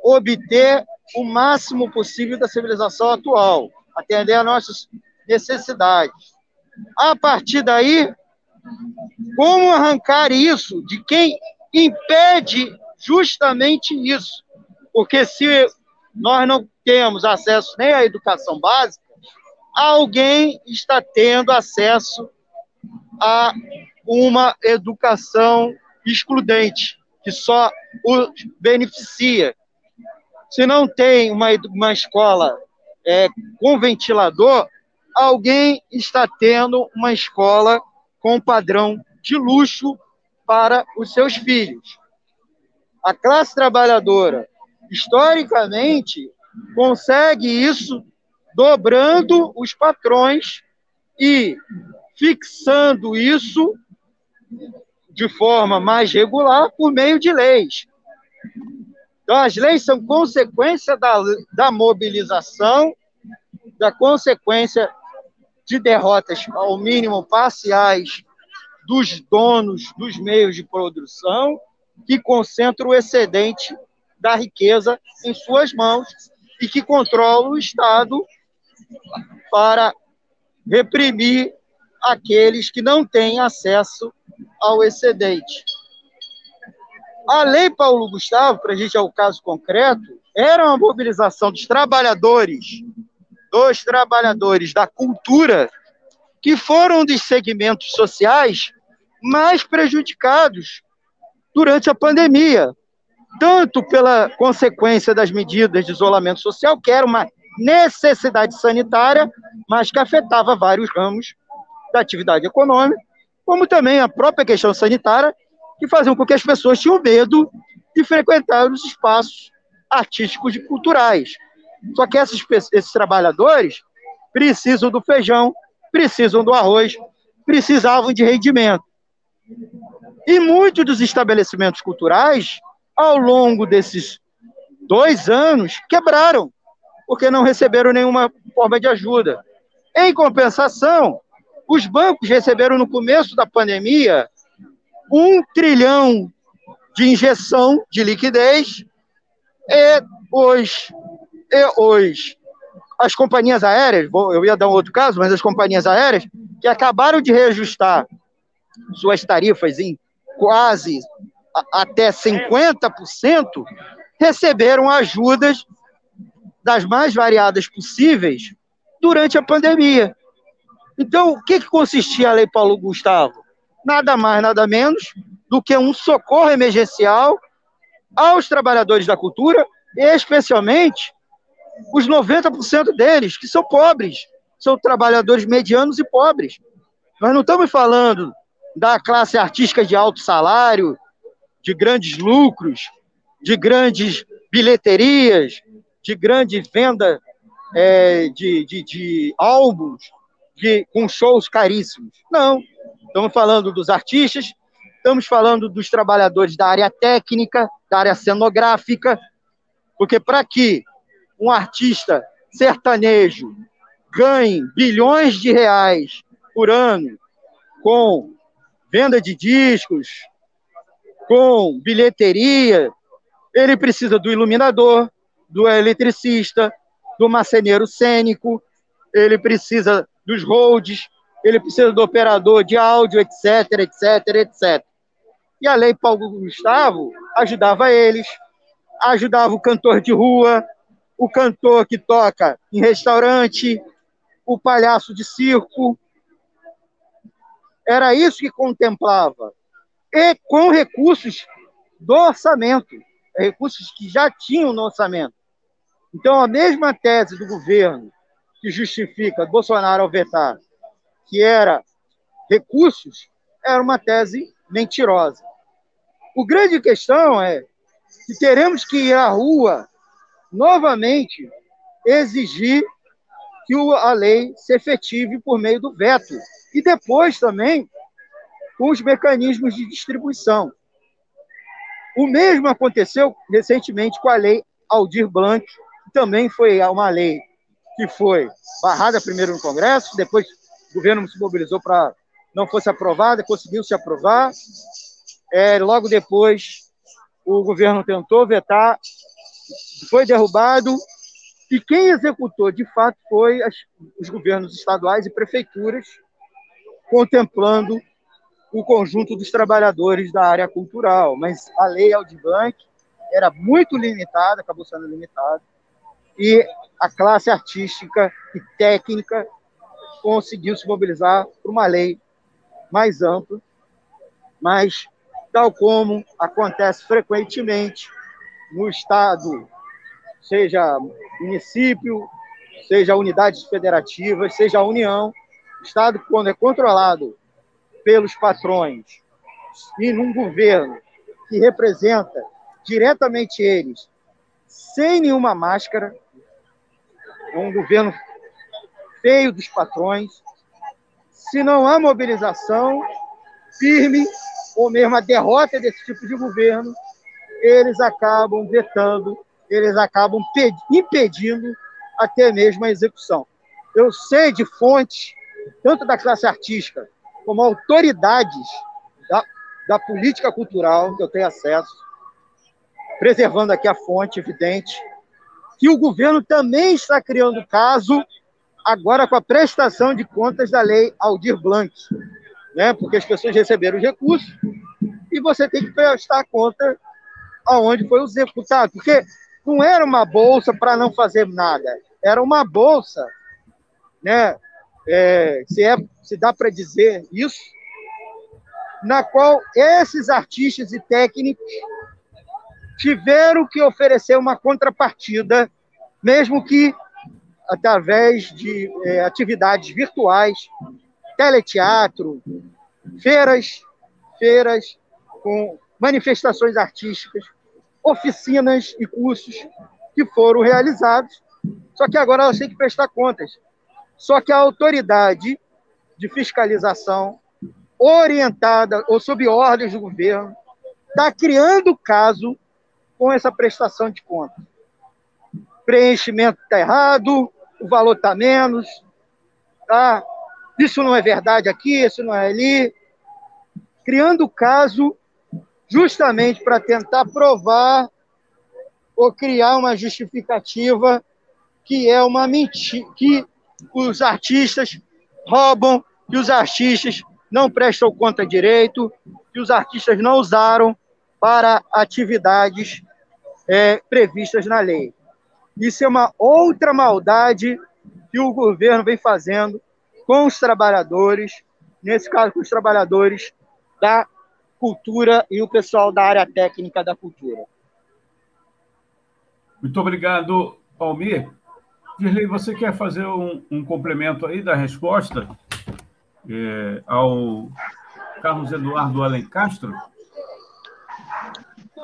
obter o máximo possível da civilização atual, atender às nossas necessidades. A partir daí, como arrancar isso de quem impede justamente isso? Porque se nós não temos acesso nem à educação básica, alguém está tendo acesso a uma educação excludente, que só o beneficia. Se não tem uma, uma escola é, com ventilador, alguém está tendo uma escola com padrão de luxo para os seus filhos. A classe trabalhadora, historicamente, consegue isso dobrando os patrões e fixando isso de forma mais regular por meio de leis. Então, as leis são consequência da, da mobilização, da consequência de derrotas, ao mínimo parciais, dos donos dos meios de produção, que concentram o excedente da riqueza em suas mãos e que controlam o Estado para reprimir aqueles que não têm acesso ao excedente. A Lei Paulo Gustavo, para a gente é o caso concreto, era uma mobilização dos trabalhadores dos trabalhadores da cultura, que foram dos segmentos sociais mais prejudicados durante a pandemia, tanto pela consequência das medidas de isolamento social, que era uma necessidade sanitária, mas que afetava vários ramos da atividade econômica, como também a própria questão sanitária, que faziam com que as pessoas tinham medo de frequentar os espaços artísticos e culturais. Só que esses, esses trabalhadores precisam do feijão, precisam do arroz, precisavam de rendimento. E muitos dos estabelecimentos culturais, ao longo desses dois anos, quebraram, porque não receberam nenhuma forma de ajuda. Em compensação, os bancos receberam no começo da pandemia um trilhão de injeção de liquidez e os e as companhias aéreas, eu ia dar um outro caso, mas as companhias aéreas, que acabaram de reajustar suas tarifas em quase até 50%, receberam ajudas das mais variadas possíveis durante a pandemia. Então, o que, que consistia a Lei Paulo Gustavo? Nada mais, nada menos do que um socorro emergencial aos trabalhadores da cultura, especialmente os 90% deles, que são pobres, são trabalhadores medianos e pobres. Nós não estamos falando da classe artística de alto salário, de grandes lucros, de grandes bilheterias, de grande venda é, de, de, de álbuns de, com shows caríssimos. Não. Estamos falando dos artistas, estamos falando dos trabalhadores da área técnica, da área cenográfica, porque para que um artista sertanejo ganhe bilhões de reais por ano com venda de discos, com bilheteria, ele precisa do iluminador, do eletricista, do marceneiro cênico, ele precisa dos holds, ele precisa do operador de áudio, etc, etc, etc. E a lei Paulo Gustavo ajudava eles, ajudava o cantor de rua, o cantor que toca em restaurante, o palhaço de circo. Era isso que contemplava. E com recursos do orçamento, recursos que já tinham no orçamento. Então, a mesma tese do governo que justifica Bolsonaro ao vetar, que era recursos, era uma tese mentirosa. O grande questão é que teremos que ir à rua novamente exigir que a lei se efetive por meio do veto. E depois também com os mecanismos de distribuição. O mesmo aconteceu recentemente com a lei Aldir Blanc, que também foi uma lei que foi barrada primeiro no Congresso, depois o governo se mobilizou para não fosse aprovada, conseguiu se aprovar. É, logo depois, o governo tentou vetar, foi derrubado, e quem executou, de fato, foi as, os governos estaduais e prefeituras, contemplando o conjunto dos trabalhadores da área cultural. Mas a lei Aldir Blanc era muito limitada, acabou sendo limitada, e a classe artística e técnica conseguiu se mobilizar por uma lei mais ampla, mas, tal como acontece frequentemente no Estado, seja município, seja unidades federativas, seja União, Estado, quando é controlado pelos patrões e num governo que representa diretamente eles, sem nenhuma máscara, um governo feio dos patrões, se não há mobilização firme, ou mesmo a derrota desse tipo de governo, eles acabam vetando, eles acabam impedindo até mesmo a execução. Eu sei de fontes, tanto da classe artística como autoridades da, da política cultural, que eu tenho acesso, preservando aqui a fonte evidente, que o governo também está criando caso agora com a prestação de contas da lei Aldir Blanc, né? porque as pessoas receberam os recursos e você tem que prestar conta aonde foi executado, porque não era uma bolsa para não fazer nada, era uma bolsa, né? É, se, é, se dá para dizer isso, na qual esses artistas e técnicos tiveram que oferecer uma contrapartida, mesmo que através de é, atividades virtuais, teleteatro, feiras, feiras com manifestações artísticas, oficinas e cursos que foram realizados. Só que agora elas têm que prestar contas. Só que a autoridade de fiscalização, orientada ou sob ordens do governo, está criando caso com essa prestação de contas. Preenchimento está errado, o valor está menos, tá? isso não é verdade aqui, isso não é ali. Criando caso justamente para tentar provar ou criar uma justificativa que é uma mentira, que os artistas roubam, que os artistas não prestam conta direito, que os artistas não usaram para atividades é, previstas na lei. Isso é uma outra maldade que o governo vem fazendo com os trabalhadores, nesse caso com os trabalhadores da cultura e o pessoal da área técnica da cultura. Muito obrigado, Almir. Dirley, você quer fazer um, um complemento aí da resposta é, ao Carlos Eduardo Alencastro?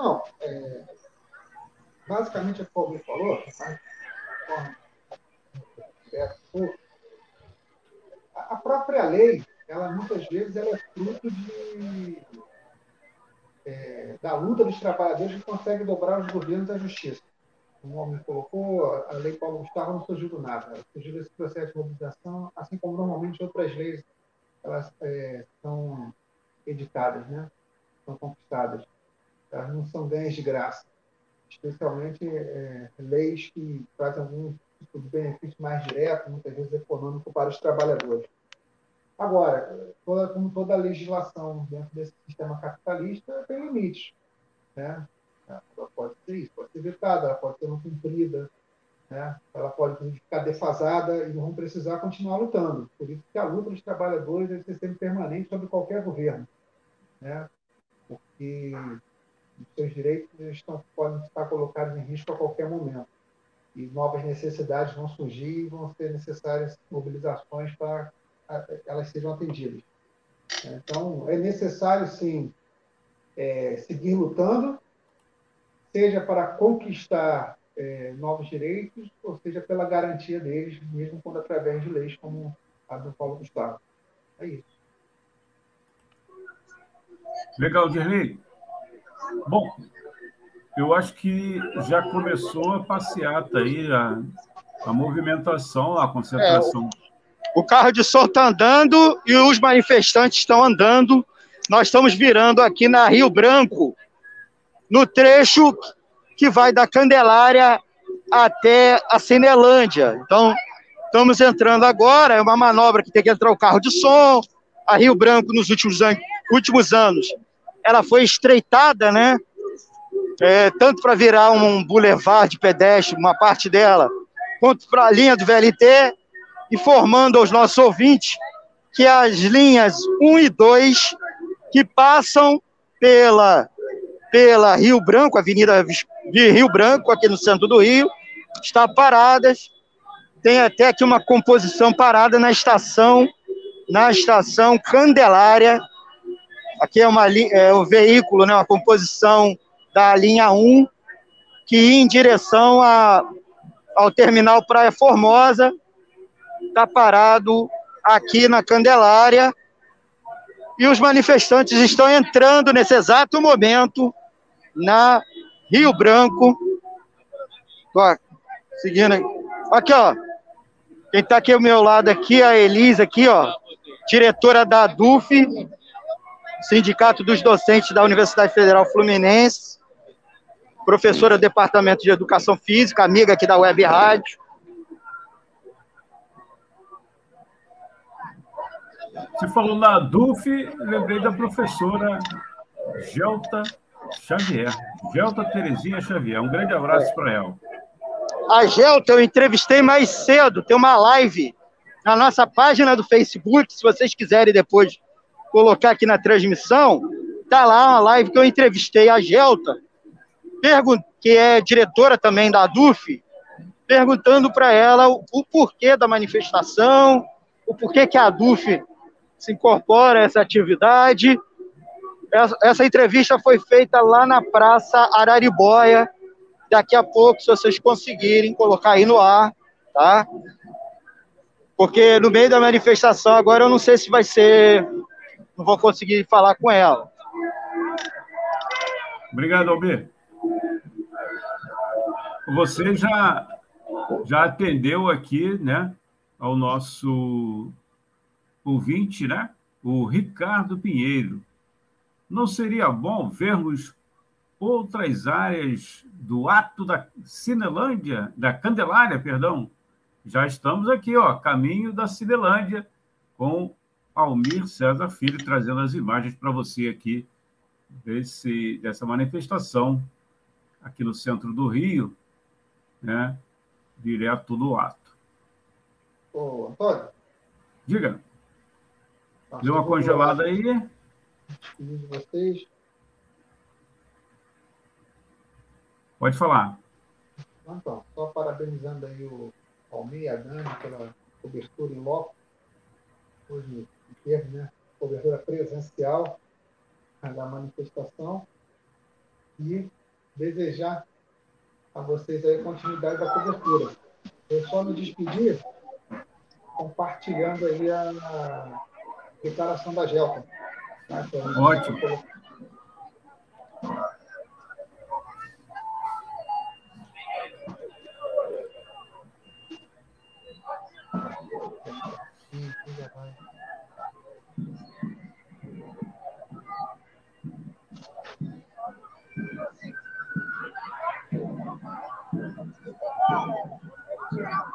Não, é, basicamente é o que o Almir falou, a própria lei, ela muitas vezes ela é fruto de, é, da luta dos trabalhadores que conseguem dobrar os governos da justiça como o homem colocou, a lei Paulo Gustavo não surgiu do nada, surgiu desse processo de mobilização, assim como normalmente outras leis elas é, são editadas, né? são conquistadas. Elas não são ganhas de graça, especialmente é, leis que trazem algum tipo de benefício mais direto, muitas vezes econômico, para os trabalhadores. Agora, toda, como toda legislação dentro desse sistema capitalista, tem limites. Né? Ela pode ser isso, pode ser vetada, ela pode ser não cumprida, né? ela pode ficar defasada e vão precisar continuar lutando. Por isso que a luta dos trabalhadores deve ser sempre permanente sobre qualquer governo, né? porque seus direitos estão, podem estar colocados em risco a qualquer momento. E novas necessidades vão surgir e vão ser necessárias mobilizações para elas sejam atendidas. Então, é necessário, sim, é, seguir lutando, seja para conquistar é, novos direitos, ou seja pela garantia deles, mesmo quando através de leis como a do Paulo Gustavo. É isso. Legal, Dirley. Bom, eu acho que já começou a passeata aí, a, a movimentação, a concentração. É, o, o carro de som está andando e os manifestantes estão andando. Nós estamos virando aqui na Rio Branco, no trecho que vai da Candelária até a Cinelândia. Então, estamos entrando agora, é uma manobra que tem que entrar o carro de som. A Rio Branco, nos últimos, an últimos anos, ela foi estreitada, né? É, tanto para virar um boulevard de pedestre, uma parte dela, quanto para a linha do VLT, informando aos nossos ouvintes que as linhas 1 e 2, que passam pela, pela Rio Branco, Avenida de Rio Branco, aqui no centro do Rio, está paradas. Tem até aqui uma composição parada na estação, na estação Candelária. Aqui é, uma, é um veículo, né, uma composição da linha 1, que ia em direção a, ao terminal Praia Formosa, está parado aqui na Candelária, e os manifestantes estão entrando nesse exato momento na Rio Branco. Seguindo aqui, ó. Quem está aqui ao meu lado aqui, a Elisa aqui, ó, diretora da DUF, Sindicato dos Docentes da Universidade Federal Fluminense professora do Departamento de Educação Física, amiga aqui da Web Rádio. Você falou na DUF, lembrei da professora Gelta Xavier. Gelta Terezinha Xavier. Um grande abraço para ela. A Gelta eu entrevistei mais cedo, tem uma live na nossa página do Facebook, se vocês quiserem depois colocar aqui na transmissão, tá lá uma live que eu entrevistei a Gelta que é diretora também da ADUF, perguntando para ela o, o, porquê da manifestação, o porquê que a ADUF se incorpora a essa atividade. Essa, essa entrevista foi feita lá na Praça Araribóia. Daqui a pouco, se vocês conseguirem colocar aí no ar, tá? Porque no meio da manifestação agora eu não sei se vai ser, não vou conseguir falar com ela. Obrigado, Alberto. Você já, já atendeu aqui, né, ao nosso ouvinte, né, o Ricardo Pinheiro. Não seria bom vermos outras áreas do ato da Cinelândia, da Candelária, perdão? Já estamos aqui, ó, caminho da Cinelândia, com Almir César Filho trazendo as imagens para você aqui desse, dessa manifestação aqui no centro do Rio, né, direto do ato. Ô, Antônio. Diga. Deu uma congelada aí? De vocês. Pode falar. Então, só parabenizando aí o Almir e a Dani pela cobertura em loco. Hoje, em termos, né? Cobertura presencial da manifestação. E desejar a vocês aí continuidade da cobertura. Eu só me despedir compartilhando aí a, declaração da Gelta. Tá? Ótimo. Tchau.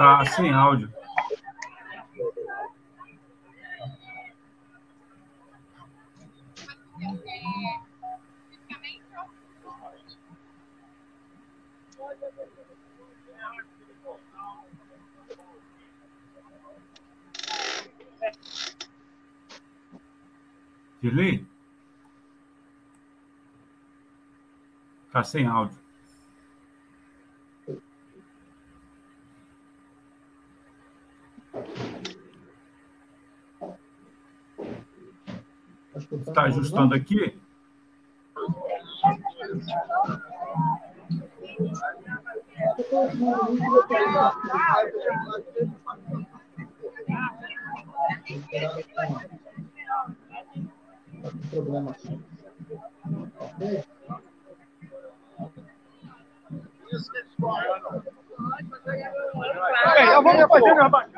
Tá sem áudio. Dirley? Tá sem áudio. Está ajustando aqui? Problema. Eu vou fazer, rapaz.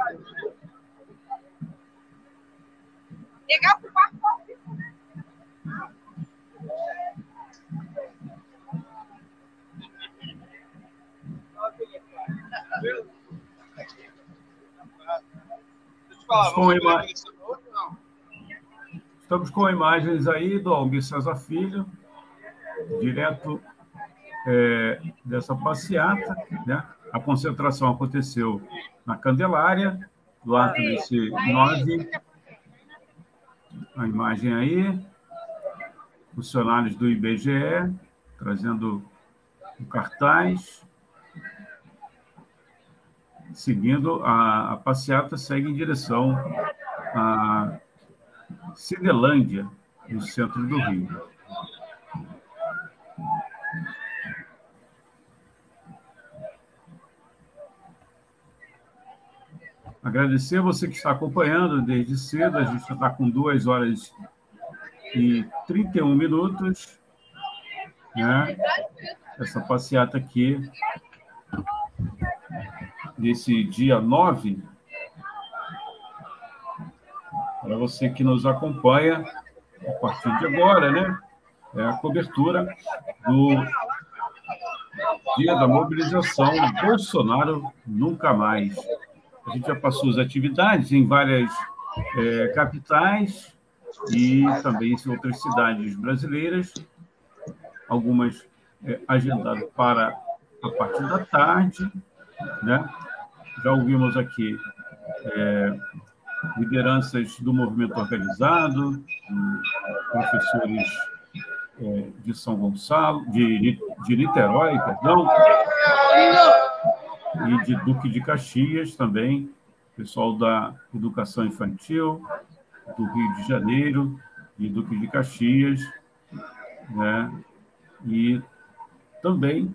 Com ima... Estamos com imagens aí do Almir César Filho, direto é, dessa passeata. Né? A concentração aconteceu na Candelária, do ato desse 9. A imagem aí, funcionários do IBGE trazendo o cartaz. Seguindo, a, a passeata segue em direção à Cinelândia, no centro do Rio. Agradecer a você que está acompanhando desde cedo. A gente está com duas horas e 31 minutos. Né? Essa passeata aqui, desse dia 9. Para você que nos acompanha a partir de agora, né? É a cobertura do dia da mobilização Bolsonaro Nunca Mais. A gente já passou as atividades em várias é, capitais e também em outras cidades brasileiras, algumas é, agendadas para a parte da tarde. Né? Já ouvimos aqui é, lideranças do movimento organizado, professores é, de São Gonçalo, de, de Niterói, perdão, e de Duque de Caxias também, pessoal da Educação Infantil, do Rio de Janeiro, e Duque de Caxias, né? e também,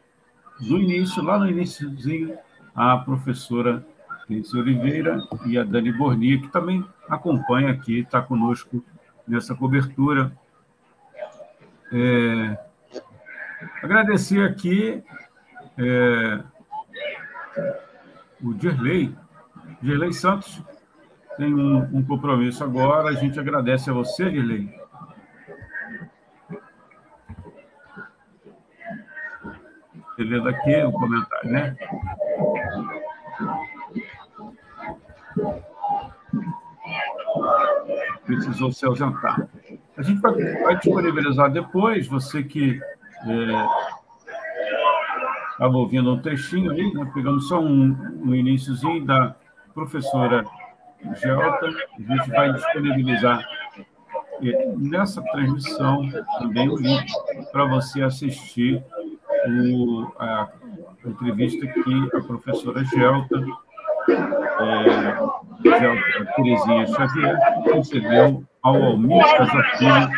no início, lá no iníciozinho, a professora Denise Oliveira e a Dani Bornia, que também acompanha aqui, está conosco nessa cobertura. É, agradecer aqui é, o Dirley, Dirley Santos, tem um, um, compromisso agora. A gente agradece a você, Dirley. Lendo aqui o comentário, né? Precisou se ausentar. A gente vai, vai disponibilizar depois, você que é, Estava ouvindo um textinho aí, né? pegamos só um, um iníciozinho da professora Gelta, a gente vai disponibilizar nessa transmissão também o link para você assistir o, a, entrevista que a professora Gelta, é, Gelta Terezinha Xavier, concedeu ao Almir Casafilho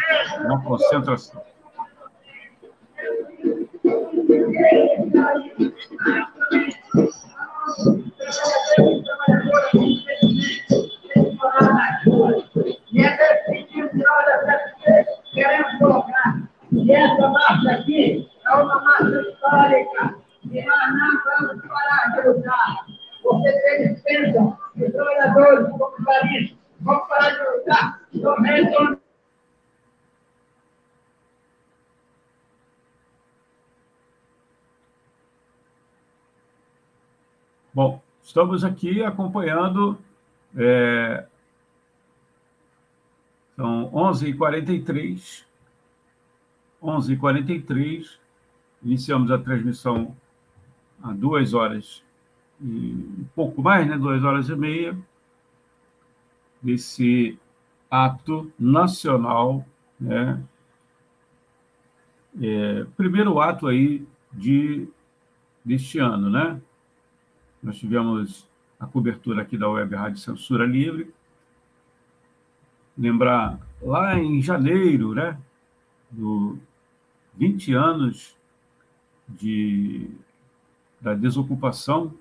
na concentração. E estamos aqui acompanhando. É, são 11h43. 11h43. Iniciamos a transmissão há duas horas e um pouco mais, né? Duas horas e meia. desse ato nacional, né? É, primeiro ato aí de deste ano, né? Nós tivemos a cobertura aqui da Web Rádio Censura Livre. Lembrar lá em janeiro, né? Do 20 anos de, da desocupação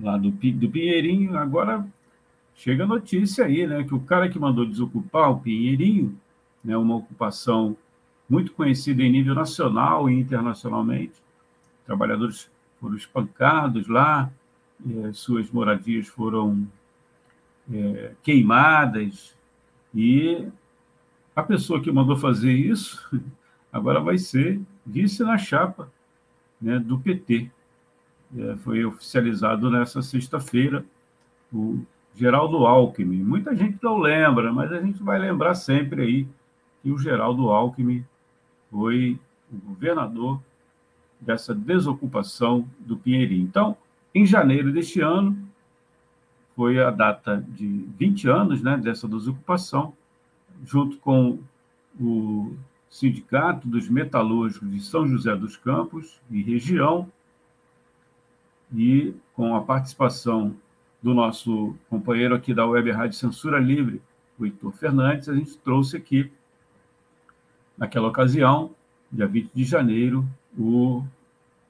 lá do, do Pinheirinho, agora chega a notícia aí, né, que o cara que mandou desocupar o Pinheirinho, né, uma ocupação muito conhecida em nível nacional e internacionalmente, trabalhadores foram espancados lá, é, suas moradias foram é, queimadas e a pessoa que mandou fazer isso agora vai ser vice na chapa né, do PT. É, foi oficializado nessa sexta-feira o Geraldo Alckmin. Muita gente não lembra, mas a gente vai lembrar sempre aí que o Geraldo Alckmin foi o governador dessa desocupação do Pinheirinho. Então, em janeiro deste ano, foi a data de 20 anos né, dessa desocupação, junto com o Sindicato dos Metalúrgicos de São José dos Campos e região, e com a participação do nosso companheiro aqui da Web Rádio Censura Livre, o Heitor Fernandes, a gente trouxe aqui, naquela ocasião, dia 20 de janeiro, o,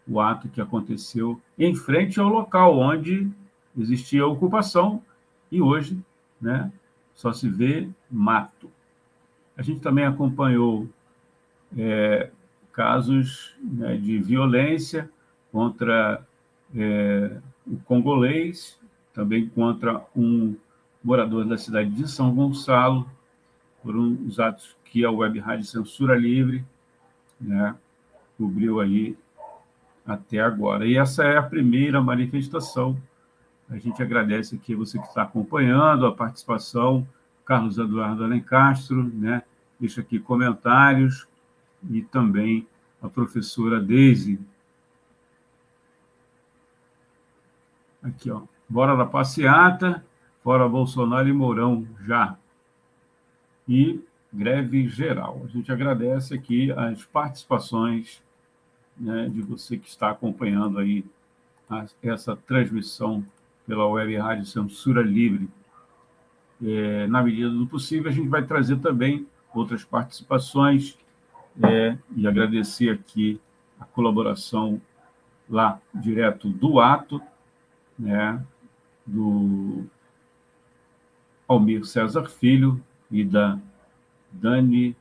o ato que aconteceu em frente ao local onde existia ocupação e hoje né, só se vê mato. A gente também acompanhou é, casos né, de violência contra é, o congolês, também contra um morador da cidade de São Gonçalo, por um, os atos que a Web Rádio Censura Livre né, cobriu aí até agora. E essa é a primeira manifestação. A gente agradece aqui você que está acompanhando a participação, Carlos Eduardo Alencastro, né? deixa aqui comentários, e também a professora Deise. Aqui, ó. Bora da passeata, fora Bolsonaro e Mourão, já. E greve geral. A gente agradece aqui as participações né, de você que está acompanhando aí a, essa transmissão pela Web Rádio Censura Livre. É, na medida do possível, a gente vai trazer também outras participações é, e agradecer aqui a colaboração lá direto do ato, né, do Almir César Filho e da Dani,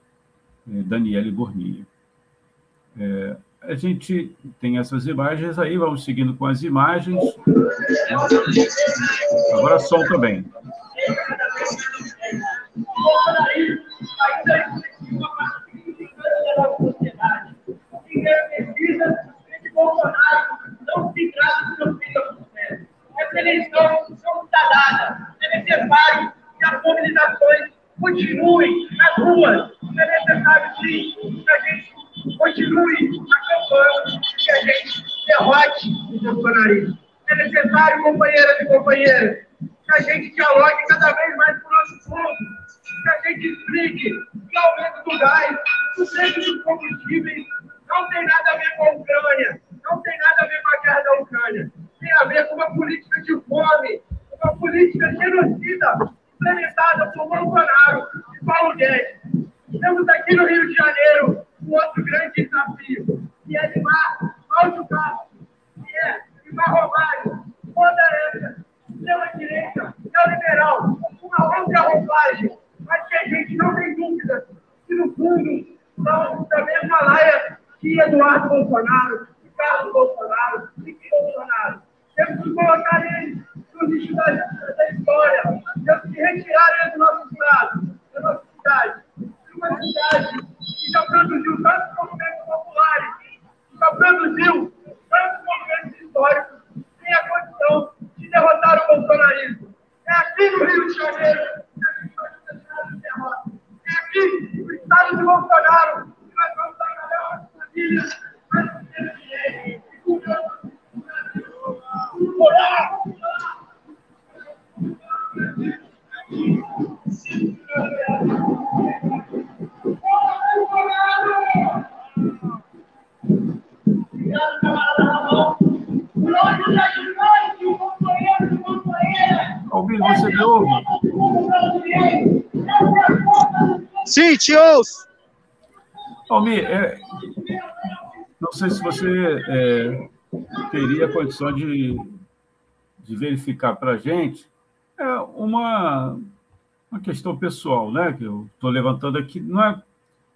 é, Daniele Bornia. É, a gente tem essas imagens aí, vamos seguindo com as imagens. Agora som também está dada. É que continuem nas ruas. É necessário, sim, que a gente continue a campanha que a gente derrote o bolsonarismo. É necessário, companheiras e companheiros, que a gente dialogue cada vez mais com o nosso povo, que a gente explique que o aumento do gás o preço dos combustíveis não tem nada a ver com a Ucrânia, não tem nada a ver com a guerra da Ucrânia. Tem a ver com uma política de fome, uma política genocida implementada por Bolsonaro e Paulo Guedes. Temos aqui no Rio de Janeiro um outro grande desafio, que é animar Cláudio Castro, que é Limar Romário, toda essa extrema-direita neoliberal, uma outra roupagem, mas que a gente não tem dúvida que, no fundo, são da mesma laia que Eduardo Bolsonaro, que Carlos Bolsonaro que Bolsonaro. Temos que colocar eles no lixo da, história. Temos que retirar eles do nosso Estado, da nossa cidade. Uma cidade que já produziu tantos movimentos populares, já produziu tantos movimentos históricos, tem a condição de derrotar o bolsonarismo. É aqui no Rio de Janeiro que a gente vai deixar de derrota é aqui, no estado de Bolsonaro, que nós vamos trabalhar as famílias, direito e cuidando do Brasil. Orar! Albino, você me ouve? Sim, te ouço. Almir, é, não sei se você é, teria condição de, de verificar para a gente é uma, uma questão pessoal, né? Que eu estou levantando aqui, não é,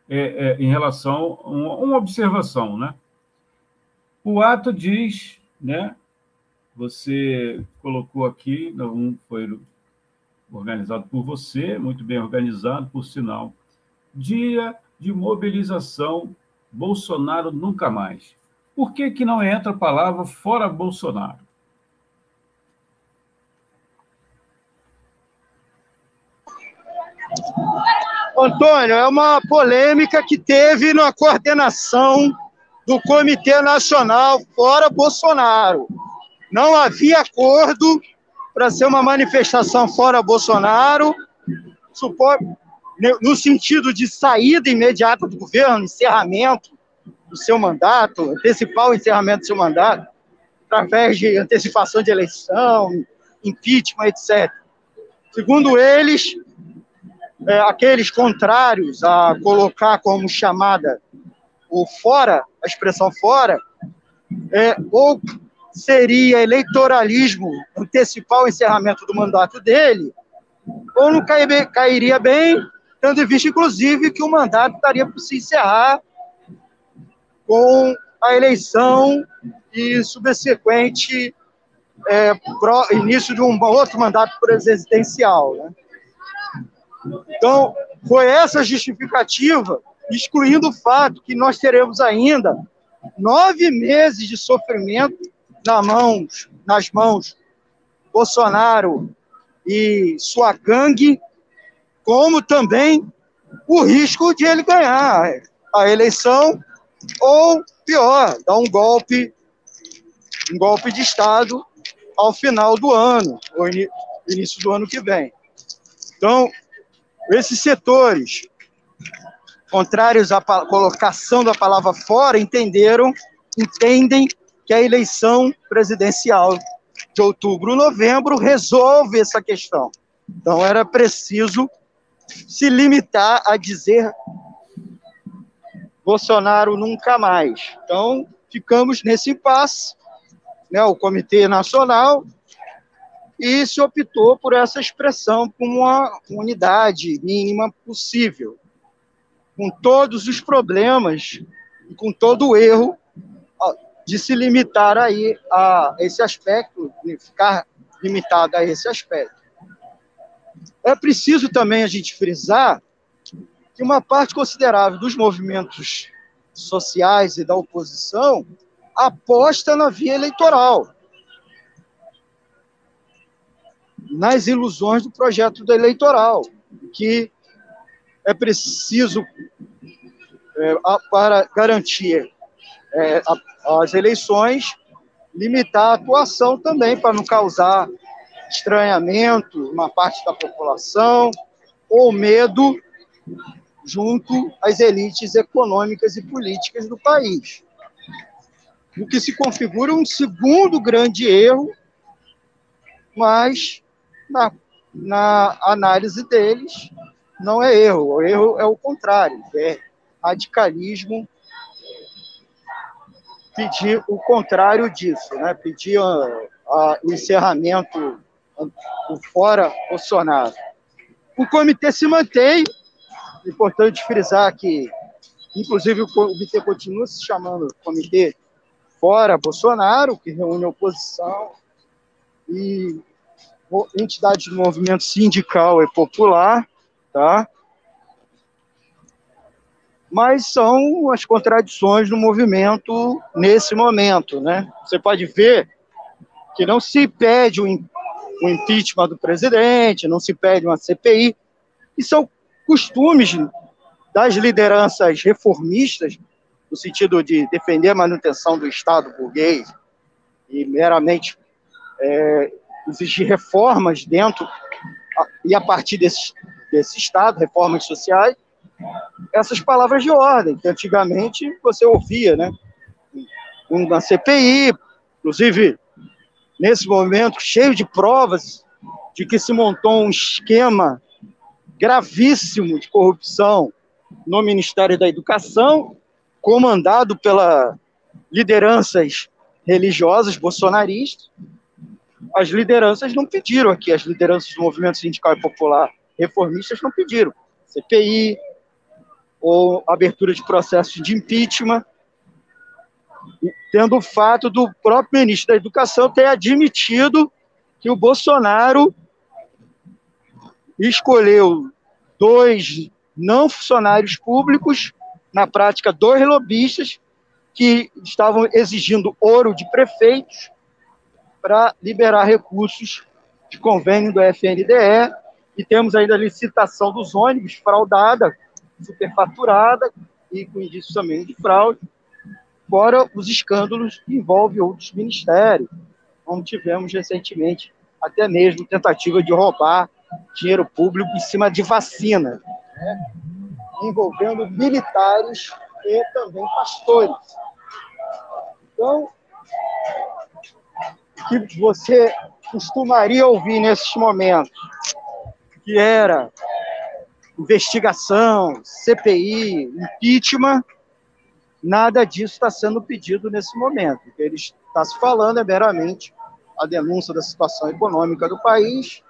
é, é em relação a uma, uma, observação, né? O ato diz, né? Você colocou aqui, não foi organizado por você, muito bem organizado, por sinal. Dia de mobilização Bolsonaro nunca mais. Por que, que não entra a palavra fora Bolsonaro? Antônio, é uma polêmica que teve na coordenação do Comitê Nacional Fora Bolsonaro. Não havia acordo para ser uma manifestação fora Bolsonaro, no sentido de saída imediata do governo, encerramento do seu mandato, antecipar o encerramento do seu mandato, através de antecipação de eleição, impeachment, etc. Segundo eles, é, aqueles contrários a colocar como chamada o fora, a expressão fora, é, ou seria eleitoralismo antecipar o encerramento do mandato dele, ou não cairia bem tendo em vista, inclusive, que o mandato estaria por se encerrar com a eleição e subsequente é, pro, início de um outro mandato presidencial. Né? Então, foi essa justificativa, excluindo o fato que nós teremos ainda nove meses de sofrimento na mãos, nas mãos Bolsonaro e sua gangue, como também o risco de ele ganhar a eleição ou, pior, dar um golpe, um golpe de Estado ao final do ano, ou início do ano que vem. Então, esses setores, contrários à colocação da palavra fora, entenderam, entendem que a eleição presidencial de outubro, novembro, resolve essa questão. Então, era preciso se limitar a dizer Bolsonaro nunca mais. Então, ficamos nesse impasse, né, o Comitê Nacional, e se optou por essa expressão como uma unidade mínima possível, com todos os problemas e com todo o erro de se limitar aí a esse aspecto, de ficar limitado a esse aspecto. É preciso também a gente frisar que uma parte considerável dos movimentos sociais e da oposição aposta na via eleitoral, nas ilusões do projeto eleitoral, que é preciso, é, para garantir é, as eleições, limitar a atuação também, para não causar estranhamento uma parte da população ou medo junto às elites econômicas e políticas do país. O que se configura um segundo grande erro, mas na, na análise deles não é erro, o erro é o contrário, é radicalismo pedir o contrário disso, né? pedir o encerramento o fora Bolsonaro. O comitê se mantém, importante frisar que, inclusive, o comitê continua se chamando Comitê Fora Bolsonaro, que reúne a oposição e entidades do movimento sindical e popular, tá? Mas são as contradições do movimento nesse momento, né? Você pode ver que não se pede o o impeachment do presidente, não se pede uma CPI, e são costumes das lideranças reformistas, no sentido de defender a manutenção do Estado burguês e meramente é, exigir reformas dentro e a partir desse, desse Estado, reformas sociais, essas palavras de ordem, que antigamente você ouvia, né? Na CPI, inclusive, nesse momento, cheio de provas de que se montou um esquema gravíssimo de corrupção no Ministério da Educação, comandado pela lideranças religiosas bolsonaristas. As lideranças não pediram aqui, as lideranças do movimento sindical e popular reformistas não pediram. CPI, ou abertura de processo de impeachment, tendo o fato do próprio ministro da Educação ter admitido que o Bolsonaro escolheu dois não funcionários públicos, na prática, dois lobistas, que estavam exigindo ouro de prefeitos para liberar recursos de convênio do FNDE, e temos ainda a licitação dos ônibus fraudada, superfaturada e com indício também de fraude, fora os escândalos que envolvem outros ministérios, como tivemos recentemente até mesmo tentativa de roubar dinheiro público em cima de vacina, né? envolvendo militares e também pastores. Então, que você costumaria ouvir nesses momentos, que era investigação, CPI, impeachment, nada disso está sendo pedido nesse momento. O que ele está se falando é meramente a denúncia da situação econômica do país,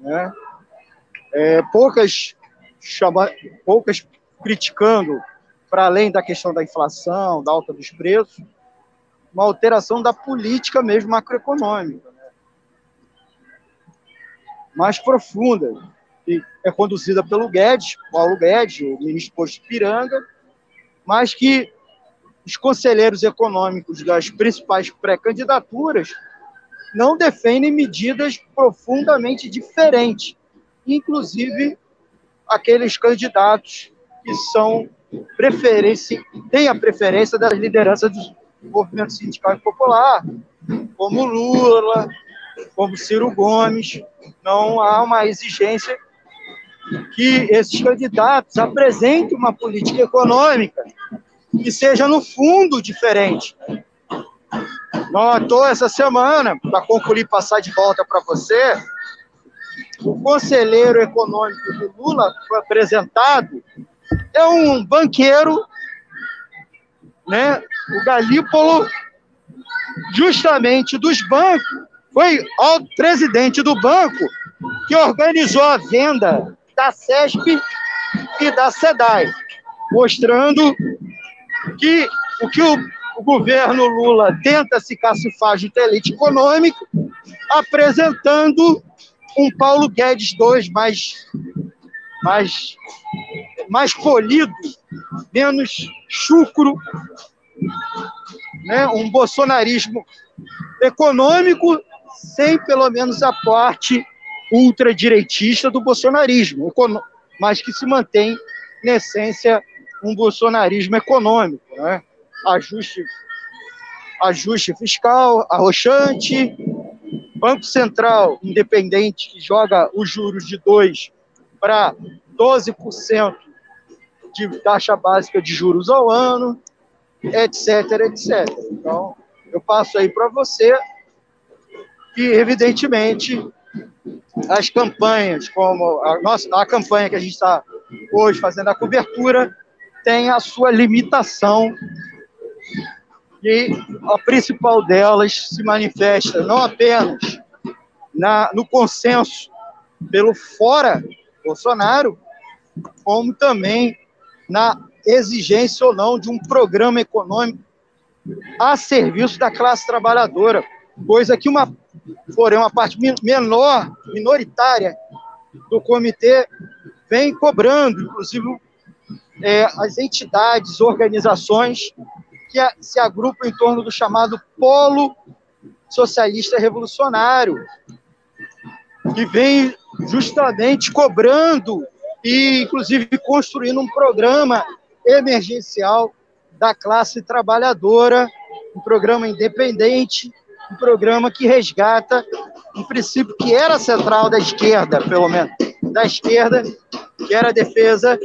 né? É, poucas, chama, poucas criticando, para além da questão da inflação, da alta dos preços, uma alteração da política mesmo macroeconômica, né? mais profunda, que é conduzida pelo Guedes, Paulo Guedes, o ministro posto Piranga, mas que os conselheiros econômicos das principais pré-candidaturas não defendem medidas profundamente diferentes, inclusive aqueles candidatos que são preferência, têm a preferência das lideranças do movimento sindical e popular, como Lula, como Ciro Gomes. Não há uma exigência que esses candidatos apresentem uma política econômica que seja, no fundo, diferente. Não à toa, essa semana, para concluir, passar de volta para você, o conselheiro econômico do Lula foi apresentado, é um banqueiro, né, o Galípolo, justamente dos bancos, foi o presidente do banco que organizou a venda da CESP e da SEDAI, mostrando que o que o, o governo Lula tenta se cacifar de elite econômica, apresentando um Paulo Guedes II mais, mais, mais polido, menos chucro, né? um bolsonarismo econômico sem pelo menos a parte ultradireitista do bolsonarismo, mas que se mantém, na essência, um bolsonarismo econômico. Né? Ajuste, ajuste fiscal, arrochante, Banco Central independente que joga os juros de 2 para 12% de taxa básica de juros ao ano, etc, etc. Então, eu passo aí para você que, evidentemente, as campanhas, como a, nossa, a campanha que a gente está hoje fazendo a cobertura, tem a sua limitação e a principal delas se manifesta não apenas na, no consenso pelo fora Bolsonaro, como também na exigência ou não de um programa econômico a serviço da classe trabalhadora, coisa que uma porém uma parte menor, minoritária do comitê vem cobrando, inclusive é, as entidades, organizações que se agrupam em torno do chamado Polo Socialista Revolucionário, que vem justamente cobrando e, inclusive, construindo um programa emergencial da classe trabalhadora, um programa independente, um programa que resgata um princípio que era central da esquerda, pelo menos, da esquerda, que era a defesa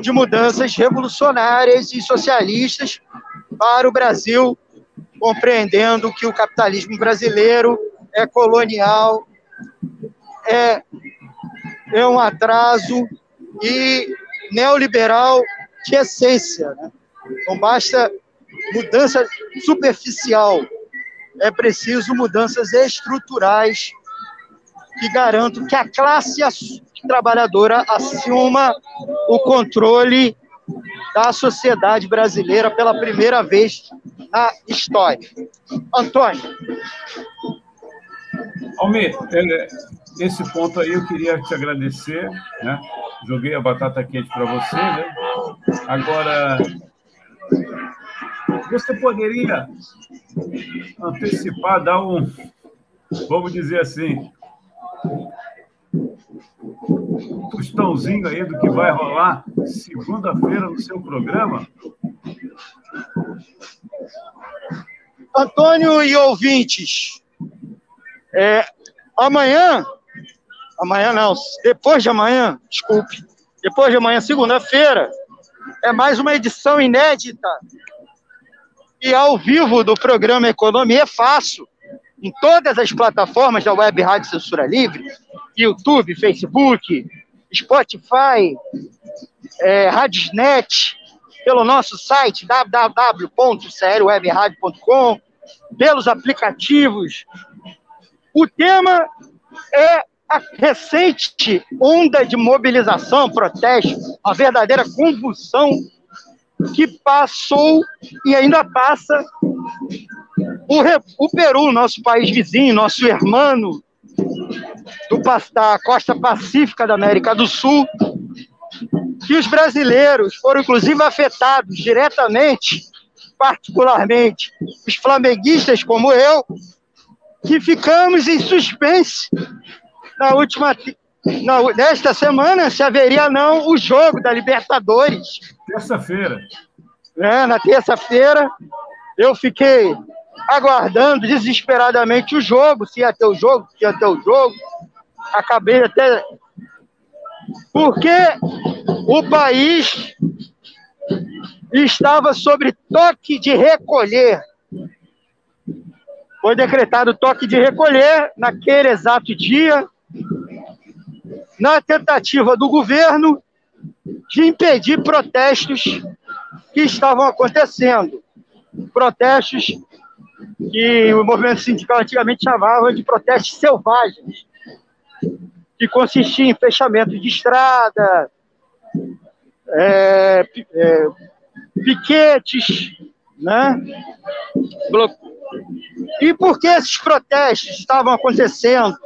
de mudanças revolucionárias e socialistas para o Brasil, compreendendo que o capitalismo brasileiro é colonial, é, é um atraso e neoliberal de essência. Né? Não basta mudança superficial, é preciso mudanças estruturais que garantam que a classe trabalhadora assuma o controle da sociedade brasileira pela primeira vez na história. Antônio. Almir, é, esse ponto aí eu queria te agradecer, né? Joguei a batata quente para você, né? Agora, você poderia antecipar, dar um, vamos dizer assim, um tostãozinho aí do que vai rolar segunda-feira no seu programa? Antônio e ouvintes, é, amanhã, amanhã não, depois de amanhã, desculpe, depois de amanhã, segunda-feira, é mais uma edição inédita e ao vivo do programa Economia é Fácil, em todas as plataformas da Web Rádio Censura Livre, YouTube, Facebook, Spotify, é, Radiosnet, pelo nosso site www.crwebradio.com, pelos aplicativos. O tema é a recente onda de mobilização, protesto, a verdadeira convulsão que passou e ainda passa o, o Peru, nosso país vizinho, nosso irmão do, da costa pacífica da América do Sul, que os brasileiros foram inclusive afetados diretamente, particularmente os flamenguistas como eu, que ficamos em suspense na última na, nesta semana se haveria não o jogo da Libertadores. Terça-feira. É, na terça-feira eu fiquei aguardando desesperadamente o jogo, se ia ter o jogo, se ia ter o jogo. Acabei até. Porque o país estava sobre toque de recolher. Foi decretado toque de recolher naquele exato dia, na tentativa do governo de impedir protestos que estavam acontecendo. Protestos que o movimento sindical antigamente chamava de protestos selvagens, que consistiam em fechamento de estrada, é, é, piquetes, né? E por que esses protestos estavam acontecendo?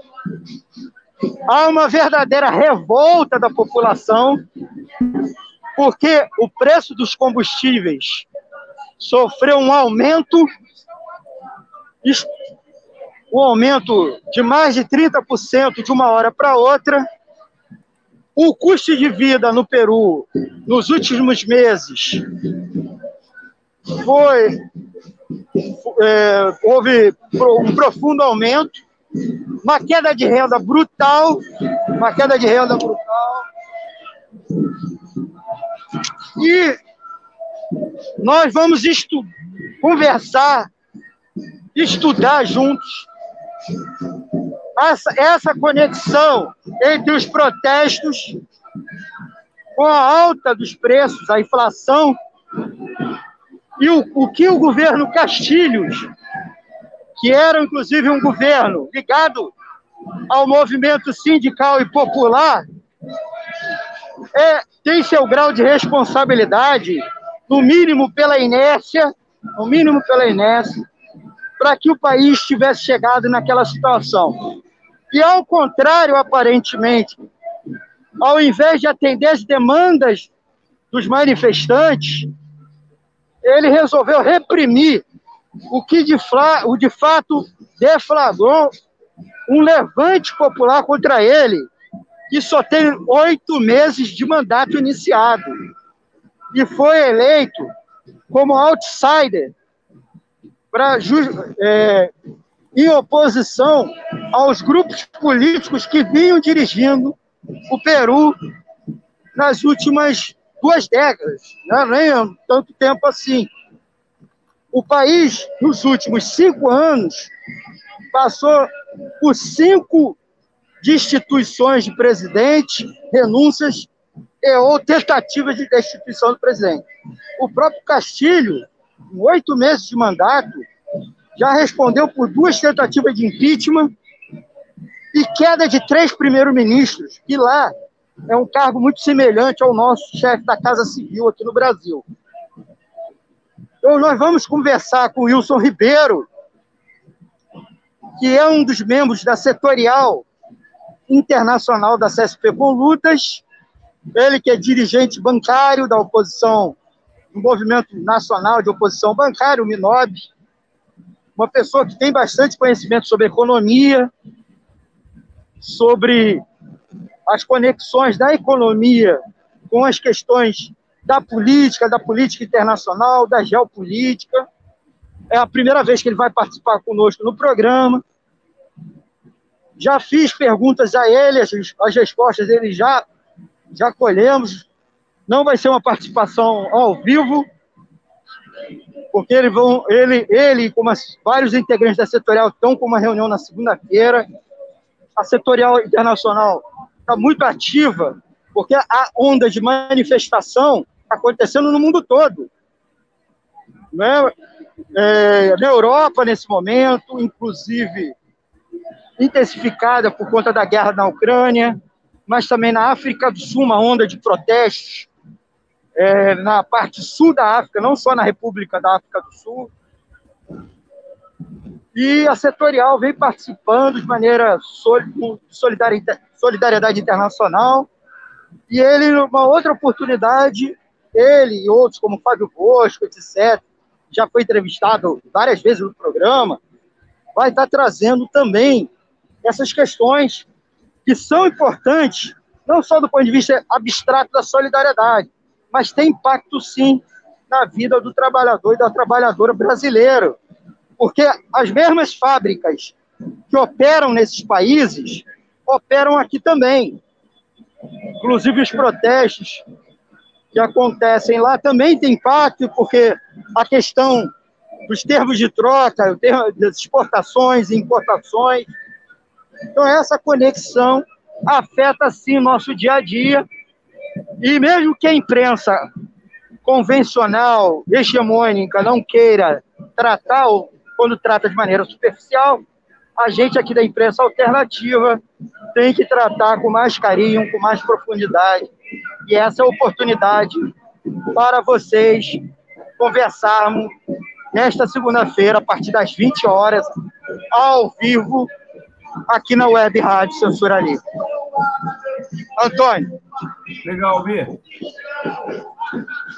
Há uma verdadeira revolta da população, porque o preço dos combustíveis sofreu um aumento um aumento de mais de 30% de uma hora para outra. O custo de vida no Peru nos últimos meses foi é, houve um profundo aumento, uma queda de renda brutal, uma queda de renda brutal. E nós vamos conversar estudar juntos. Essa, essa conexão entre os protestos com a alta dos preços, a inflação, e o, o que o governo Castilhos, que era inclusive um governo ligado ao movimento sindical e popular, é, tem seu grau de responsabilidade, no mínimo pela inércia, no mínimo pela inércia, para que o país tivesse chegado naquela situação. E, ao contrário, aparentemente, ao invés de atender as demandas dos manifestantes, ele resolveu reprimir o que de, o de fato deflagrou um levante popular contra ele, que só tem oito meses de mandato iniciado, e foi eleito como outsider para é, em oposição aos grupos políticos que vinham dirigindo o Peru nas últimas duas décadas, né? nem há tanto tempo assim. O país, nos últimos cinco anos, passou por cinco destituições de presidente, renúncias e, ou tentativas de destituição do presidente. O próprio Castilho, em oito meses de mandato, já respondeu por duas tentativas de impeachment e queda de três primeiros-ministros, que lá é um cargo muito semelhante ao nosso chefe da Casa Civil aqui no Brasil. Então, nós vamos conversar com o Wilson Ribeiro, que é um dos membros da setorial internacional da CSP com Lutas, ele que é dirigente bancário da oposição, do Movimento Nacional de Oposição Bancária, o MINOB, uma pessoa que tem bastante conhecimento sobre economia, sobre as conexões da economia com as questões da política, da política internacional, da geopolítica. É a primeira vez que ele vai participar conosco no programa. Já fiz perguntas a ele, as, as respostas dele já, já colhemos. Não vai ser uma participação ao vivo, porque ele, vão, ele, ele como as, vários integrantes da setorial estão com uma reunião na segunda-feira. A setorial internacional está muito ativa, porque a onda de manifestação está acontecendo no mundo todo. Né? É, na Europa, nesse momento, inclusive intensificada por conta da guerra na Ucrânia, mas também na África do Sul, uma onda de protestos, é, na parte sul da África, não só na República da África do Sul. E a setorial vem participando de maneira solidariedade internacional. E ele, numa outra oportunidade, ele e outros, como Fábio Bosco, etc., já foi entrevistado várias vezes no programa, vai estar trazendo também essas questões que são importantes, não só do ponto de vista abstrato da solidariedade, mas tem impacto sim na vida do trabalhador e da trabalhadora brasileiro. Porque as mesmas fábricas que operam nesses países operam aqui também. Inclusive os protestos que acontecem lá também tem impacto, porque a questão dos termos de troca, das exportações e importações. Então, essa conexão afeta, sim, nosso dia a dia. E mesmo que a imprensa convencional, hegemônica, não queira tratar, ou quando trata de maneira superficial, a gente aqui da imprensa alternativa tem que tratar com mais carinho, com mais profundidade. E essa é a oportunidade para vocês conversarmos nesta segunda-feira, a partir das 20 horas, ao vivo, aqui na Web Rádio Censura Livre. Antônio. Legal, Almir.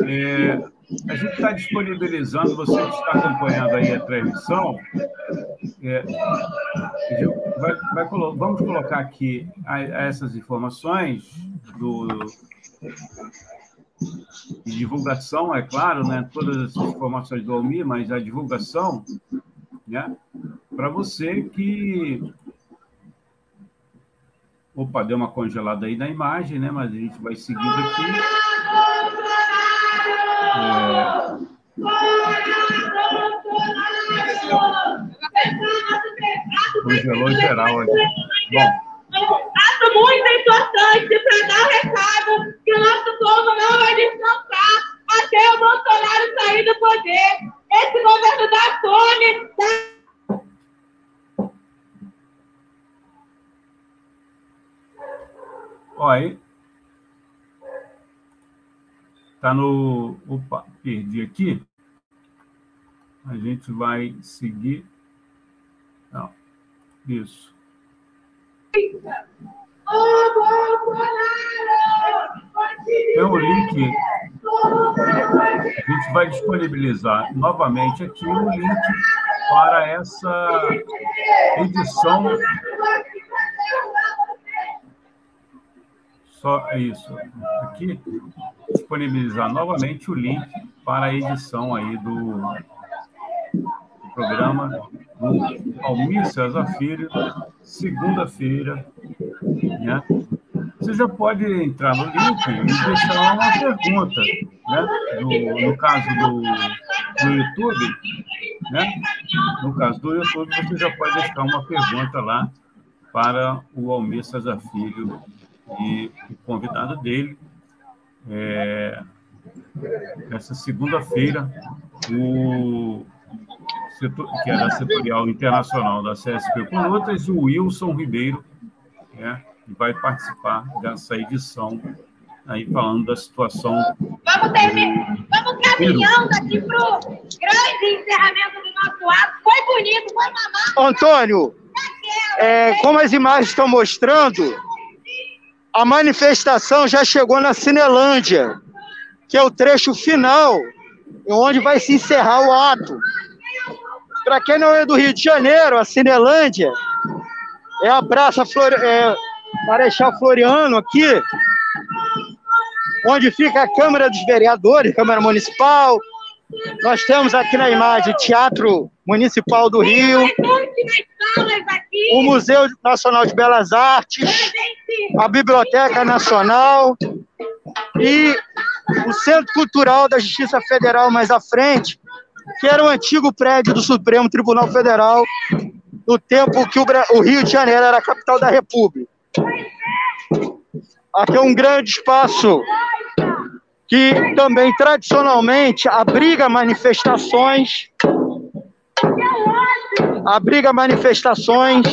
É, a gente está disponibilizando, você que está acompanhando aí a transmissão, é, vai, vai, vamos colocar aqui essas informações do, de divulgação, é claro, né? todas as informações do Almir, mas a divulgação, né? para você que Opa, deu uma congelada aí na imagem, né? Mas a gente vai seguindo aqui. Congelou geral aqui. Bom. Ato muito importante para dar recado que o nosso povo não vai descansar até o Bolsonaro sair do poder. Esse governo da fome, da aí. Tá no. Opa, perdi aqui. A gente vai seguir. Não. Isso. Tem um link. A gente vai disponibilizar novamente aqui o link para essa edição só isso aqui, disponibilizar novamente o link para a edição aí do, programa Almir César Filho, segunda-feira. Né? Você já pode entrar no link e deixar uma pergunta. Né? Do, no caso do, do YouTube, né? no caso do YouTube, você já pode deixar uma pergunta lá para o Almir César Filho e o convidado dele. É, essa segunda-feira, o setor, que é da setorial internacional da CSP Colutas, o Wilson Ribeiro, né, vai participar dessa edição, aí falando da situação. Vamos, terminar, vamos caminhando aqui para o grande encerramento do nosso ato. Foi bonito, foi mamado. Antônio, é, como as imagens estão mostrando, a manifestação já chegou na Cinelândia, que é o trecho final, onde vai se encerrar o ato. Para quem não é do Rio de Janeiro, a Cinelândia é a Praça Flor... é, Marechal Floriano aqui, onde fica a Câmara dos Vereadores, Câmara Municipal. Nós temos aqui na imagem o Teatro Municipal do Rio, o Museu Nacional de Belas Artes, a Biblioteca Nacional e o Centro Cultural da Justiça Federal mais à frente, que era o antigo prédio do Supremo Tribunal Federal, no tempo que o Rio de Janeiro era a capital da República. Aqui é um grande espaço que também tradicionalmente abriga manifestações, abriga manifestações,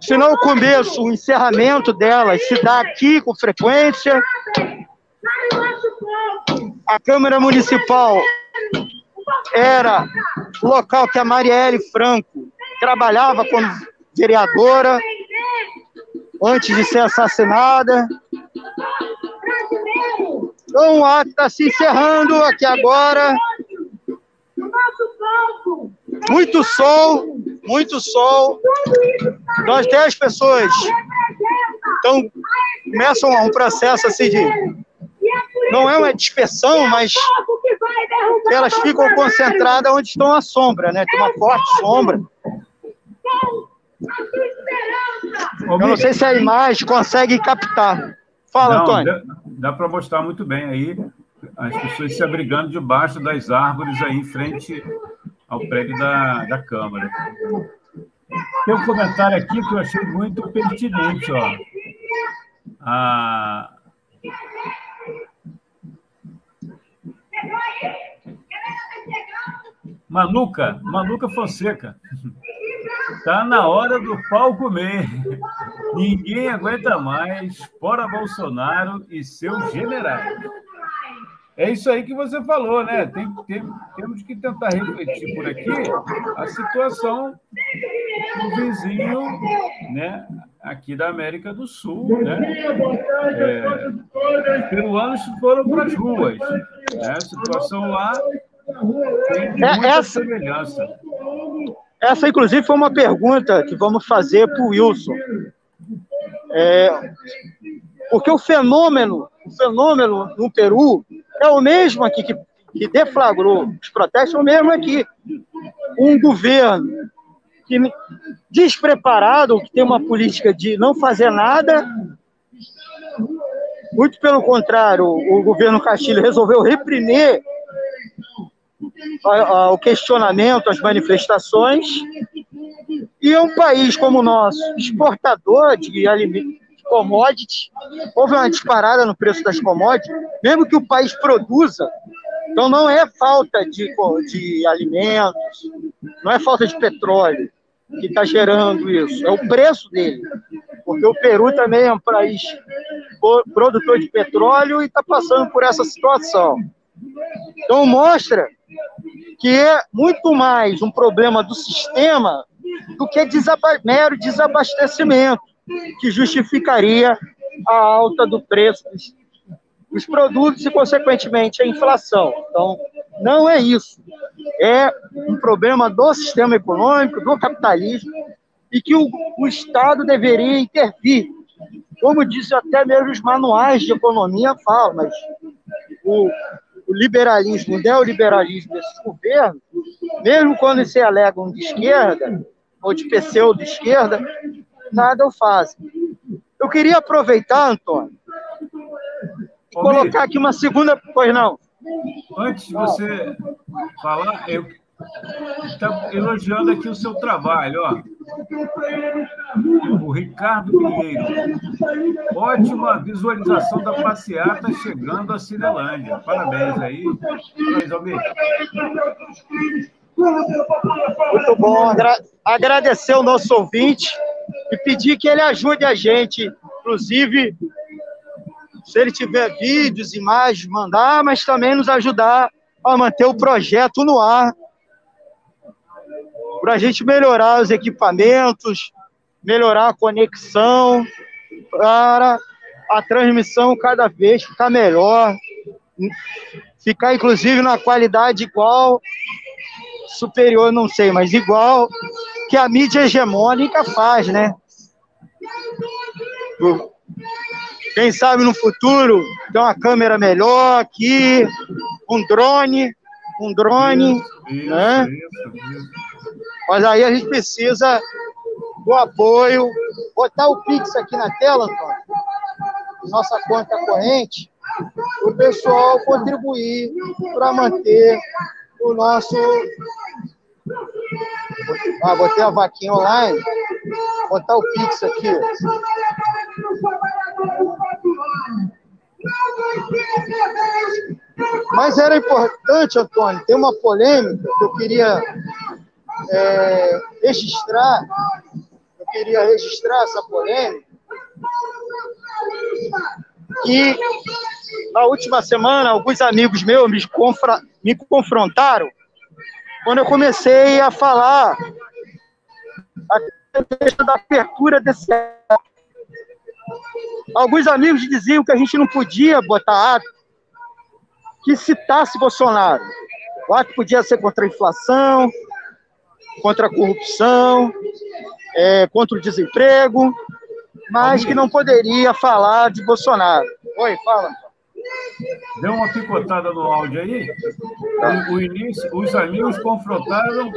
se não o começo, o encerramento delas se dá aqui com frequência. A Câmara Municipal era o local que a Marielle Franco trabalhava como vereadora antes de ser assassinada. Então o ato está se encerrando aqui agora. Muito sol, muito sol. Nós dez pessoas então começam um processo assim de não é uma dispersão, mas elas ficam concentradas onde estão a sombra, né? Tem uma forte sombra. Eu não sei se a imagem consegue captar. Fala, não, Antônio. Dá, dá para mostrar muito bem aí as pessoas se abrigando debaixo das árvores aí em frente ao prédio da, da Câmara. Tem um comentário aqui que eu achei muito pertinente, ó. A... Manuca, Manuca Fonseca. Tá na hora do pau comer. Ninguém aguenta mais. Fora Bolsonaro e seus generais. É isso aí que você falou, né? Tem, tem, temos que tentar refletir por aqui a situação do vizinho, né? Aqui da América do Sul, né? É, peruanos foram para as ruas. Né? A situação lá tem é, muita essa, semelhança. Essa, inclusive, foi uma pergunta que vamos fazer para o Wilson. É, porque o fenômeno, o fenômeno no Peru é o mesmo aqui que, que deflagrou os protestos, é o mesmo aqui. Um governo que despreparado, que tem uma política de não fazer nada, muito pelo contrário, o governo Castilho resolveu reprimir o questionamento, as manifestações, e um país como o nosso, exportador de alimentos, commodities, houve uma disparada no preço das commodities, mesmo que o país produza, então não é falta de, de alimentos, não é falta de petróleo que está gerando isso, é o preço dele, porque o Peru também é um país produtor de petróleo e está passando por essa situação. Então mostra que é muito mais um problema do sistema do que desaba mero desabastecimento, que justificaria a alta do preço dos, dos produtos e, consequentemente, a inflação. Então, não é isso. É um problema do sistema econômico, do capitalismo, e que o, o Estado deveria intervir. Como disse até mesmo os manuais de economia falam, mas o, o liberalismo, o neoliberalismo desse governo mesmo quando se alegam de esquerda, ou de pseudo esquerda, nada o fazem. Eu queria aproveitar, Antônio, e colocar aqui uma segunda. Pois não. Antes de você falar, eu Está elogiando aqui o seu trabalho, ó. O Ricardo Pinheiro. Ótima visualização da passeata chegando a Cinelândia. Parabéns aí. Parabéns, Almir. Muito bom. Agradecer o nosso ouvinte e pedir que ele ajude a gente, inclusive, se ele tiver vídeos, imagens, mandar, mas também nos ajudar a manter o projeto no ar para a gente melhorar os equipamentos, melhorar a conexão, para a transmissão cada vez ficar melhor, ficar inclusive na qualidade igual, superior, não sei, mas igual que a mídia hegemônica faz, né? Quem sabe no futuro ter uma câmera melhor aqui, um drone, um drone, isso, né? Isso, isso. Mas aí a gente precisa do apoio. Botar o Pix aqui na tela, Antônio, nossa conta corrente, o pessoal contribuir para manter o nosso. Ah, botei a vaquinha online. Botar o Pix aqui. Mas era importante, Antônio, tem uma polêmica que eu queria é, registrar, eu queria registrar essa polêmica, que na última semana alguns amigos meus me, confra, me confrontaram quando eu comecei a falar a da apertura desse Alguns amigos diziam que a gente não podia botar ato que citasse Bolsonaro. O ato podia ser contra a inflação, contra a corrupção, é, contra o desemprego, mas que não poderia falar de Bolsonaro. Oi, fala. Deu uma picotada no áudio aí. O, o início, os amigos confrontaram.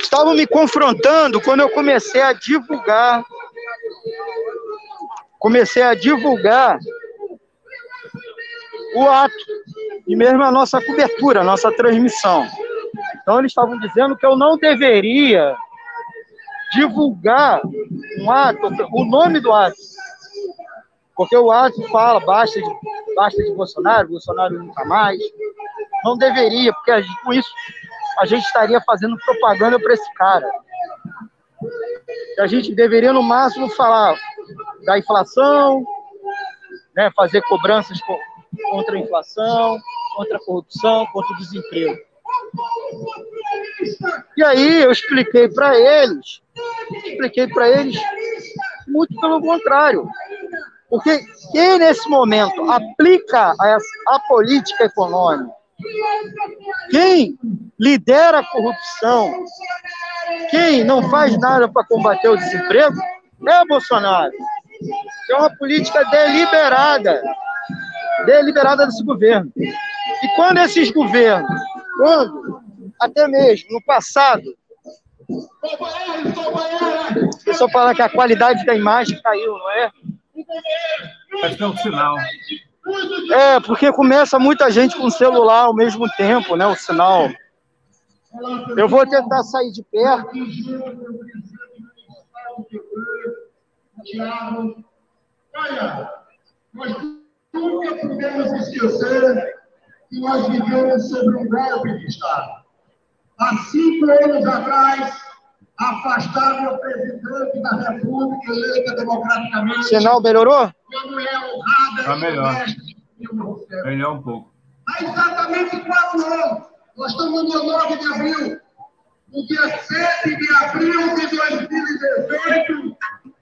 Estavam me confrontando quando eu comecei a divulgar. Comecei a divulgar o ato e mesmo a nossa cobertura, a nossa transmissão. Então, eles estavam dizendo que eu não deveria divulgar um ato, o nome do ato. Porque o ato fala, basta de, basta de Bolsonaro, Bolsonaro nunca mais. Não deveria, porque com isso a gente estaria fazendo propaganda para esse cara. A gente deveria, no máximo, falar da inflação, né, fazer cobranças contra a inflação, contra a corrupção, contra o desemprego. E aí eu expliquei para eles, expliquei para eles muito pelo contrário. Porque quem nesse momento aplica a, a política econômica, quem lidera a corrupção, quem não faz nada para combater o desemprego, é o Bolsonaro. É uma política deliberada, deliberada desse governo. E quando esses governos, quando até mesmo no passado. O pessoal fala que a qualidade da imagem caiu, não é? Acho que é um sinal. É, porque começa muita gente com celular ao mesmo tempo, né? O sinal. Eu vou tentar sair de perto. Tiago, olha, nós nunca podemos esquecer que nós vivemos sobre um golpe de Estado. Há cinco anos atrás, afastaram o presidente da República eleita democraticamente. Sinal melhorou? Quando é honrada tá melhor. Melhor um pouco. Há exatamente quatro anos. Nós estamos no 9 de abril. No dia 7 de abril de 2018,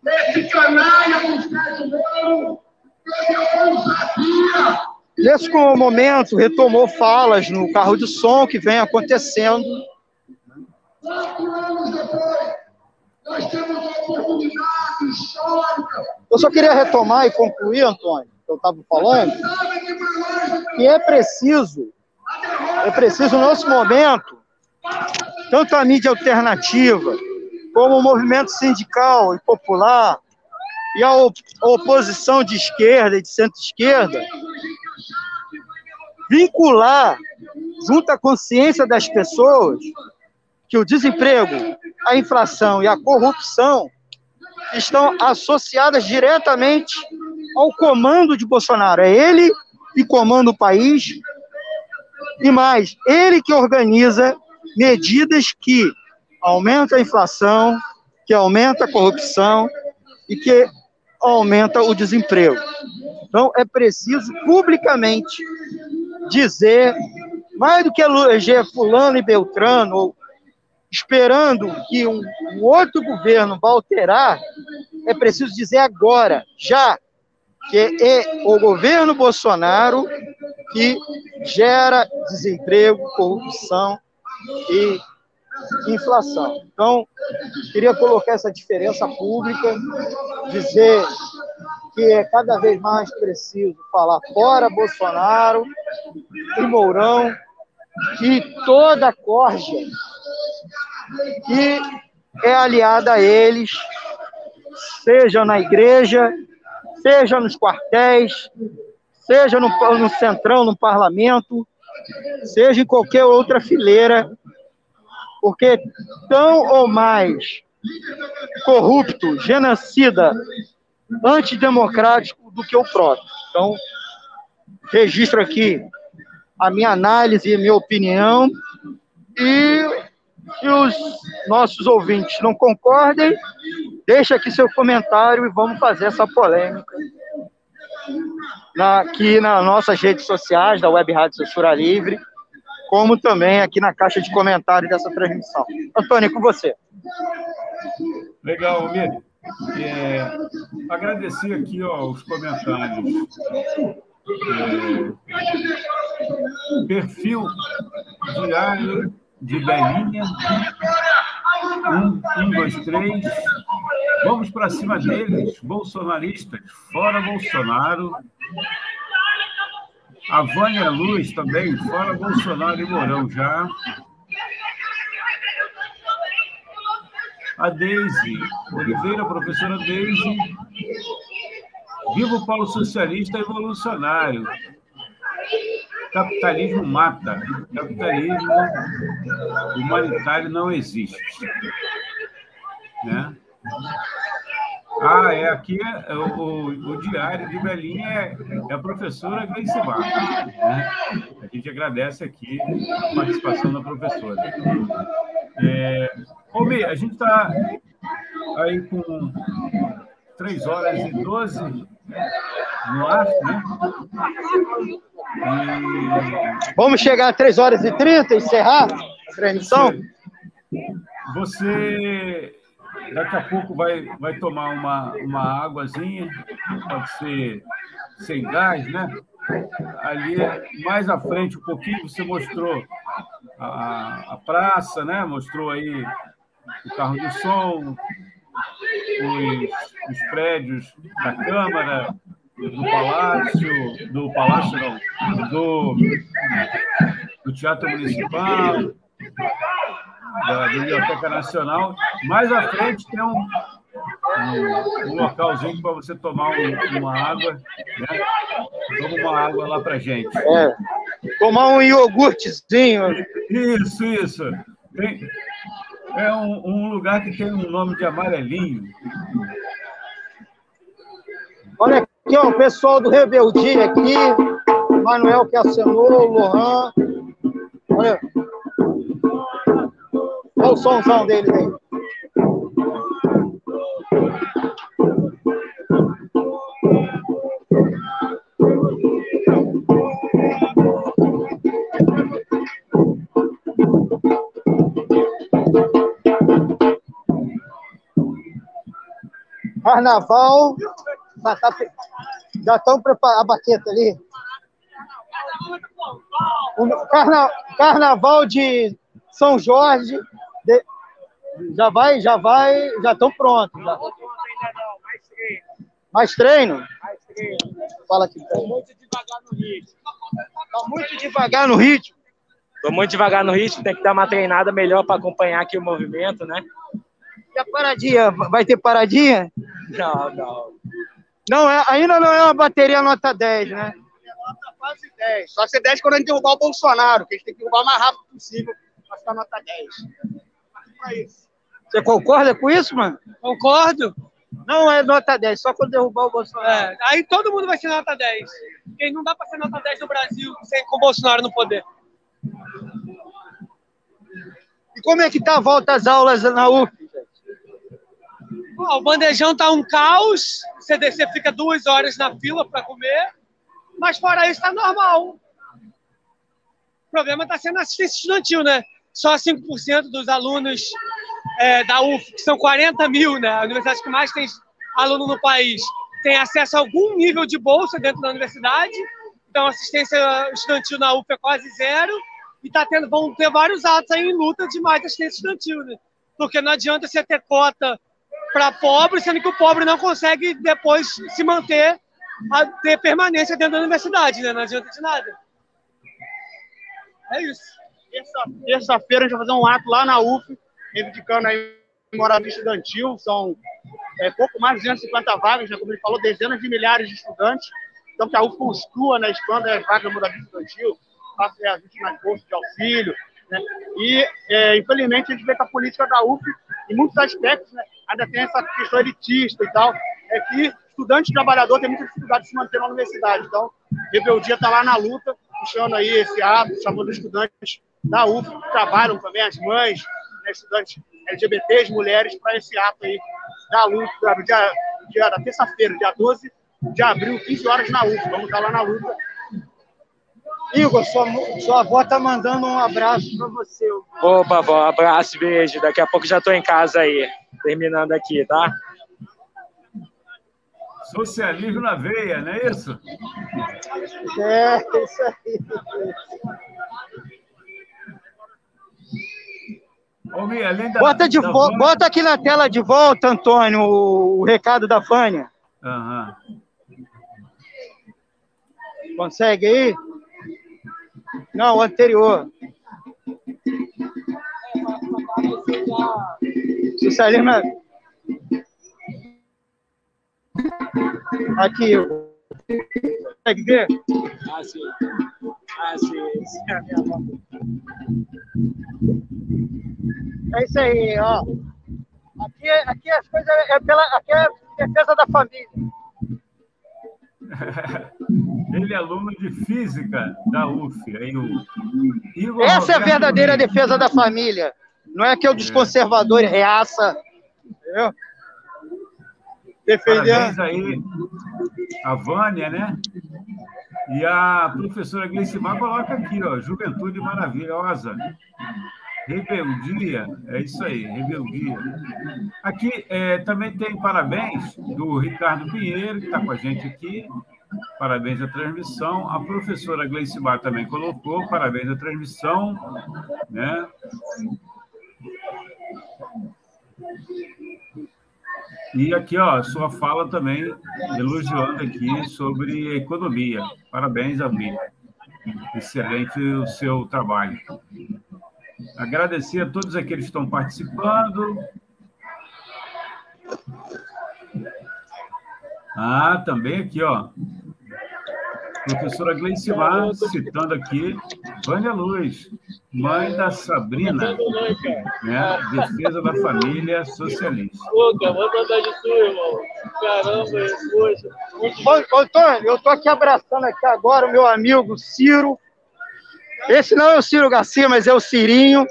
esse canalha do Sérgio Moro teve a ousadia Nesse momento, retomou falas no carro de som que vem acontecendo. Quatro anos depois, nós temos uma oportunidade histórica. Eu só queria retomar e concluir, Antônio, que eu estava falando, que é preciso, é preciso nesse momento, tanto a mídia alternativa, como o movimento sindical e popular, e a oposição de esquerda e de centro-esquerda, vincular, junto à consciência das pessoas, que o desemprego, a inflação e a corrupção estão associadas diretamente ao comando de Bolsonaro. É ele que comanda o país e mais, ele que organiza medidas que aumentam a inflação, que aumenta a corrupção e que aumenta o desemprego. Então, é preciso publicamente dizer, mais do que eleger fulano e beltrano, esperando que um, um outro governo vá alterar, é preciso dizer agora, já, que é o governo Bolsonaro que gera desemprego, corrupção e inflação. Então, queria colocar essa diferença pública, dizer que é cada vez mais preciso falar fora Bolsonaro e Mourão, que toda a corja que é aliada a eles, seja na igreja, seja nos quartéis, seja no, no centrão, no parlamento, seja em qualquer outra fileira, porque tão ou mais corrupto, genocida, antidemocrático do que o próprio. Então, registro aqui a minha análise e a minha opinião, e se os nossos ouvintes não concordem, deixa aqui seu comentário e vamos fazer essa polêmica na, aqui nas nossas redes sociais da Web Rádio Censura Livre, como também aqui na caixa de comentários dessa transmissão. Antônio, com você. Legal, Almir. É, agradecer aqui ó, os comentários. É, perfil diário de Belinha. Um, um, dois, três. Vamos para cima deles, bolsonaristas. Fora Bolsonaro. A Vânia Luz também, fora Bolsonaro e Mourão já. A Deise Oliveira, professora Deise. Viva o Paulo Socialista Evolucionário. Capitalismo mata. Capitalismo humanitário não existe. Né? Ah, é aqui é, o, o, diário de Belinha é, é a professora Gleice Bar. Né? A gente agradece aqui a participação da professora. É, Almir, a gente está aí com 3 horas e 12 no ar, né? E... Vamos chegar a 3 horas e 30 e encerrar a transmissão? Você daqui a pouco vai, vai tomar uma, uma águazinha, pode ser sem gás, né? Ali, mais à frente um pouquinho, você mostrou a, a praça, né? Mostrou aí o carro de som, os, os prédios da Câmara, do Palácio, do Palácio não, do, do Teatro Municipal, da Biblioteca Nacional. Mais à frente tem um, um, um localzinho para você tomar um, uma água, né? Toma uma água lá para gente. É, tomar um iogurtezinho. Isso, isso. Tem, é um, um lugar que tem um nome de amarelinho. Olha aqui, ó, o pessoal do Rebeldia aqui, Manuel que acenou, Lohan. Olha, Olha o somzão deles aí. Carnaval, tá, tá, já estão preparando a baqueta ali. Carna, carnaval de São Jorge de... Já vai, já vai, já estão prontos. Já. Mais treino? Mais treino? Fala aqui. Está muito devagar no ritmo. Está muito devagar no ritmo? Tô muito devagar no ritmo, tem que dar uma treinada melhor para acompanhar aqui o movimento, né? E a paradinha? Vai ter paradinha? Não, não. Não, é, ainda não é uma bateria nota 10, né? Nota quase 10. Só ser 10 quando a gente derrubar o Bolsonaro, que a gente tem que derrubar o mais rápido possível para ficar nota 10. Isso. Você concorda com isso, mano? Concordo. Não é nota 10, só quando derrubar o Bolsonaro. É, aí todo mundo vai ser nota 10. Porque não dá para ser nota 10 no Brasil sem com o Bolsonaro no poder. E como é que tá a volta às aulas na UF? o bandejão tá um caos. O CDC fica duas horas na fila para comer. Mas fora isso, tá normal. O problema está sendo assistência estudantil, né? Só 5% dos alunos é, da UF, que são 40 mil, né? A universidade que mais tem aluno no país, tem acesso a algum nível de bolsa dentro da universidade. Então, assistência estudantil na UF é quase zero. E tá tendo, vão ter vários atos aí em luta de mais assistência estudantil, né? Porque não adianta você ter cota para pobre, sendo que o pobre não consegue depois se manter, a ter permanência dentro da universidade, né? Não adianta de nada. É isso. Terça-feira a gente vai fazer um ato lá na UF, reivindicando aí moradia estudantil. São é, pouco mais de 250 vagas, né? como ele falou, dezenas de milhares de estudantes. Então, que a UF construa, né, expanda as vagas de moradia estudantil, faça reajuste nas bolsas de auxílio. Né? E, é, infelizmente, a gente vê que a política da UF, em muitos aspectos, né, ainda tem essa questão elitista e tal, é que estudante trabalhador tem muita dificuldade de se manter na universidade. Então, Rebeldia está lá na luta, puxando aí esse ato, chamando estudantes da UF, que trabalham também, as mães, né, estudantes LGBTs, mulheres, para esse ato aí da luta, dia, dia, da terça-feira, dia 12 de abril, 15 horas na UF. Vamos estar lá na luta. Igor, sua, sua avó tá mandando um abraço para você. Opa, avó, abraço, beijo. Daqui a pouco já estou em casa aí, terminando aqui, tá? Socialismo na veia, não é isso? É, isso aí. Da, bota, de vo... bota aqui na tela de volta, Antônio, o, o recado da Fânia. Uhum. Consegue aí? Não, o anterior. Socialismo. Aqui. Consegue ver? Ah, sim. Ah, sim. sim. É isso aí, ó. Aqui, aqui as coisas é pela, aqui é defesa da família. Ele é aluno de física da UF. Aí o Igor Essa é a verdadeira defesa da família. Não é que é o desconservador é. reaça. Entendeu? Defendendo. aí a Vânia, né? E a professora Gleicimar coloca aqui, ó, juventude maravilhosa. Rebeldia, é isso aí, rebeldia. Aqui é, também tem parabéns do Ricardo Pinheiro, que está com a gente aqui. Parabéns à transmissão. A professora Gleicimar também colocou, parabéns à transmissão. Né? E aqui, ó, sua fala também, elogiando aqui sobre economia. Parabéns, Almir. Excelente o seu trabalho. Agradecer a todos aqueles que estão participando. Ah, também aqui, ó. Professora Gleicimar, citando aqui, Vânia Luz, mãe da Sabrina, né? defesa da família socialista. Vou mandar de tu, irmão. Caramba, poxa. Antônio, eu tô aqui abraçando aqui agora o meu amigo Ciro. Esse não é o Ciro Garcia, mas é o Cirinho.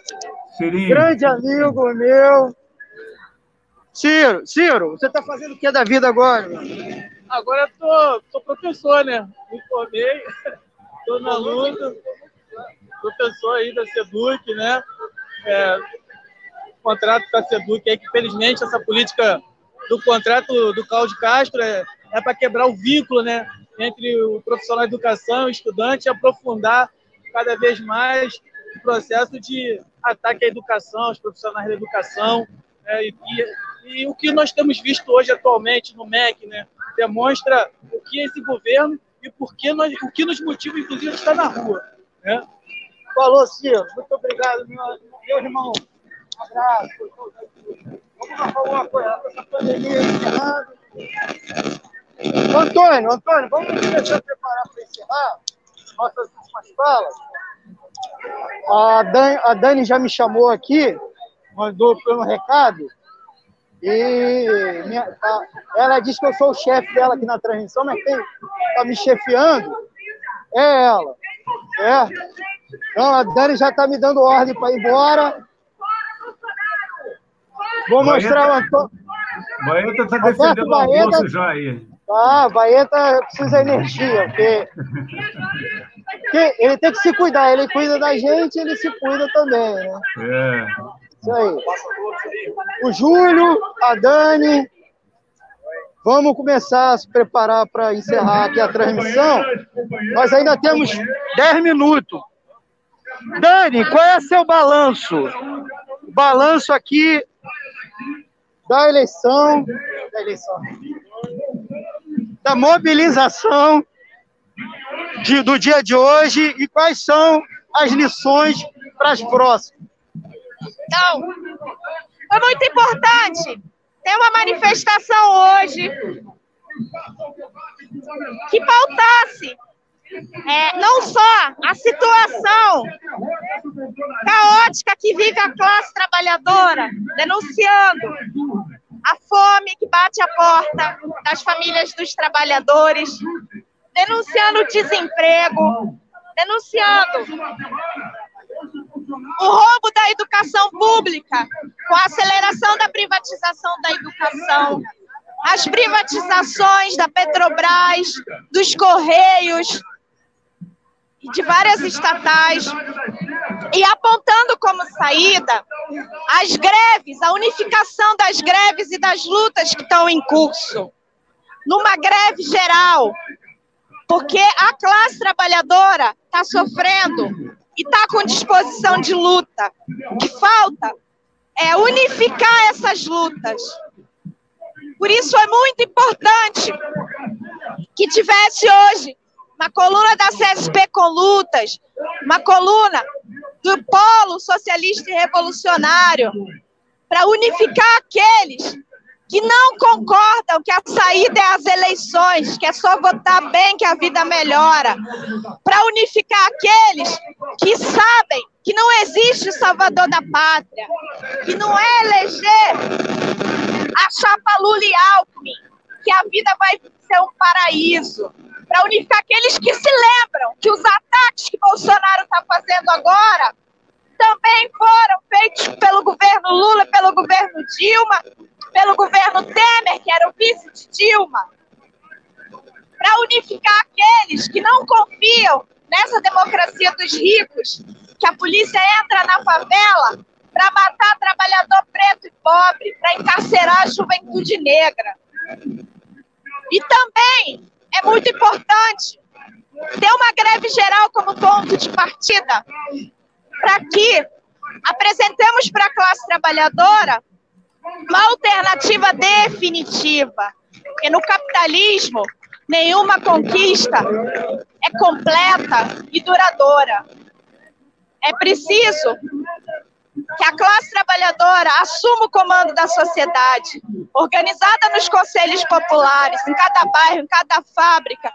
Cirinho. Grande amigo meu. Ciro, Ciro, você tá fazendo o que da vida agora? Agora eu tô, tô professor, né? Me formei, tô na luta, professor aí da SEDUC, né? É, contrato com a SEDUC aí, que felizmente essa política do contrato do Cláudio Castro é, é para quebrar o vínculo, né? Entre o profissional de educação e o estudante e aprofundar cada vez mais o processo de ataque à educação, aos profissionais da educação. Né? E, e, e o que nós temos visto hoje atualmente no MEC, né? demonstra o que esse governo e por que nós, o que nos motiva, inclusive, a estar na rua. Né? Falou, Ciro. Muito obrigado, meu, meu irmão. Um abraço. Vamos falar uma coisa, essa pandemia encerrando. Antônio, Antônio, vamos começar a preparar para encerrar nossas últimas falas. A Dani, a Dani já me chamou aqui, mandou pelo recado, e minha, tá, ela disse que eu sou o chefe dela aqui na transmissão, mas quem está me chefiando é ela. Certo? Então a Dani já está me dando ordem para ir embora. Vou mostrar o Antônio. Baeta está defendendo o almoço já aí. Ah, Baeta precisa de energia, porque, porque ele tem que se cuidar. Ele cuida da gente, ele se cuida também, né? É. Isso aí. O Júlio, a Dani. Vamos começar a se preparar para encerrar aqui a transmissão. Nós ainda temos 10 minutos. Dani, qual é seu balanço? Balanço aqui da eleição, da eleição, da mobilização de, do dia de hoje e quais são as lições para as próximas. Então, foi muito importante ter uma manifestação hoje. Que pautasse é, não só a situação caótica que vive a classe trabalhadora, denunciando a fome que bate a porta das famílias dos trabalhadores, denunciando o desemprego, denunciando o roubo da educação pública, com a aceleração da privatização da educação, as privatizações da Petrobras, dos Correios, de várias estatais, e apontando como saída as greves, a unificação das greves e das lutas que estão em curso, numa greve geral, porque a classe trabalhadora está sofrendo e está com disposição de luta. O que falta é unificar essas lutas. Por isso é muito importante que tivesse hoje uma coluna da CSP com lutas, uma coluna do Polo Socialista e Revolucionário, para unificar aqueles que não concordam que a saída é as eleições, que é só votar bem que a vida melhora, para unificar aqueles que sabem que não existe salvador da pátria, que não é eleger a chapa Lula e Alckmin, que a vida vai ser um paraíso, para unificar aqueles que se lembram que os ataques que Bolsonaro está fazendo agora também foram feitos pelo governo Lula, pelo governo Dilma, pelo governo Temer, que era o vice de Dilma, para unificar aqueles que não confiam nessa democracia dos ricos, que a polícia entra na favela para matar trabalhador preto e pobre, para encarcerar a juventude negra. E também é muito importante ter uma greve geral como ponto de partida para que apresentemos para a classe trabalhadora uma alternativa definitiva. Porque no capitalismo, nenhuma conquista é completa e duradoura. É preciso que a classe trabalhadora assuma o comando da sociedade, organizada nos conselhos populares, em cada bairro, em cada fábrica,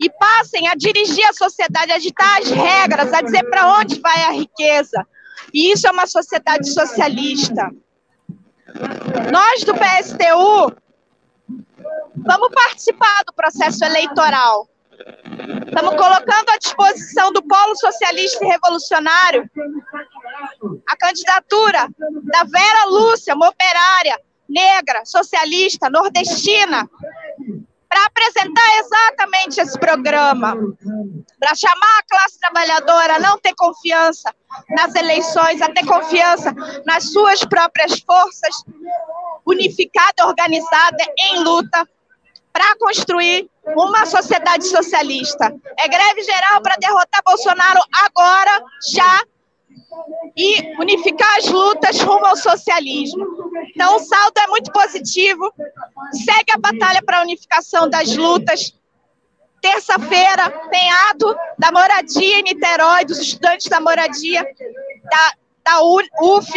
e passem a dirigir a sociedade, a ditar as regras, a dizer para onde vai a riqueza. E isso é uma sociedade socialista. Nós do PSTU vamos participar do processo eleitoral. Estamos colocando à disposição do Polo Socialista e Revolucionário a candidatura da Vera Lúcia, uma operária negra, socialista, nordestina, para apresentar exatamente esse programa, para chamar a classe trabalhadora a não ter confiança nas eleições, a ter confiança nas suas próprias forças, unificada, organizada, em luta, para construir uma sociedade socialista. É greve geral para derrotar Bolsonaro agora, já, e unificar as lutas rumo ao socialismo. Então, o saldo é muito positivo. Segue a batalha para a unificação das lutas. Terça-feira tem ato da moradia em Niterói, dos estudantes da moradia da, da UF.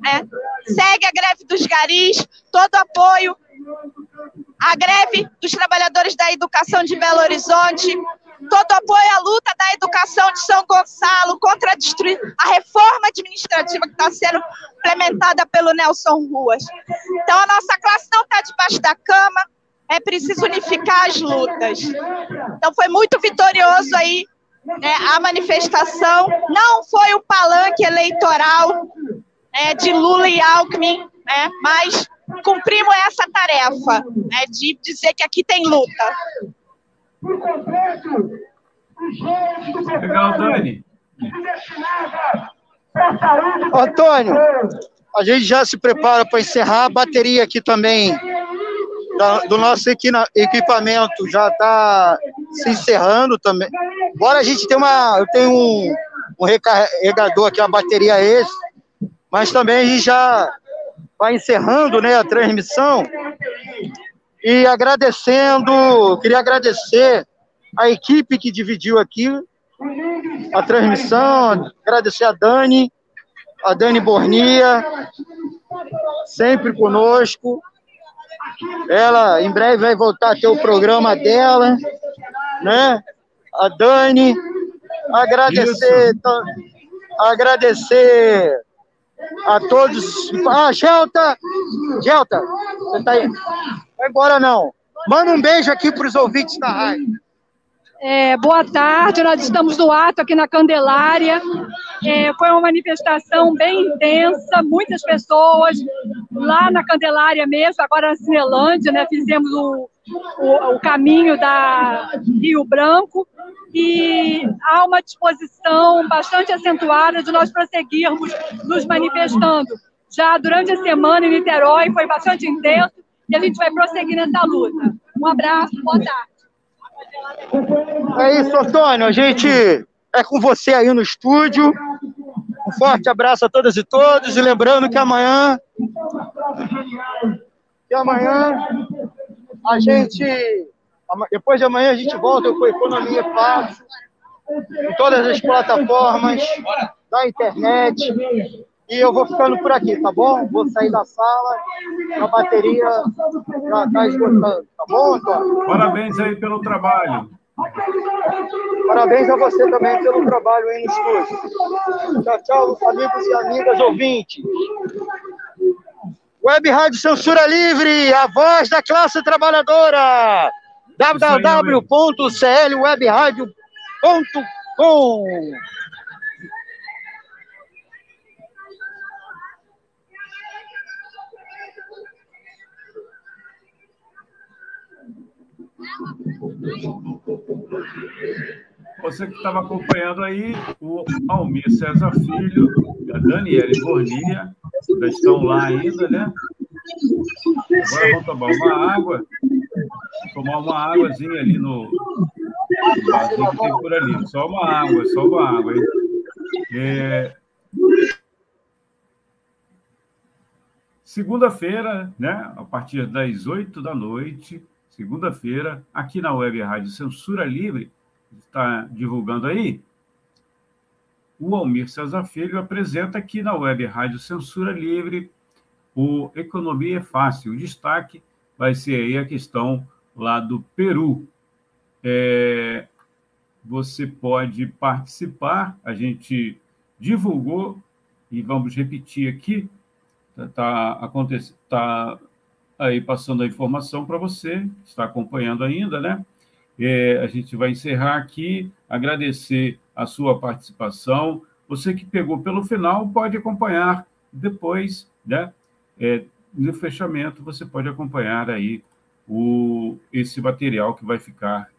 Né? Segue a greve dos garis, todo apoio à greve dos trabalhadores da educação de Belo Horizonte, todo apoio à luta da educação de São Gonçalo contra a, a reforma administrativa que está sendo implementada pelo Nelson Ruas. Então, a nossa classe não está debaixo da cama, é preciso unificar as lutas. Então, foi muito vitorioso aí né, a manifestação. Não foi o palanque eleitoral é, de Lula e Alckmin, né, mas cumprimos essa tarefa né, de dizer que aqui tem luta. Legal, Dani. Antônio, a gente já se prepara para encerrar. A bateria aqui também do nosso equipamento já está se encerrando também. Agora a gente tem uma. Eu tenho um, um recarregador aqui, uma bateria esse, mas também a gente já vai encerrando né, a transmissão. E agradecendo, queria agradecer a equipe que dividiu aqui a transmissão, agradecer a Dani, a Dani Bornia, sempre conosco. Ela em breve vai voltar a ter o programa dela, né? A Dani, agradecer, agradecer a todos. Ah, Gelta, Gelta, você tá aí? Vai embora não. Manda um beijo aqui para os ouvintes da rádio. É, boa tarde, nós estamos no ato aqui na Candelária. É, foi uma manifestação bem intensa, muitas pessoas lá na Candelária mesmo, agora na Cinelândia, né? Fizemos o, o, o caminho da Rio Branco e há uma disposição bastante acentuada de nós prosseguirmos nos manifestando. Já durante a semana em Niterói foi bastante intenso e a gente vai prosseguir nessa luta. Um abraço, boa tarde. É isso, Antônio. A gente é com você aí no estúdio. Um forte abraço a todas e todos. E lembrando que amanhã. Que amanhã a gente. Depois de amanhã a gente volta com Economia Fácil. Em todas as plataformas da internet. E eu vou ficando por aqui, tá bom? Vou sair da sala, a bateria já está esgotando, tá bom, Antônio? Parabéns aí pelo trabalho. Parabéns a você também pelo trabalho aí no estúdio. Tchau, tchau, amigos e amigas ouvintes. Web Rádio Censura Livre, a voz da classe trabalhadora. www.clwebradio.com Você que estava acompanhando aí, o Almir César Filho, a Daniele Bornia, já estão lá ainda, né? Agora vamos tomar uma água, tomar uma águazinha ali no, no que tem por ali. Só uma água, só uma água, hein? É... Segunda-feira, né, a partir das oito da noite, segunda-feira, aqui na Web Rádio Censura Livre, está divulgando aí, o Almir César Filho apresenta aqui na Web Rádio Censura Livre o Economia é Fácil. O destaque vai ser aí a questão lá do Peru. É, você pode participar, a gente divulgou e vamos repetir aqui, está tá, acontecendo, tá aí passando a informação para você, que está acompanhando ainda, né? É, a gente vai encerrar aqui, agradecer a sua participação. Você que pegou pelo final pode acompanhar depois, né? É, no fechamento, você pode acompanhar aí o, esse material que vai ficar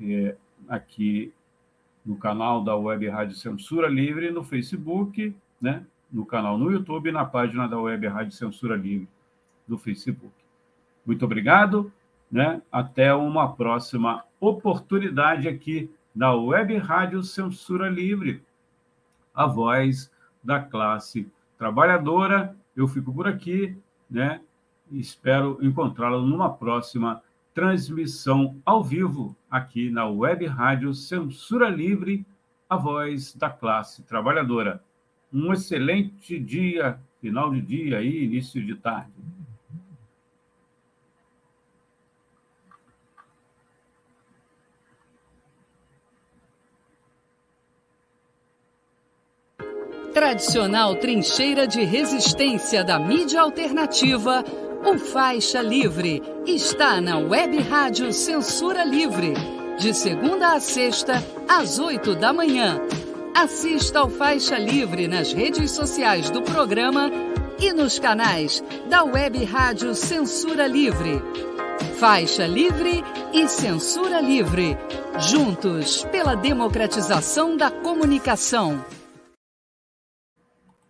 é, aqui no canal da Web Rádio Censura Livre, no Facebook, né? no canal no YouTube e na página da Web Rádio Censura Livre do Facebook. Muito obrigado, né? Até uma próxima oportunidade aqui na Web Rádio Censura Livre, a voz da classe trabalhadora. Eu fico por aqui, né? Espero encontrá-lo numa próxima transmissão ao vivo aqui na Web Rádio Censura Livre, a voz da classe trabalhadora. Um excelente dia, final de dia e início de tarde. Tradicional trincheira de resistência da mídia alternativa, o Faixa Livre está na Web Rádio Censura Livre, de segunda a sexta, às oito da manhã. Assista ao Faixa Livre nas redes sociais do programa e nos canais da Web Rádio Censura Livre. Faixa Livre e Censura Livre, juntos pela democratização da comunicação.